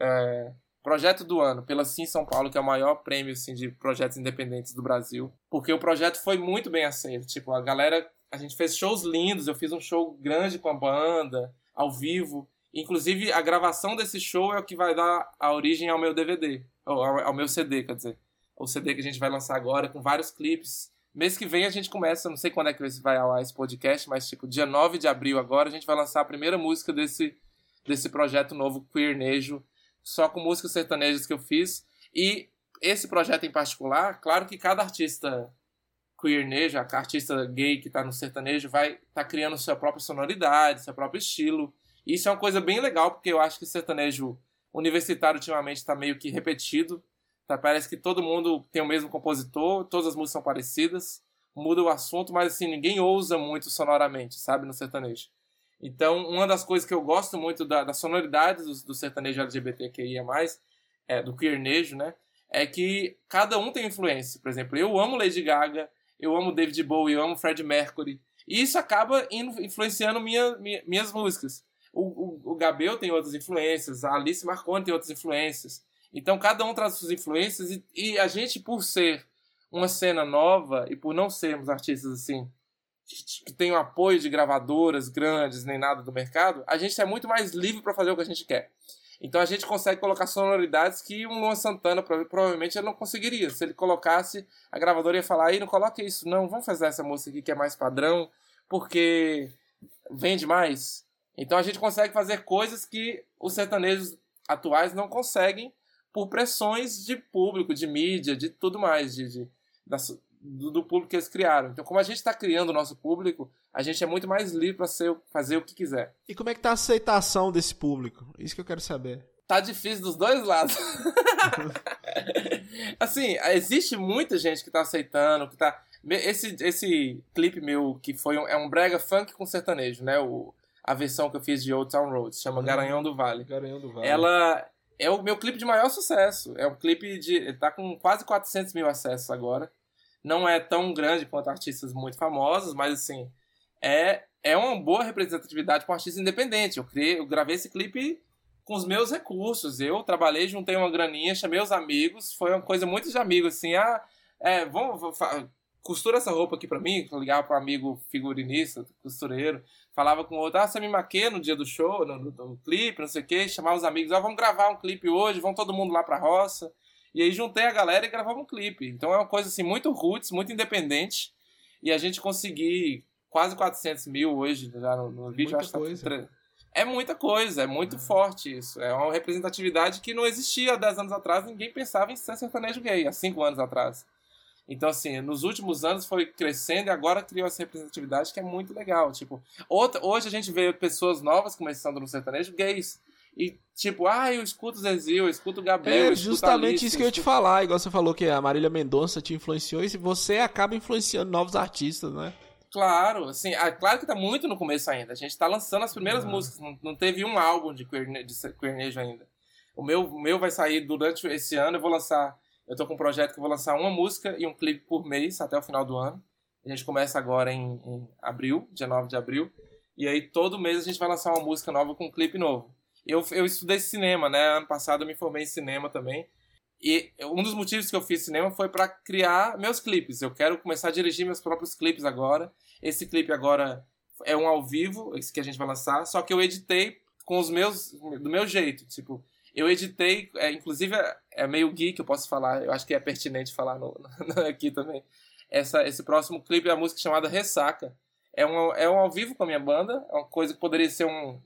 É, projeto do ano, pela Sim São Paulo, que é o maior prêmio assim, de projetos independentes do Brasil. Porque o projeto foi muito bem aceito. Tipo, a galera. A gente fez shows lindos, eu fiz um show grande com a banda, ao vivo. Inclusive, a gravação desse show é o que vai dar a origem ao meu DVD, ao, meu CD, quer dizer. O CD que a gente vai lançar agora, com vários clipes. Mês que vem a gente começa, não sei quando é que vai ao esse podcast, mas tipo, dia 9 de abril agora, a gente vai lançar a primeira música desse, desse projeto novo, Queernejo, só com músicas sertanejas que eu fiz. E esse projeto em particular, claro que cada artista queernejo, artista gay que está no sertanejo, vai estar tá criando sua própria sonoridade, seu próprio estilo. E isso é uma coisa bem legal, porque eu acho que o sertanejo universitário ultimamente está meio que repetido. Tá? Parece que todo mundo tem o mesmo compositor, todas as músicas são parecidas, muda o assunto, mas assim, ninguém ousa muito sonoramente, sabe, no sertanejo. Então, uma das coisas que eu gosto muito da, da sonoridade do, do sertanejo LGBTQIA+, é, do queernejo, né, é que cada um tem influência. Por exemplo, eu amo Lady Gaga, eu amo David Bowie, eu amo Fred Mercury, e isso acaba influenciando minha, minha, minhas músicas. O, o, o Gabel tem outras influências, a Alice Marconi tem outras influências. Então, cada um traz suas influências, e, e a gente, por ser uma cena nova, e por não sermos artistas assim que tem o apoio de gravadoras grandes nem nada do mercado, a gente é muito mais livre para fazer o que a gente quer. Então a gente consegue colocar sonoridades que um Luan Santana provavelmente ele não conseguiria. Se ele colocasse, a gravadora ia falar: aí não coloque isso, não, vamos fazer essa música aqui que é mais padrão, porque vende mais. Então a gente consegue fazer coisas que os sertanejos atuais não conseguem por pressões de público, de mídia, de tudo mais, de, de da, do, do, público que eles criaram. Então, como a gente está criando o nosso público, a gente é muito mais livre para fazer o que quiser. E como é que tá a aceitação desse público? Isso que eu quero saber. Tá difícil dos dois lados. [LAUGHS] assim, existe muita gente que tá aceitando, que tá. Esse, esse clipe meu, que foi um, é um brega funk com sertanejo, né? O, a versão que eu fiz de Old Town Road, chama hum. Garanhão do Vale. Garanhão do Vale. Ela é o meu clipe de maior sucesso. É um clipe de. Ele tá com quase 400 mil acessos agora não é tão grande quanto artistas muito famosos, mas assim, é, é uma boa representatividade para um artista independente. Eu, criei, eu gravei esse clipe com os meus recursos. Eu trabalhei, juntei uma graninha, chamei os amigos, foi uma coisa muito de amigo, assim, ah, é, vamos, costura essa roupa aqui para mim, ligava para um amigo figurinista, costureiro, falava com outro, ah, você me maquia no dia do show, no, no, no clipe, não sei o que, chamava os amigos, ah, vamos gravar um clipe hoje, vamos todo mundo lá pra roça. E aí juntei a galera e gravava um clipe. Então é uma coisa assim muito roots, muito independente. E a gente conseguir quase 400 mil hoje já no, no vídeo. Muita coisa. Tá... É muita coisa, é muito forte isso. É uma representatividade que não existia há 10 anos atrás, ninguém pensava em ser sertanejo gay, há 5 anos atrás. Então, assim, nos últimos anos foi crescendo e agora criou essa representatividade que é muito legal. Tipo, outra, hoje a gente vê pessoas novas começando no sertanejo gays. E tipo, ah, eu escuto o Zezil, eu escuto o Gabriel. É justamente Alice, isso que eu ia te falar. Igual você falou que a Marília Mendonça te influenciou e você acaba influenciando novos artistas, né? Claro, assim, ah, claro que tá muito no começo ainda. A gente tá lançando as primeiras Uhum. músicas, não, não teve um álbum de, queerne, de ainda. O meu, o meu vai sair durante esse ano, eu vou lançar. Eu tô com um projeto que eu vou lançar uma música e um clipe por mês até o final do ano. A gente começa agora em, em abril, dia 9 de abril. E aí todo mês a gente vai lançar uma música nova com um clipe novo. Eu, eu estudei cinema, né? Ano passado eu me formei em cinema também. E um dos motivos que eu fiz cinema foi para criar meus clipes. Eu quero começar a dirigir meus próprios clipes agora. Esse clipe agora é um ao vivo, esse que a gente vai lançar, só que eu editei com os meus do meu jeito, tipo, eu editei, é, inclusive é, é meio geek, eu posso falar, eu acho que é pertinente falar no, no, [LAUGHS] aqui também. Essa, esse próximo clipe é a música chamada Ressaca. É um, é um ao vivo com a minha banda, é uma coisa que poderia ser um,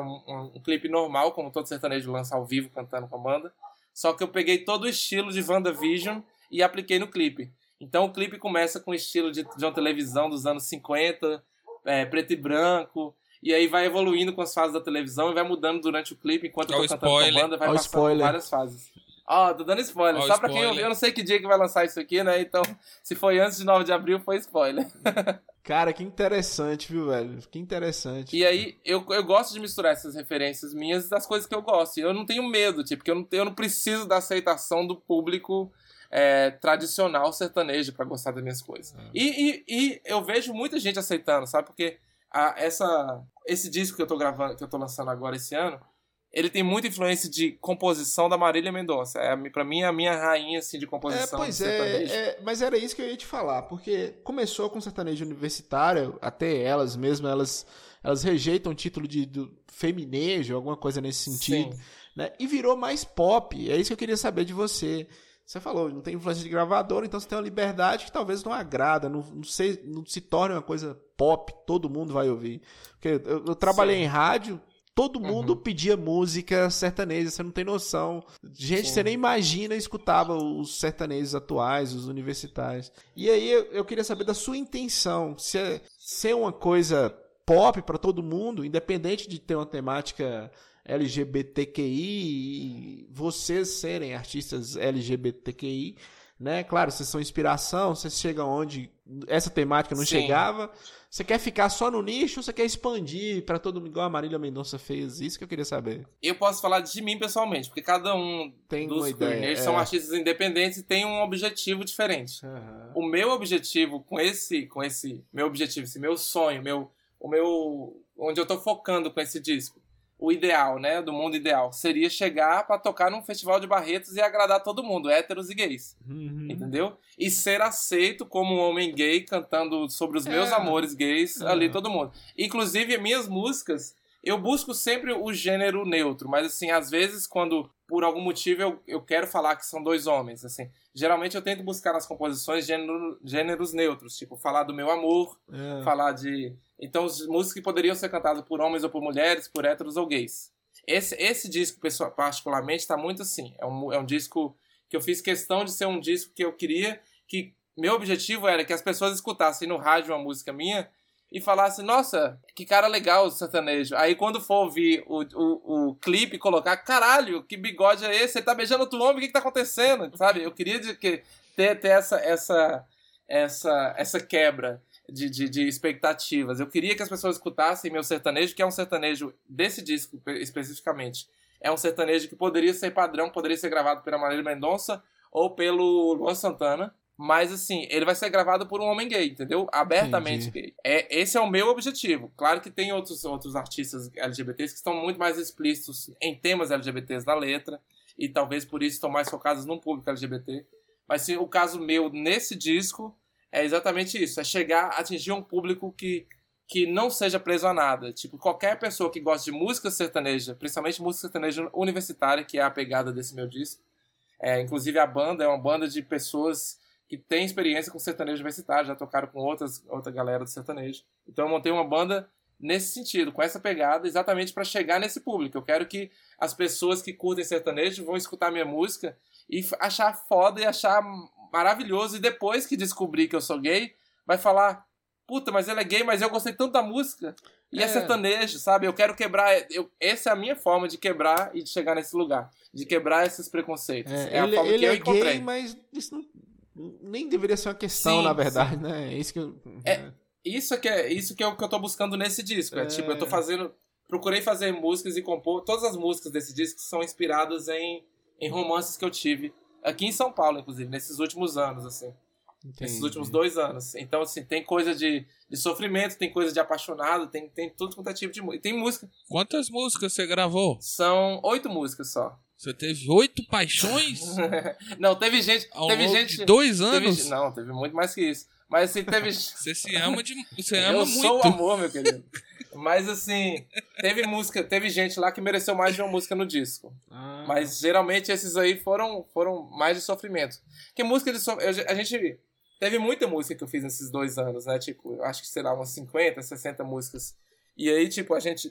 um, um, um clipe normal, como todo sertanejo lança ao vivo cantando com a banda. Só que eu peguei todo o estilo de WandaVision e apliquei no clipe. Então o clipe começa com o estilo de, de uma televisão dos anos 50, é, preto e branco. E aí vai evoluindo com as fases da televisão e vai mudando durante o clipe, enquanto eu tô o cantando com a banda, vai o passando spoiler. várias fases. Ó, tô dando spoiler. Ó o Só pra quem eu, spoiler. eu não sei que dia que vai lançar isso aqui, né? Então, se foi antes de 9 de abril, foi spoiler. [LAUGHS] Cara, que interessante, viu, velho? Que interessante. E aí, eu, eu gosto de misturar essas referências minhas das coisas que eu gosto. E eu não tenho medo, tipo, porque eu não, eu não preciso da aceitação do público é, tradicional sertanejo pra gostar das minhas coisas. E, e, e eu vejo muita gente aceitando, sabe? Porque a, essa, esse disco que eu tô gravando, que eu tô lançando agora esse ano, ele tem muita influência de composição da Marília Mendonça. É, a mi- pra mim, é a minha rainha, assim, de É, composição pois de sertanejo. é, é, mas era isso que eu ia te falar, porque começou com sertanejo universitário, até elas mesmo, elas, elas rejeitam o título de do feminejo, alguma coisa nesse sentido, né? E virou mais pop. É isso que eu queria saber de você. Você falou, não tem influência de gravador, então você tem uma liberdade que talvez não agrada, não, não, sei, não se torne uma coisa pop, todo mundo vai ouvir. Porque eu, eu trabalhei Sim. em rádio, todo mundo Uhum. pedia música sertaneja, você não tem noção. Gente, Sim. você nem imagina escutava os sertanejos atuais, os universitários. E aí eu, eu queria saber da sua intenção, se é ser uma coisa pop para todo mundo, independente de ter uma temática LGBTQI e vocês serem artistas LGBTQI, né? Claro, vocês são inspiração, vocês chegam onde essa temática não Sim. chegava. Você quer ficar só no nicho ou você quer expandir para todo mundo, igual a Marília Mendonça fez? Isso que eu queria saber. Eu posso falar de mim pessoalmente, porque cada um Tem dos queerneiros é. são artistas independentes e tem um objetivo diferente. Aham. O meu objetivo com esse, com esse meu objetivo, esse meu sonho, meu, o meu, onde eu tô focando com esse disco, o ideal, né, do mundo ideal, seria chegar pra tocar num festival de Barretos e agradar todo mundo, héteros e gays, Uhum. entendeu? E ser aceito como um homem gay cantando sobre os meus É. amores gays É. ali todo mundo. Inclusive minhas músicas eu busco sempre o gênero neutro, mas assim, às vezes quando por algum motivo eu, eu quero falar que são dois homens, assim, geralmente eu tento buscar nas composições gênero, gêneros neutros, tipo falar do meu amor, É. falar de então as músicas que poderiam ser cantadas por homens ou por mulheres, por héteros ou gays. Esse, esse disco, pessoal, particularmente, está muito assim. É um, é um disco que eu fiz questão de ser um disco que eu queria que meu objetivo era que as pessoas escutassem no rádio uma música minha e falassem, nossa, que cara legal o sertanejo. Aí quando for ouvir o, o, o clipe, colocar, caralho, que bigode é esse? Ele tá beijando outro homem, o que, que tá acontecendo? Sabe? Eu queria de, que, ter, ter essa, essa, essa, essa quebra de, de, de expectativas. Eu queria que as pessoas escutassem meu sertanejo, que é um sertanejo desse disco especificamente. É um sertanejo que poderia ser padrão, poderia ser gravado pela Marília Mendonça ou pelo Luan Santana. Mas assim, ele vai ser gravado por um homem gay, entendeu? Abertamente Entendi. gay. É, esse é o meu objetivo. Claro que tem outros, outros artistas LGBTs que estão muito mais explícitos em temas LGBTs na letra. E talvez por isso estão mais focados num público LGBT. Mas sim, o caso meu nesse disco é exatamente isso. É chegar a atingir um público que, que não seja preso a nada. Tipo, qualquer pessoa que gosta de música sertaneja, principalmente música sertaneja universitária, que é a pegada desse meu disco. É, inclusive a banda é uma banda de pessoas que têm experiência com sertanejo universitário, já tocaram com outras, outra galera do sertanejo. Então eu montei uma banda nesse sentido, com essa pegada, exatamente para chegar nesse público. Eu quero que as pessoas que curtem sertanejo vão escutar minha música e achar foda e achar maravilhoso. E depois que descobrir que eu sou gay, vai falar: puta, mas ele é gay, mas eu gostei tanto da música. E é, É. sertanejo, sabe? Eu quero quebrar. Eu, essa é a minha forma de quebrar e de chegar nesse lugar. De quebrar esses preconceitos. É, É, a ele forma ele que eu é encontrei. gay, mas isso não, nem deveria ser uma questão, Sim, na verdade, né? É isso que eu... É, Isso que é isso que é o que eu tô buscando nesse disco. É, É. tipo, eu tô fazendo. Procurei fazer músicas e compor. Todas as músicas desse disco são inspiradas em, em romances que eu tive. Aqui em São Paulo, inclusive, nesses últimos anos, assim. Nesses Entendi. últimos dois anos. Então, assim, tem coisa de, de sofrimento, tem coisa de apaixonado, tem, tem tudo quanto é tipo de música. Tem música. Quantas músicas você gravou? São oito músicas só. Você teve oito paixões [LAUGHS] Não, teve gente. ao teve longo gente. de dois teve anos? ge- não, teve muito mais que isso. Mas assim, teve. [LAUGHS] Você se ama de. Você ama eu muito. sou o amor, meu querido. [LAUGHS] Mas assim, teve música, teve gente lá que mereceu mais de uma música no disco. Ah, Mas geralmente esses aí foram, foram mais de sofrimento. Que música de sofrimento. A gente. Teve muita música que eu fiz nesses dois anos, né? Tipo, eu acho que sei lá, umas 50, 60 músicas. E aí, tipo, a gente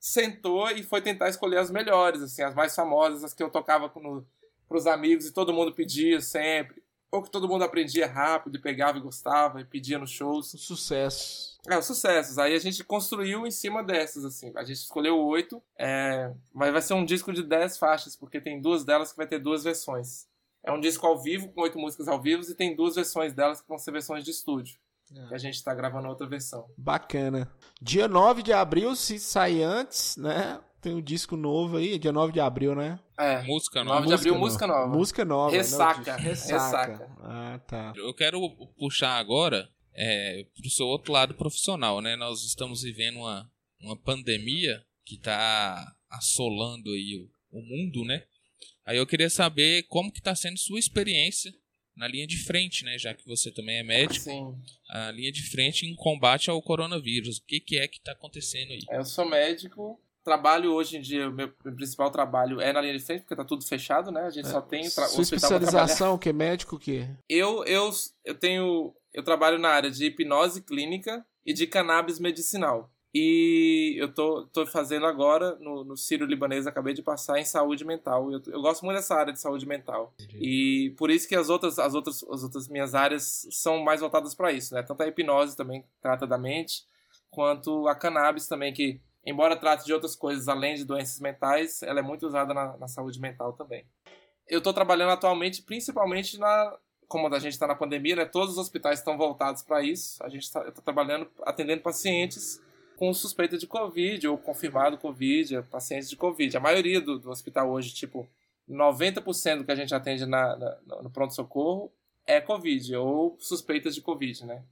sentou e foi tentar escolher as melhores, assim, as mais famosas, as que eu tocava no, pros amigos e todo mundo pedia sempre. ou que todo mundo aprendia rápido e pegava e gostava e pedia nos shows. Sucesso. É, sucessos. Aí a gente construiu em cima dessas, assim. A gente escolheu oito, é... mas vai ser um disco de dez faixas, porque tem duas delas que vai ter duas versões. É um disco ao vivo, com oito músicas ao vivo, e tem duas versões delas que vão ser versões de estúdio. É. Que a gente tá gravando outra versão. Bacana. Dia 9 de abril, se sair antes, né? Tem um disco novo aí, dia 9 de abril, né? É. Música nova. 9 de abril, música nova. Música nova. Ressaca. Né? Ressaca. Ressaca. Ah, tá. Eu quero puxar agora é, pro seu outro lado profissional, né? Nós estamos vivendo uma, uma pandemia que tá assolando aí o, o mundo, né? Aí eu queria saber como que tá sendo sua experiência na linha de frente, né? Já que você também é médico. Sim. A linha de frente em combate ao coronavírus. O que, que é que está acontecendo aí? Eu sou médico. Trabalho hoje em dia, meu principal trabalho é na linha de frente, porque tá tudo fechado, né? A gente é. só tem Sua especialização, que é médico, o quê? Eu, eu, eu tenho. Eu trabalho na área de hipnose clínica e de cannabis medicinal. E eu tô, tô fazendo agora no, no Ciro Libanês, acabei de passar em saúde mental. Eu, eu gosto muito dessa área de saúde mental. E por isso que as outras, as outras, as outras minhas áreas são mais voltadas para isso, né? Tanto a hipnose também trata da mente, quanto a cannabis também, que, embora trate de outras coisas além de doenças mentais, ela é muito usada na, na saúde mental também. Eu estou trabalhando atualmente principalmente na. Como a gente está na pandemia, né? Todos os hospitais estão voltados para isso. A gente está tá trabalhando, atendendo pacientes com suspeita de Covid ou confirmado Covid, pacientes de Covid. A maioria do, do hospital hoje, tipo, 90% do que a gente atende na, na, no pronto-socorro é Covid ou suspeitas de Covid, né?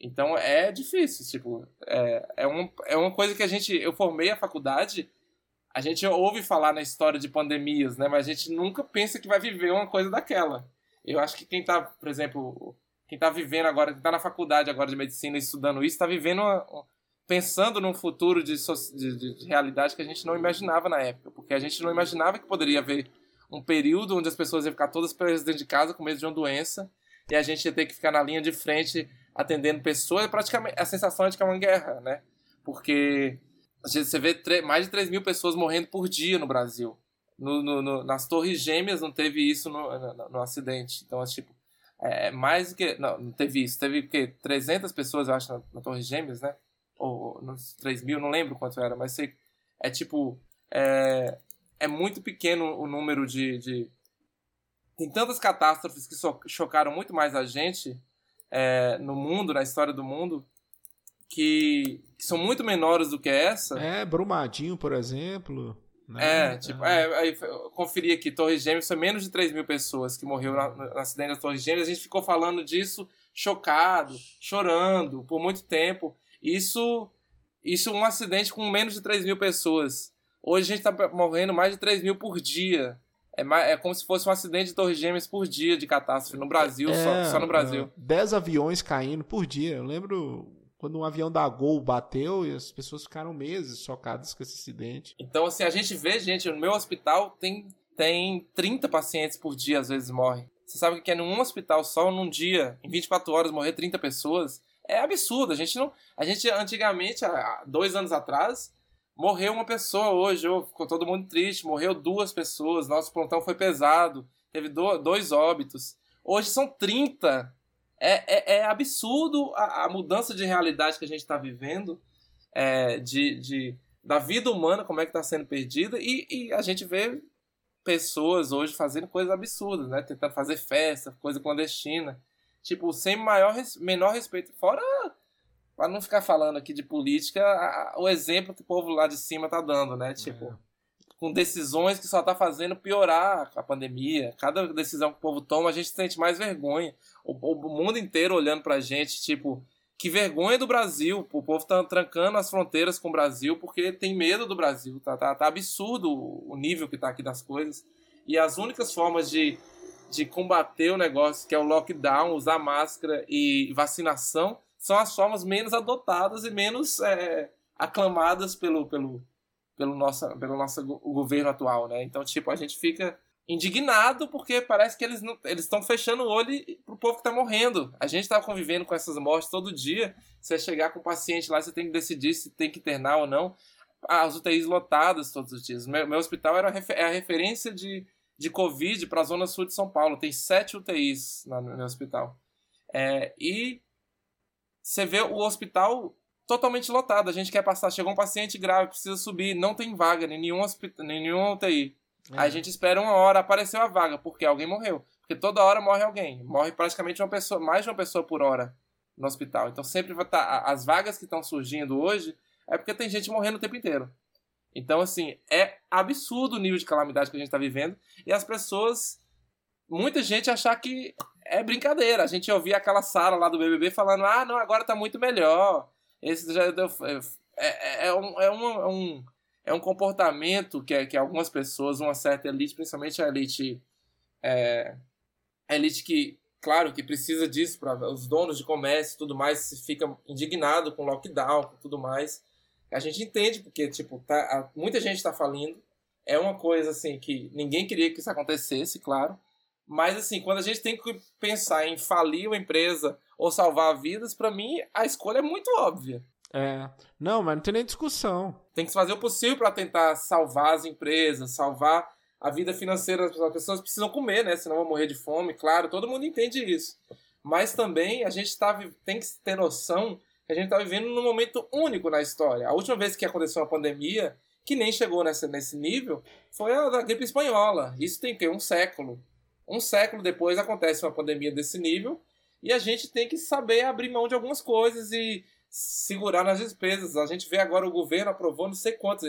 Então é difícil, tipo, é, é, um, é uma coisa que a gente. Eu formei a faculdade, a gente ouve falar na história de pandemias, né? Mas a gente nunca pensa que vai viver uma coisa daquela. Eu acho que quem tá, por exemplo, quem tá vivendo agora, quem tá na faculdade agora de medicina estudando isso, tá vivendo uma, pensando num futuro de, de, de, realidade que a gente não imaginava na época, porque a gente não imaginava que poderia haver um período onde as pessoas iam ficar todas presas dentro de casa com medo de uma doença e a gente ia ter que ficar na linha de frente atendendo pessoas. Praticamente a sensação é de que é uma guerra, né? Porque você vê mais de 3 mil pessoas morrendo por dia no Brasil. No, no, no, nas Torres Gêmeas não teve isso no, acidente. Então, é tipo, é mais do que. Não, não teve isso. Teve o quê? 300 pessoas, eu acho, na, na Torres Gêmeas, né? Ou nos 3 mil, não lembro quanto era, mas sei, é tipo. É, é muito pequeno o número de, de. Tem tantas catástrofes que so, chocaram muito mais a gente é, no mundo, na história do mundo, que, que, são muito menores do que essa. É, Brumadinho, por exemplo. Né? É, tipo, é, eu conferi aqui, Torres Gêmeas, foi menos de 3 mil pessoas que morreram no, no acidente das Torres Gêmeas. A gente ficou falando disso chocado, chorando por muito tempo. Isso, isso um acidente com menos de 3 mil pessoas. Hoje a gente está morrendo mais de 3 mil por dia. É, mais, é como se fosse um acidente de Torres Gêmeas por dia de catástrofe no Brasil, é, só, só no Brasil. 10 aviões caindo por dia. Eu lembro quando um avião da Gol bateu e as pessoas ficaram meses chocadas com esse acidente. Então, assim, a gente vê, gente, no meu hospital tem, tem 30 pacientes por dia, às vezes morrem. Você sabe que é num hospital só, num dia, em 24 horas, morrer 30 pessoas? É absurdo. A gente não. A gente antigamente, há dois anos atrás, morreu uma pessoa hoje, ficou todo mundo triste, morreu duas pessoas, nosso plantão foi pesado, teve do, dois óbitos. Hoje são 30. É, é, é absurdo a, a, mudança de realidade que a gente está vivendo, é, de, de, da vida humana, como é que está sendo perdida, e, e, a gente vê pessoas hoje fazendo coisas absurdas, né? Tentando fazer festa, coisa clandestina tipo, sem maior, menor respeito. Fora, para não ficar falando aqui de política, a, o exemplo que o povo lá de cima tá dando, né? Tipo, é. com decisões que só tá fazendo piorar a pandemia. Cada decisão que o povo toma, a gente sente mais vergonha. O, o mundo inteiro olhando pra gente, tipo, que vergonha do Brasil. O povo tá trancando as fronteiras com o Brasil porque tem medo do Brasil. Tá, tá, tá absurdo o nível que tá aqui das coisas. E as únicas formas de de combater o negócio, que é o lockdown, usar máscara e vacinação, são as formas menos adotadas e menos é, aclamadas pelo, pelo, pelo, nosso, pelo nosso governo atual, né? Então, tipo, a gente fica indignado porque parece que eles estão fechando o olho pro povo que tá morrendo. A gente tá convivendo com essas mortes todo dia. Você chegar com o paciente lá, você tem que decidir se tem que internar ou não. As UTIs lotadas todos os dias. Meu, meu hospital era é a referência de de Covid para a Zona Sul de São Paulo. Tem sete UTIs no, no hospital. É, e você vê o hospital totalmente lotado. A gente quer passar, chegou um paciente grave, precisa subir, não tem vaga em nenhum hospital, em nenhum UTI. É. Aí a gente espera uma hora, apareceu a vaga, porque alguém morreu. Porque toda hora morre alguém. Morre praticamente uma pessoa, mais de uma pessoa por hora no hospital. Então sempre vai estar. Tá, as vagas que estão surgindo hoje é porque tem gente morrendo o tempo inteiro. Então, assim, é absurdo o nível de calamidade que a gente está vivendo. E as pessoas. Muita gente achar que é brincadeira. A gente ouvia aquela Sara lá do BBB falando: ah, não, agora tá muito melhor. Esse já deu. É, é, é, um, é, um, é, um, é um comportamento que, que algumas pessoas, uma certa elite, principalmente a elite. É, a elite que, claro, que precisa disso para os donos de comércio e tudo mais, fica indignado com lockdown e tudo mais. A gente entende, porque, tipo, tá, muita gente está falindo. É uma coisa, assim, que ninguém queria que isso acontecesse, claro. Mas, assim, quando a gente tem que pensar em falir uma empresa ou salvar vidas, para mim, a escolha é muito óbvia. É. Não, mas não tem nem discussão. Tem que fazer o possível para tentar salvar as empresas, salvar a vida financeira das pessoas. As pessoas precisam comer, né? Senão vão morrer de fome, claro. Todo mundo entende isso. Mas também a gente tá, tem que ter noção a gente está vivendo num momento único na história. A última vez que aconteceu uma pandemia, que nem chegou nessa, nesse nível, foi a da gripe espanhola. Isso tem que um século. Um século depois acontece uma pandemia desse nível e a gente tem que saber abrir mão de algumas coisas e segurar nas despesas. A gente vê agora o governo aprovou não sei quantos,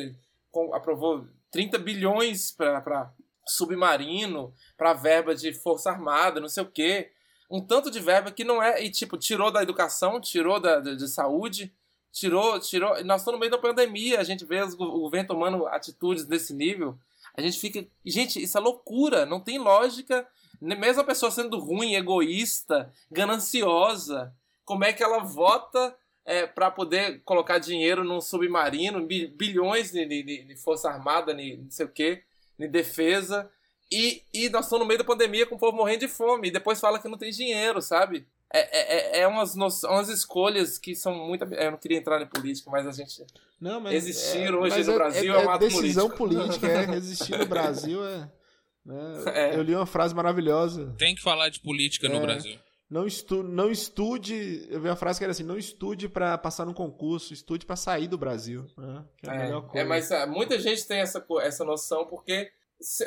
aprovou 30 bilhões para submarino, para verba de força armada, não sei o quê. Um tanto de verba que não é. E, tipo, tirou da educação, tirou da, de, de saúde, tirou. tirou Nós estamos no meio da pandemia, a gente vê os, o governo tomando atitudes desse nível. A gente fica. Gente, isso é loucura, não tem lógica. Mesmo a pessoa sendo ruim, egoísta, gananciosa, como é que ela vota é, para poder colocar dinheiro num submarino, bilhões de, de, de força armada, de não sei o quê, de defesa, e, e nós estamos no meio da pandemia com o povo morrendo de fome, e depois fala que não tem dinheiro, sabe? É, é, é, é umas, umas escolhas que são muito. Eu não queria entrar em política, mas a gente. Não, mas Existir é, hoje no é, Brasil é, é, é decisão política, é. [LAUGHS] Existir no Brasil é, né? [LAUGHS] Eu li uma frase maravilhosa. Tem que falar de política no Brasil. Não, estu, não estude. Eu vi uma frase que era assim: não estude para passar no concurso, estude para sair do Brasil. Né? É, é, mas muita gente tem essa, essa noção porque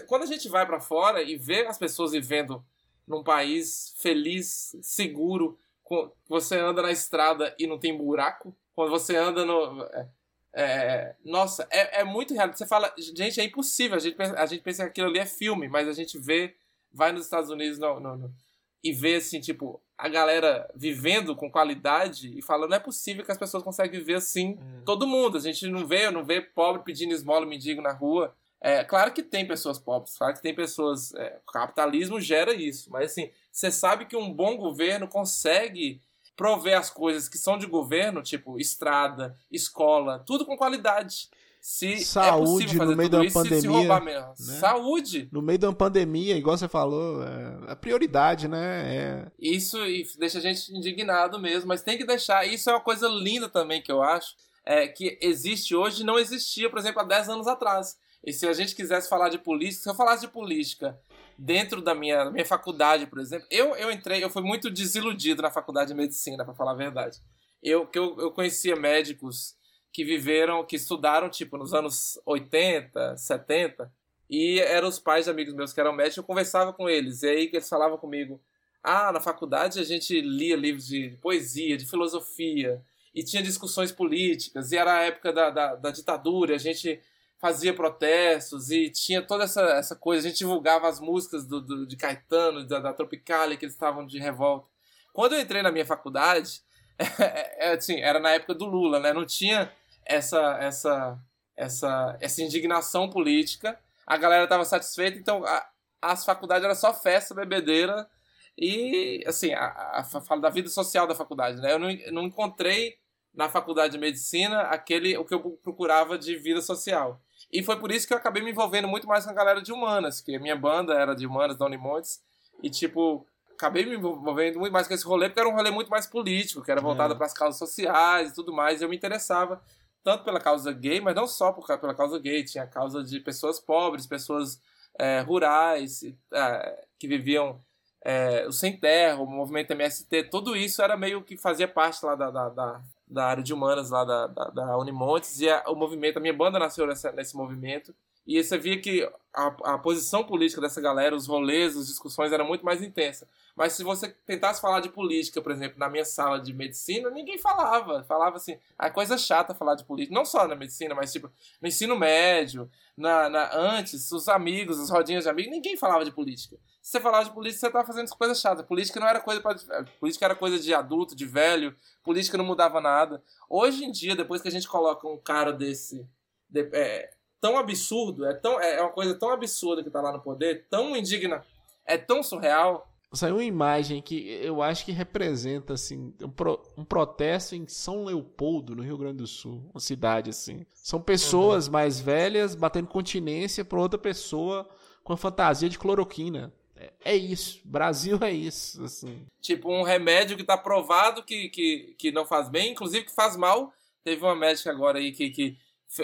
quando a gente vai para fora e vê as pessoas vivendo num país feliz, seguro, com, você anda na estrada e não tem buraco, quando você anda no. É, é, nossa, é, é muito real. Você fala, gente, é impossível. A gente, pensa, a gente pensa que aquilo ali é filme, mas a gente vê, vai nos Estados Unidos no, no, no, e vê assim, tipo, a galera vivendo com qualidade e fala, não é possível que as pessoas conseguem viver assim. Hum. Todo mundo. A gente não vê, não vê pobre pedindo esmola mendigo na rua. É, claro que tem pessoas pobres, claro que tem pessoas. É, o capitalismo gera isso, mas assim, você sabe que um bom governo consegue prover as coisas que são de governo, tipo estrada, escola, tudo com qualidade. Se é Saúde é no meio da pandemia. Se, roubar mesmo. Né? Saúde. No meio uma pandemia, igual você falou, é, é prioridade, né? É... Isso deixa a gente indignado mesmo, mas tem que deixar. Isso é uma coisa linda também que eu acho. É, que existe hoje não existia, por exemplo, há 10 anos atrás. E se a gente quisesse falar de política, se eu falasse de política dentro da minha, da minha faculdade, por exemplo, eu, eu entrei, eu fui muito desiludido na faculdade de medicina, para falar a verdade. Eu, que eu, eu conhecia médicos que viveram, que estudaram, tipo, nos anos 80, 70, e eram os pais de amigos meus que eram médicos, eu conversava com eles, e aí eles falavam comigo, ah, na faculdade a gente lia livros de poesia, de filosofia, e tinha discussões políticas, e era a época da, da, da ditadura, a gente fazia protestos e tinha toda essa, essa coisa. A gente divulgava as músicas do, do de Caetano, da, da Tropicália, que eles estavam de revolta. Quando eu entrei na minha faculdade, [LAUGHS] é, é, assim, era na época do Lula, né? Não tinha essa, essa, essa, essa indignação política. A galera estava satisfeita, então a, as faculdades era só festa, bebedeira e, assim, a, a, da vida social da faculdade, né? Eu não, não encontrei na faculdade de medicina aquele o que eu procurava de vida social. E foi por isso que eu acabei me envolvendo muito mais com a galera de humanas, que a minha banda era de humanas, da Unimontes, e tipo, acabei me envolvendo muito mais com esse rolê, porque era um rolê muito mais político, que era voltado é. para as causas sociais e tudo mais, e eu me interessava tanto pela causa gay, mas não só por, pela causa gay, tinha a causa de pessoas pobres, pessoas é, rurais, é, que viviam é, o Sem Terra, o movimento MST, tudo isso era meio que fazia parte lá da, da, da, da área de humanas lá da, da, da Unimontes, e a, o movimento, a minha banda nasceu nessa, nesse movimento, e você via que a, a posição política dessa galera, os rolês, as discussões eram muito mais intensas. Mas se você tentasse falar de política, por exemplo, na minha sala de medicina, ninguém falava. Falava assim, a coisa chata falar de política. Não só na medicina, mas tipo, no ensino médio, na, na antes, os amigos, as rodinhas de amigos, ninguém falava de política. Se você falava de política, você estava fazendo coisas chatas. Política não era coisa para política era coisa de adulto, de velho. Política não mudava nada. Hoje em dia, depois que a gente coloca um cara desse de, é, tão absurdo, é, tão, é uma coisa tão absurda que tá lá no poder, tão indigna, é tão surreal. Saiu uma imagem que eu acho que representa assim um, pro, um, protesto em São Leopoldo, no Rio Grande do Sul, uma cidade assim. São pessoas uhum. mais velhas batendo continência para outra pessoa com a fantasia de cloroquina. É, é isso, Brasil é isso, assim. Tipo um remédio que tá provado que, que, que não faz bem, inclusive que faz mal. Teve uma médica agora aí que, que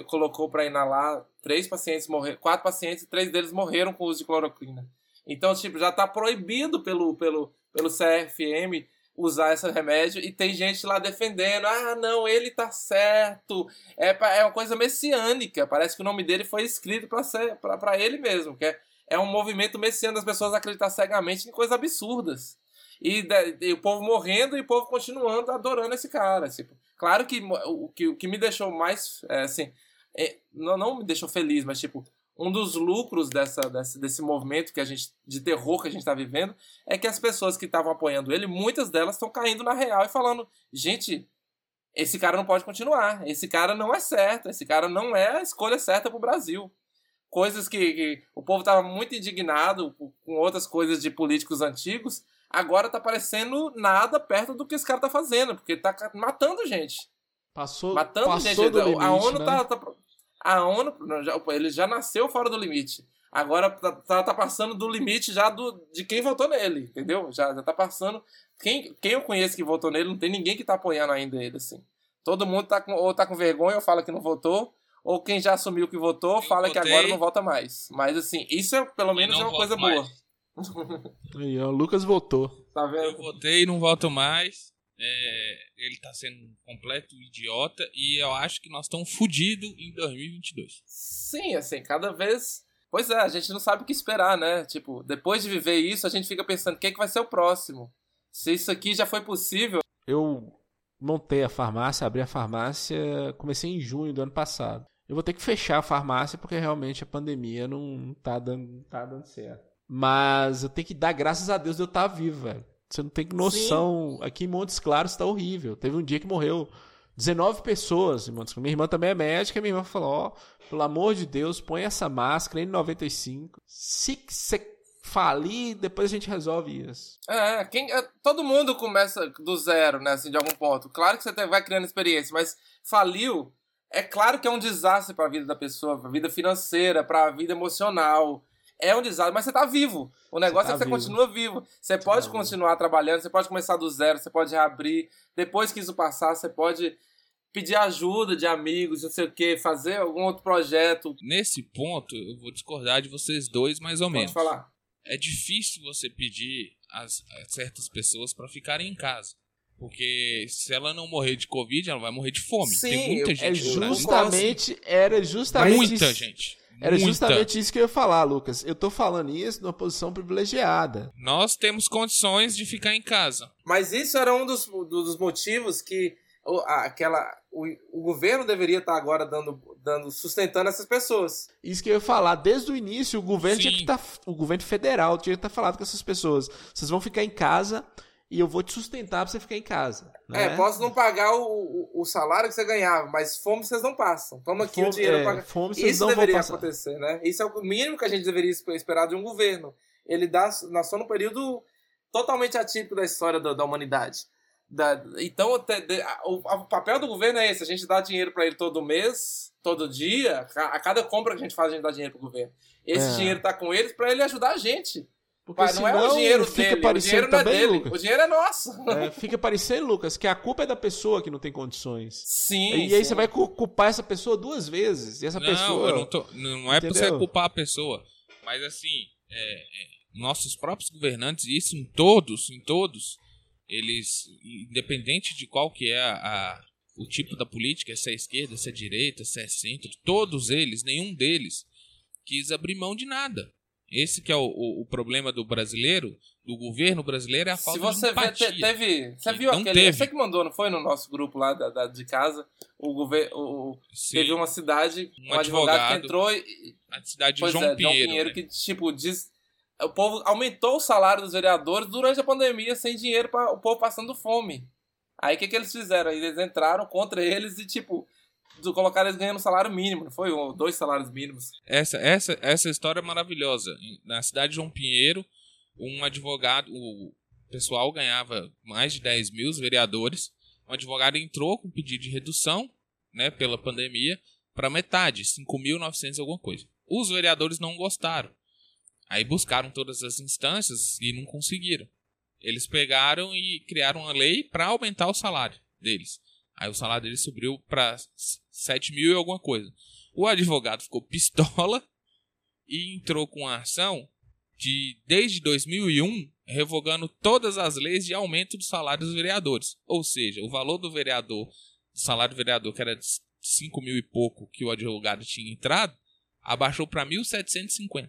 colocou para inalar três pacientes morreram, quatro pacientes, três deles morreram com o uso de cloroquina. Então, tipo, já está proibido pelo, pelo, pelo CRFM usar esse remédio e tem gente lá defendendo. Ah, não, ele tá certo. É, é uma coisa messiânica. Parece que o nome dele foi escrito para ele mesmo. Que é, é um movimento messiânico das pessoas acreditar cegamente em coisas absurdas. E, e, o povo morrendo e o povo continuando adorando esse cara. Tipo, claro que o, que o que me deixou mais. É, assim, é, não, não me deixou feliz, mas tipo, um dos lucros dessa, desse, desse movimento que a gente de terror que a gente está vivendo é que as pessoas que estavam apoiando ele, muitas delas estão caindo na real e falando: gente, esse cara não pode continuar, esse cara não é certo, esse cara não é a escolha certa para o Brasil. Coisas que, que o povo estava muito indignado com outras coisas de políticos antigos, agora tá parecendo nada perto do que esse cara tá fazendo, porque tá matando gente. Passou, matando passou gente. Do limite, a ONU né? tá, tá, A ONU, já, ele já nasceu fora do limite. Agora tá, tá, tá, passando do limite já do, de quem votou nele, entendeu? Já, já tá passando. Quem, quem eu conheço que votou nele, não tem ninguém que tá apoiando ainda ele, assim. Todo mundo tá com, ou tá com vergonha ou fala que não votou, ou quem já assumiu que votou eu fala votei. que agora não vota mais. Mas assim, isso é pelo menos é uma coisa mais. boa. Aí, ó, o Lucas votou. Tá vendo? Eu votei e não voto mais. É, ele tá sendo um completo idiota e eu acho que nós estamos fodidos em 2022. Sim, assim, cada vez. Pois é, a gente não sabe o que esperar, né? Tipo, depois de viver isso, a gente fica pensando: o que, é que vai ser o próximo? Se isso aqui já foi possível. Eu montei a farmácia, abri a farmácia, comecei em junho do ano passado. Eu vou ter que fechar a farmácia porque realmente a pandemia não tá dando, não tá dando certo. Mas eu tenho que dar graças a Deus de eu estar vivo, velho. Você não tem noção. Sim. Aqui em Montes Claros está horrível. Teve um dia que morreu 19 pessoas em Montes Claros. Minha irmã também é médica. Minha irmã falou: Ó, oh, pelo amor de Deus, põe essa máscara N95. Se você falir, depois a gente resolve isso. É, quem, é, todo mundo começa do zero, né? Assim, de algum ponto. Claro que você vai criando experiência, mas faliu. É claro que é um desastre para a vida da pessoa, para a vida financeira, para a vida emocional é um desastre, mas você tá vivo. O negócio tá é que vivo. você continua vivo. Você, você pode tá continuar vivo. trabalhando, você pode começar do zero, você pode reabrir. Depois que isso passar, você pode pedir ajuda de amigos, não sei o que, fazer algum outro projeto. Nesse ponto, eu vou discordar de vocês dois, mais ou pode menos. falar. É difícil você pedir a, certas pessoas para ficarem em casa. Porque se ela não morrer de Covid, ela vai morrer de fome. Sim, Tem muita gente. É justamente, era justamente. Muita gente. Era Muita. justamente isso que eu ia falar, Lucas. Eu tô falando isso numa posição privilegiada. Nós temos condições de ficar em casa. Mas isso era um dos, dos motivos que o, aquela, o, o governo deveria estar agora dando, dando, sustentando essas pessoas. Isso que eu ia falar. Desde o início, o governo Sim. tinha que estar. Tá, o governo federal tinha que estar tá falando com essas pessoas. Vocês vão ficar em casa e eu vou te sustentar pra você ficar em casa. É, né? posso não pagar o, o, o, salário que você ganhava, mas fome vocês não passam. Toma aqui Fome- o dinheiro é, pra... fome vocês Isso não deveria acontecer, né? Isso é o mínimo que a gente deveria esperar de um governo. Ele dá, somos num período totalmente atípico da história da, da humanidade. Da- então, te- de- a- o, a- o papel do governo é esse: a gente dá dinheiro para ele todo mês, todo dia. ca- A cada compra que a gente faz, a gente dá dinheiro pro governo. Esse É. dinheiro tá com eles para ele ajudar a gente. Porque Mas não é o senão dinheiro fica dele, o parecendo dinheiro não é também, dele, Lucas. o dinheiro é nosso. É, fica parecendo, Lucas, que a culpa é da pessoa que não tem condições. Sim. e aí sim. você vai cu- culpar essa pessoa duas vezes. E essa não, pessoa. eu não, tô, não é pra você culpar a pessoa. Mas assim, é, é, nossos próprios governantes, isso em todos, em todos, eles, independente de qual que é a, a, o tipo da política, se é esquerda, se é direita, se é centro, todos eles, nenhum deles quis abrir mão de nada. Esse que é o, o, o problema do brasileiro, do governo brasileiro, é a falta Se você de empatia. vê, te- teve. Você viu aquele. teve. Você que mandou, não foi? No nosso grupo lá da, da- de casa. O governo. Teve uma cidade, um, Um advogado, advogado. que entrou e. a cidade de João é, Pinheiro. João Pinheiro, né? que, tipo, diz. O povo aumentou o salário dos vereadores durante a pandemia, sem dinheiro para o povo passando fome. Aí o que, que eles fizeram? Eles entraram contra eles e, tipo, colocaram eles ganhando salário mínimo, não foi? Um, dois salários mínimos. Essa, essa, essa história é maravilhosa. Na cidade de João Pinheiro, um advogado, o pessoal ganhava mais de 10 mil, os vereadores. Um advogado entrou com pedido de redução, né, pela pandemia, para metade, 5.900 alguma coisa. Os vereadores não gostaram. Aí buscaram todas as instâncias e não conseguiram. Eles pegaram e criaram uma lei para aumentar o salário deles. Aí o salário deles subiu para 7 mil e alguma coisa. O advogado ficou pistola e entrou com a ação de desde 2001 revogando todas as leis de aumento do salário dos vereadores. Ou seja, o valor do vereador, do salário do vereador, que era de 5 mil e pouco que o advogado tinha entrado, abaixou para 1.750.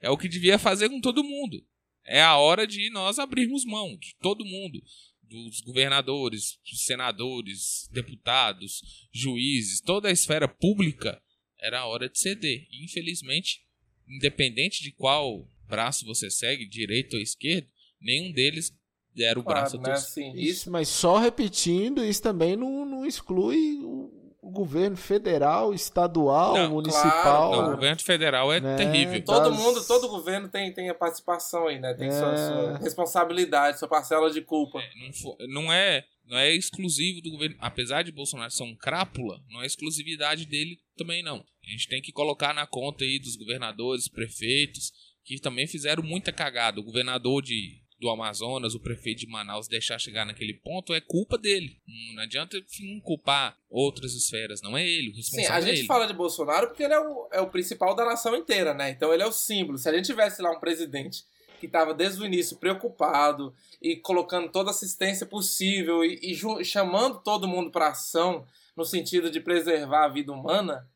É o que devia fazer com todo mundo. É a hora de nós abrirmos mão de todo mundo, dos governadores, senadores, deputados, juízes, toda a esfera pública. Era a hora de ceder. E, infelizmente, independente de qual braço você segue, direito ou esquerdo, nenhum deles deram o braço Claro, a né? torcer. Assim, Isso, isso, mas só repetindo, isso também não, não exclui o, o governo federal, estadual, Não, municipal. Não, o governo federal é Né? terrível. todo das- mundo, todo governo tem, tem a participação aí, né? Tem sua, É. sua responsabilidade, sua parcela de culpa. Não, fo- não é, não é exclusivo do governo. Apesar de Bolsonaro ser um crápula, não é exclusividade dele também não. A gente tem que colocar na conta aí dos governadores, prefeitos, que também fizeram muita cagada. O governador de, do Amazonas, o prefeito de Manaus deixar chegar naquele ponto é culpa dele. Hum, Não adianta enfim, culpar outras esferas, não é ele. O Sim, responsável a é gente ele. fala de Bolsonaro porque ele é o, é o principal da nação inteira, né? Então ele é o símbolo. Se a gente tivesse lá um presidente que estava desde o início preocupado e colocando toda a assistência possível e, e chamando todo mundo para ação no sentido de preservar a vida humana,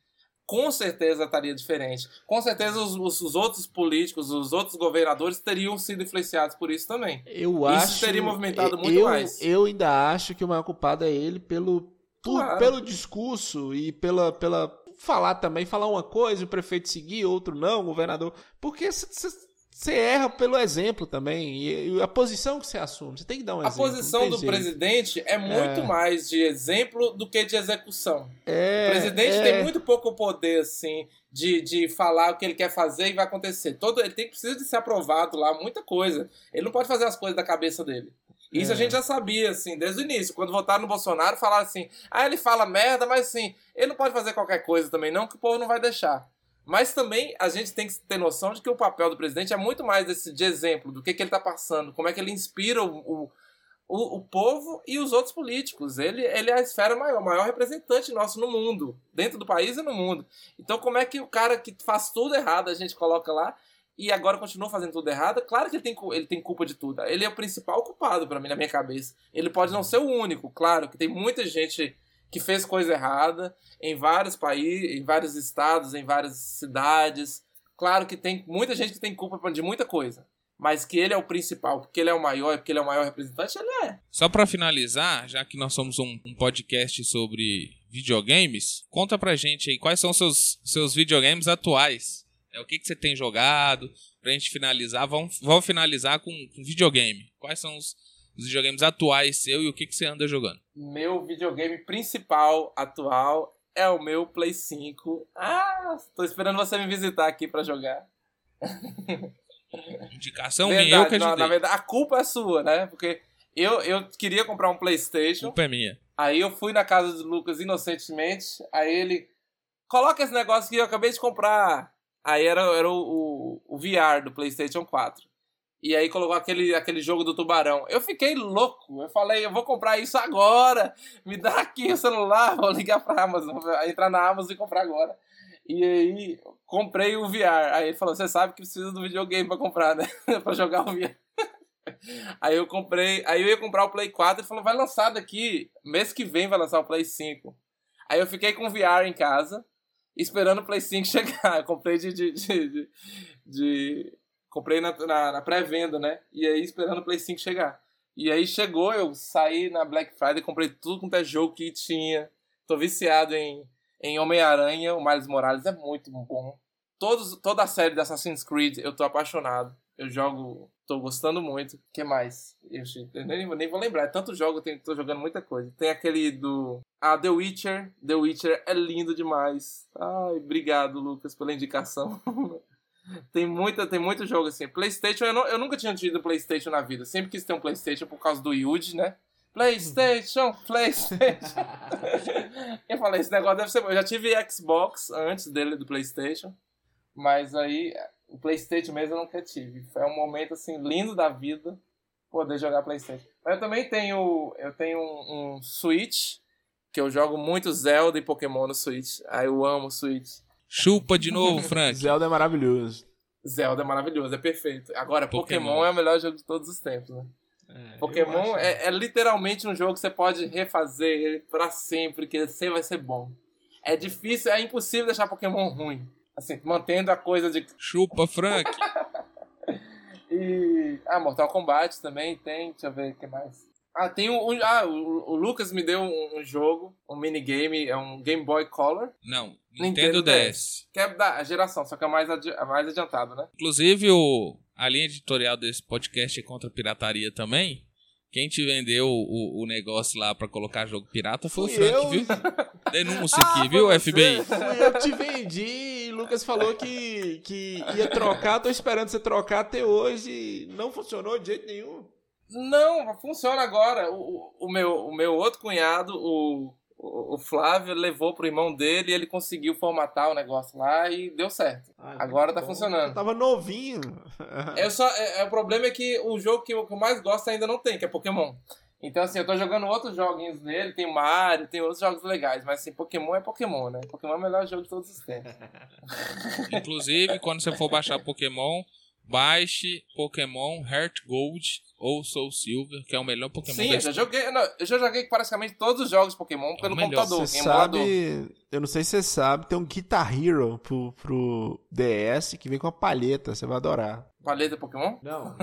com certeza estaria diferente. Com certeza os, os- os outros políticos, os outros governadores teriam sido influenciados por isso também. Eu Isso acho. teria movimentado muito eu, mais. Eu ainda acho que o maior culpado é ele pelo, por- Claro. pelo discurso e pela, pela. Falar também, falar uma coisa, o prefeito seguir, outro não, o governador. Porque você erra pelo exemplo também. E, a posição que você assume. Você tem que dar um A exemplo. não posição do jeito. presidente é muito É. mais de exemplo do que de execução. É, O presidente é. tem muito pouco poder, assim, de, de falar o que ele quer fazer e vai acontecer. Todo, ele tem, precisa de ser aprovado lá, muita coisa. Ele não pode fazer as coisas da cabeça dele. Isso É. a gente já sabia, assim, desde o início. Quando votaram no Bolsonaro, falaram assim, ah, ele fala merda, mas assim, ele não pode fazer qualquer coisa também não, que o povo não vai deixar. Mas também a gente tem que ter noção de que o papel do presidente é muito mais desse, de exemplo, do que, que ele está passando, como é que ele inspira o, o, o, povo e os outros políticos. Ele, ele é a esfera maior, o maior representante nosso no mundo, dentro do país e no mundo. Então, como é que o cara que faz tudo errado a gente coloca lá e agora continua fazendo tudo errado? Claro que ele tem, ele tem culpa de tudo. Ele é o principal culpado, pra mim, na minha cabeça. Ele pode não ser o único, claro, que tem muita gente que fez coisa errada em vários países, em vários estados, em várias cidades. Claro que tem muita gente que tem culpa de muita coisa. Mas que ele é o principal, porque ele é o maior, porque ele é o maior representante, ele é. Só pra finalizar, já que nós somos um, um podcast sobre videogames, conta pra gente aí quais são seus seus videogames atuais. É o que, que você tem jogado? Pra gente finalizar, vamos, vamos finalizar com, com videogame. Quais são os, os videogames atuais seu e o que, que você anda jogando? Meu videogame principal atual é o meu Play 5. Ah, tô esperando você me visitar aqui pra jogar. [LAUGHS] Indicação verdade, minha, eu que não, ajudei. na verdade, a culpa é sua, né? Porque eu, eu queria comprar um PlayStation. culpa é minha. Aí eu fui na casa do Lucas inocentemente. Aí ele. Coloca esse negócio que eu acabei de comprar. Aí era, era o, o, o VR do PlayStation 4. E aí colocou aquele, aquele jogo do tubarão. Eu fiquei louco. Eu falei, eu vou comprar isso agora. Me dá aqui o celular, [LAUGHS] vou ligar pra Amazon, entrar na Amazon e comprar agora. E aí, comprei o VR. Aí ele falou: Você sabe que precisa do videogame pra comprar, né? [LAUGHS] pra jogar o VR. [LAUGHS] Aí eu comprei. Aí eu ia comprar o Play 4 e falou: Vai lançar daqui. Mês que vem vai lançar o Play 5. Aí eu fiquei com o VR em casa, esperando o Play 5 chegar. Eu comprei de, de, de, de comprei na, na, na pré-venda, né? E aí esperando o Play 5 chegar. E aí chegou, eu saí na Black Friday, comprei tudo quanto é jogo que tinha. Tô viciado em, em Homem-Aranha, o Miles Morales é muito bom. Todos, toda a série de Assassin's Creed eu tô apaixonado. Eu jogo, tô gostando muito. O que mais? Eu, eu nem, nem, vou lembrar, é tanto jogo, eu tenho, tô jogando muita coisa. Tem aquele do. Ah, The Witcher. The Witcher é lindo demais. Ai, obrigado, Lucas, pela indicação. [LAUGHS] Tem, muita, tem muito jogo assim. PlayStation, eu, não, eu nunca tinha tido PlayStation na vida. Sempre quis ter um PlayStation por causa do Yuji, né? PlayStation, PlayStation. [LAUGHS] eu falei, esse negócio deve ser bom. Eu já tive Xbox antes dele do PlayStation. Mas aí, o PlayStation mesmo eu nunca tive. Foi um momento assim lindo da vida poder jogar PlayStation. Mas eu também tenho, eu tenho um, um Switch, que eu jogo muito Zelda e Pokémon no Switch. Aí eu amo Switch. Chupa de novo, Frank. Zelda é maravilhoso. Zelda é maravilhoso, é perfeito. Agora, Pokémon, Pokémon é o melhor jogo de todos os tempos, né? É, Pokémon é, é, literalmente um jogo que você pode refazer ele pra sempre, que sempre vai ser bom. É difícil, é impossível deixar Pokémon ruim. Assim, mantendo a coisa de. Chupa, Frank! [LAUGHS] e. Ah, Mortal Kombat também tem. Deixa eu ver o que mais. Ah, tem um. um ah, o, o, Lucas me deu um, um, jogo, um minigame, é um Game Boy Color. Não, Nintendo, Nintendo DS. DS. Que é da geração, só que é mais, adi mais adiantado, né? Inclusive, o, a linha editorial desse podcast é contra a pirataria também. Quem te vendeu o, o negócio lá pra colocar jogo pirata foi Fui o Frank, eu. viu? [LAUGHS] Denúncia ah, aqui, viu. FBI? Fui eu que te vendi e o Lucas falou que, que ia trocar. Tô esperando você trocar até hoje. Não funcionou de jeito nenhum. Não, funciona agora. O, o, meu, o meu outro cunhado, o, o, Flávio, levou pro irmão dele e ele conseguiu formatar o negócio lá e deu certo. Ai, agora tá bom. funcionando. Eu tava novinho. eu só, é, é, o problema é que o jogo que eu, que eu mais gosto ainda não tem, que é Pokémon. Então, assim, eu tô jogando outros joguinhos nele, tem Mario, tem outros jogos legais, mas assim, Pokémon é Pokémon, né? Pokémon é o melhor jogo de todos os tempos. [LAUGHS] Inclusive, quando você for baixar Pokémon, baixe Pokémon Heart Gold ou Soul Silver, que é o melhor Pokémon Sim, eu já joguei, não, eu já joguei praticamente todos os jogos Pokémon pelo é computador. Você sabe, eu não sei se você sabe, tem um Guitar Hero pro, pro DS que vem com a palheta, você vai adorar. Palheta Pokémon? Não.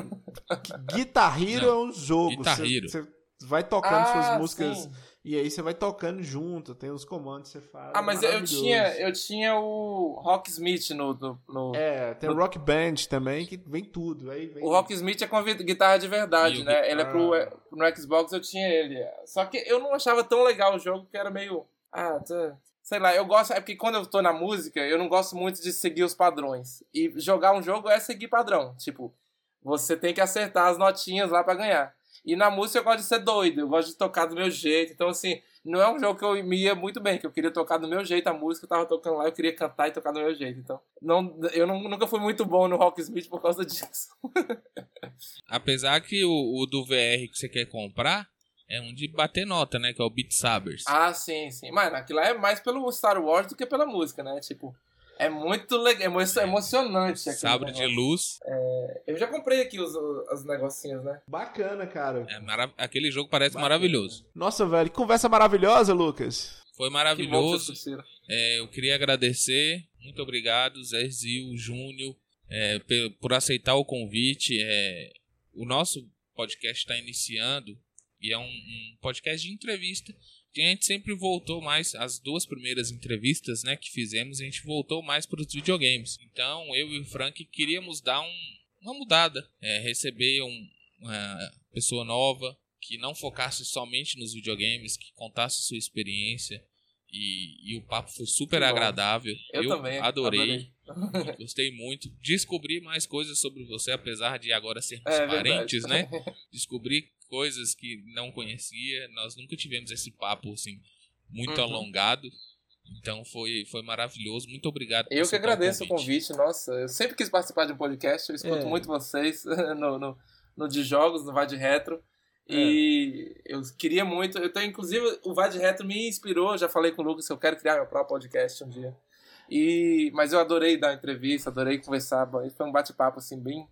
Guitar Hero não. é um jogo. Guitar Hero. Você, você vai tocando ah, suas músicas. Sim e aí você vai tocando junto, tem os comandos que você faz. Ah, mas eu tinha, eu tinha o Rocksmith no, no, no É, tem no... o Rock Band também, que vem tudo. Aí vem... O Rocksmith é com a guitarra de verdade, né? Ele é pro. Ah. No Xbox eu tinha ele. Só que eu não achava tão legal o jogo, que era meio. Ah, tá. Sei lá, eu gosto. É porque quando eu tô na música, eu não gosto muito de seguir os padrões. E jogar um jogo é seguir padrão. Tipo, você tem que acertar as notinhas lá para ganhar. E na música eu gosto de ser doido, eu gosto de tocar do meu jeito. Então, assim, não é um jogo que eu me ia muito bem, que eu queria tocar do meu jeito a música, eu tava tocando lá, eu queria cantar e tocar do meu jeito. Então, não, eu não, nunca fui muito bom no Rocksmith por causa disso. [LAUGHS] Apesar que o, o, do VR que você quer comprar é um de bater nota, né? Que é o Beat Sabers. Ah, sim, sim. Mas aquilo lá é mais pelo Star Wars do que pela música, né? Tipo, é muito legal, é emocionante. Sabre de luz. É, eu já comprei aqui os, os negocinhos, né? Bacana, cara. É, marav aquele jogo parece Bacana. maravilhoso. Nossa, velho, que conversa maravilhosa, Lucas. Foi maravilhoso. Que é, eu queria agradecer. Muito obrigado, Zé Zil, Júnior, é, por aceitar o convite. É, o nosso podcast está iniciando e é um, um podcast de entrevista a gente sempre voltou mais, as duas primeiras entrevistas né, que fizemos, a gente voltou mais para os videogames. Então eu e o Frank queríamos dar um, uma mudada, é, receber um, uma pessoa nova que não focasse somente nos videogames, que contasse sua experiência. E, e o papo foi super agradável. Eu, eu também. Adorei. adorei. [LAUGHS] Gostei muito. Descobri mais coisas sobre você, apesar de agora sermos é, parentes, verdade. né? [LAUGHS] Descobri coisas que não conhecia. Nós nunca tivemos esse papo assim muito uhum. alongado. Então foi, foi maravilhoso. Muito obrigado. Eu que agradeço o convite. o convite. Nossa, eu sempre quis participar de um podcast. Eu escuto é. muito vocês [LAUGHS] no, no, no, de jogos, no Vai de Retro. É. E eu queria muito. Eu tenho, inclusive, o Vai de Retro me inspirou. Já falei com o Lucas eu quero criar meu próprio podcast um dia. E, mas eu adorei dar entrevista, adorei conversar. Foi um bate-papo assim bem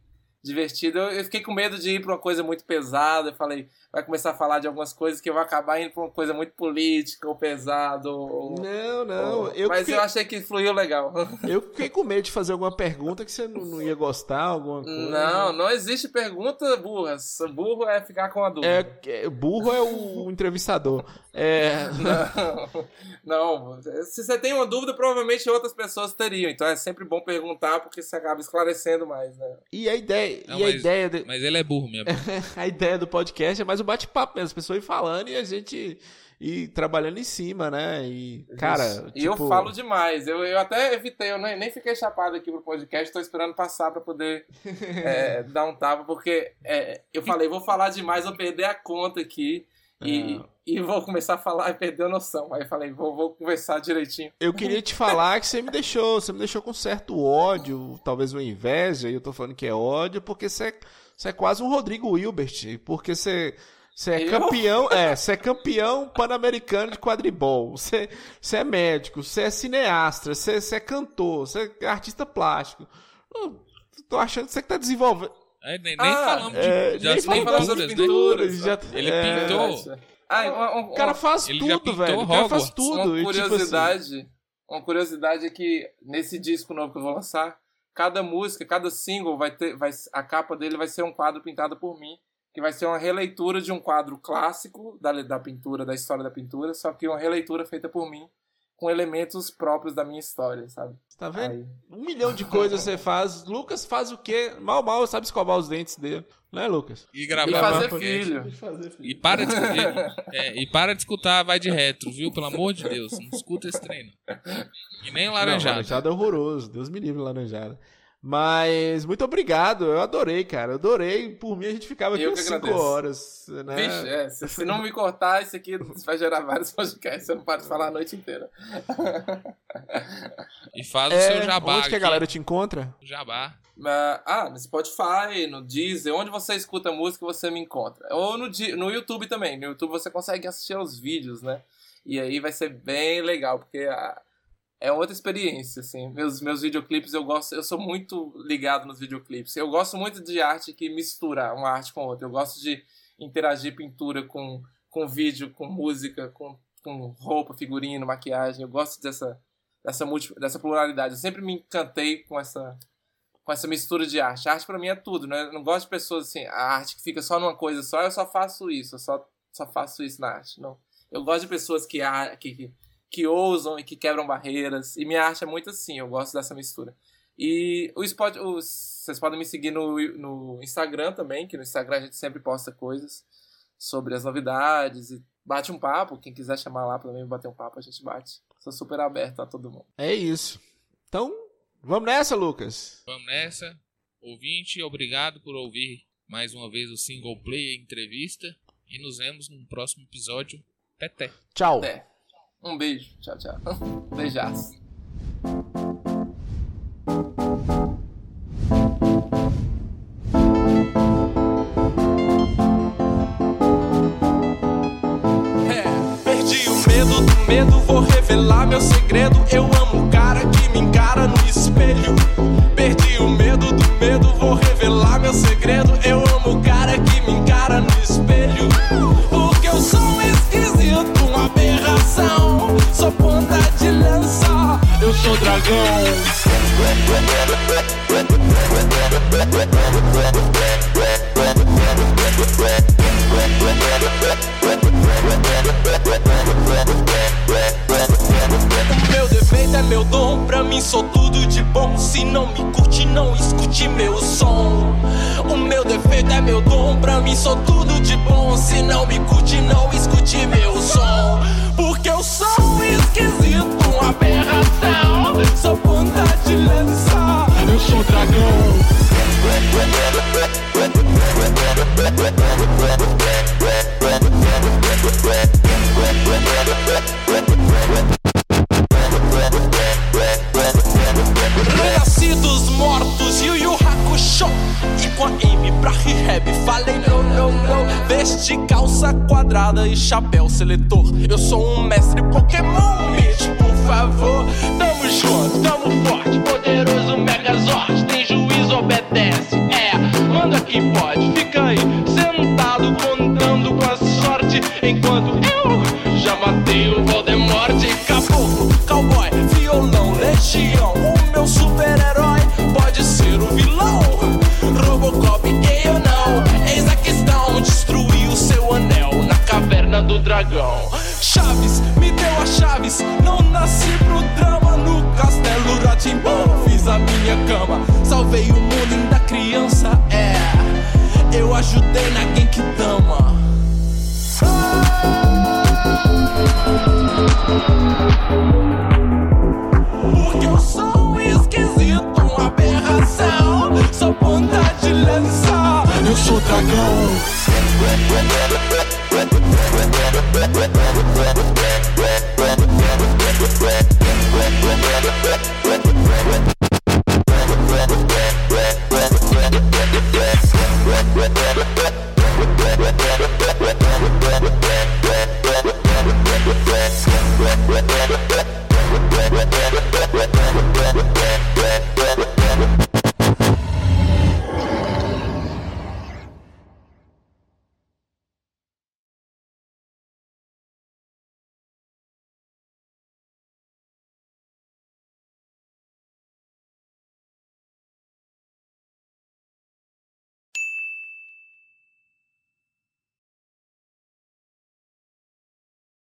divertido. Eu, fiquei com medo de ir para uma coisa muito pesada. Eu falei, vai começar a falar de algumas coisas que vou acabar indo para uma coisa muito política ou pesado. Ou, não, não. Ou, eu mas fiquei... eu achei que fluiu legal. [LAUGHS] Eu fiquei com medo de fazer alguma pergunta que você não, não ia gostar, alguma coisa. Não, não existe pergunta burra. Burro é ficar com a dúvida. É, é burro é o entrevistador. É... [LAUGHS] Não, não, se você tem uma dúvida, provavelmente outras pessoas teriam. Então é sempre bom perguntar porque você acaba esclarecendo mais, né? E a ideia, não, e a ideia de... mas ele é burro mesmo. [LAUGHS] a ideia do podcast é mais um bate-papo mesmo, as pessoas falando e a gente ir trabalhando em cima, né? E, cara. E tipo... eu falo demais. Eu, eu até evitei, eu nem, nem fiquei chapado aqui pro podcast, tô esperando passar para poder [LAUGHS] é, dar um tapa, porque é, eu falei, vou falar demais, vou perder a conta aqui. E, e vou começar a falar e perder a noção. Aí falei, vou, vou conversar direitinho. Eu queria te falar que você me deixou, você me deixou com certo ódio, talvez uma inveja, e eu tô falando que é ódio, porque você é, você é quase um Rodrigo Wilbert, porque você. Você é campeão, é, você é campeão pan-americano de quadribol. Você, você é médico, você é cineasta, você, você é cantor, você é artista plástico. Eu tô achando que você tá desenvolvendo. É, nem, nem ah, falamos de, é, já nem falamos das pinturas. Já, ele é, pintou. Ah, uma, uma, o cara faz ele tudo, velho. O cara faz tudo. Uma curiosidade, tipo assim... uma curiosidade é que nesse disco novo que eu vou lançar, cada música, cada single vai ter, vai, a capa dele vai ser um quadro pintado por mim, que vai ser uma releitura de um quadro clássico da, da pintura, da história da pintura, só que uma releitura feita por mim com elementos próprios da minha história, sabe? Tá vendo? Aí. Um milhão de coisas você faz. Lucas faz o quê? Mal, mal sabe escovar os dentes dele. Né, Lucas? E gravar. E fazer filho. E para de, é, e para de escutar Vai de Retro, viu? Pelo amor de Deus. Não escuta esse treino. E nem o laranjado. Não, laranjado é horroroso. Deus me livre laranjada. Mas muito obrigado, eu adorei, cara. Eu adorei. Por mim, a gente ficava aqui umas 5 horas. Né? Vixe, é, se, se, não me cortar, isso aqui vai gerar vários podcasts. Você não pode falar a noite inteira. E faz é, o seu jabá. Onde que a galera te encontra? Jabá. Ah, no Spotify, no Deezer, onde você escuta música, você me encontra. Ou no, no YouTube também. No YouTube você consegue assistir aos vídeos, né? E aí vai ser bem legal, porque a, é outra experiência, assim. Meus, meus videoclipes eu gosto, eu sou muito ligado nos videoclipes. Eu gosto muito de arte que mistura uma arte com outra. Eu gosto de interagir pintura com, com vídeo, com música, com, com roupa, figurino, maquiagem. Eu gosto dessa, dessa, multi, dessa pluralidade. Eu sempre me encantei com essa, com essa mistura de arte. A arte para mim é tudo, né? Eu não gosto de pessoas assim, a arte que fica só numa coisa só, eu só faço isso, eu só, só faço isso na arte. Não. Eu gosto de pessoas que, que, que que ousam e que quebram barreiras. E minha arte é muito assim, eu gosto dessa mistura. E o Spot, os, vocês podem me seguir no, no Instagram também, que no Instagram a gente sempre posta coisas sobre as novidades e bate um papo. Quem quiser chamar lá para mim bater um papo, a gente bate. Sou super aberto a todo mundo. É isso. Então, vamos nessa, Lucas. Vamos nessa. Ouvinte, obrigado por ouvir mais uma vez o Single Play Entrevista. E nos vemos no próximo episódio. Até. Tchau. Até. Um beijo. Tchau, tchau. [LAUGHS] Beijaço. É, perdi o medo do medo, vou revelar meu segredo. Eu amo sou dragão. Meu defeito é meu dom, pra mim sou tudo de bom. Se não me curte, não escute meu som. O meu defeito é meu dom, pra mim sou tudo de bom. Se não me curte, não escute meu som. Porque eu sou esquisito, uma aberração. Renascidos mortos, Yu Yu Hakusho. E com a M pra rehab, falei não, não, não. Veste calça quadrada e chapéu seletor. Eu sou um mestre Pokémon, Mitch, por favor. Tamo junto, tamo forte, poderoso Megazord, tem juízo, manda quem pode, fica aí, sentado, contando com a sorte, enquanto eu já matei o Voldemort, caboclo, cowboy, violão, legião, o meu super-herói pode ser o vilão, Robocop, gay ou não, eis a questão, destruir o seu anel na caverna do dragão. Chaves, me deu as chaves, não nasci pro drama no castelo Ratimbum. Fiz a minha cama, salvei o mundo ajudei na Genkidama. Porque eu sou esquisito, uma aberração. Sou ponta de lança, eu sou dragão.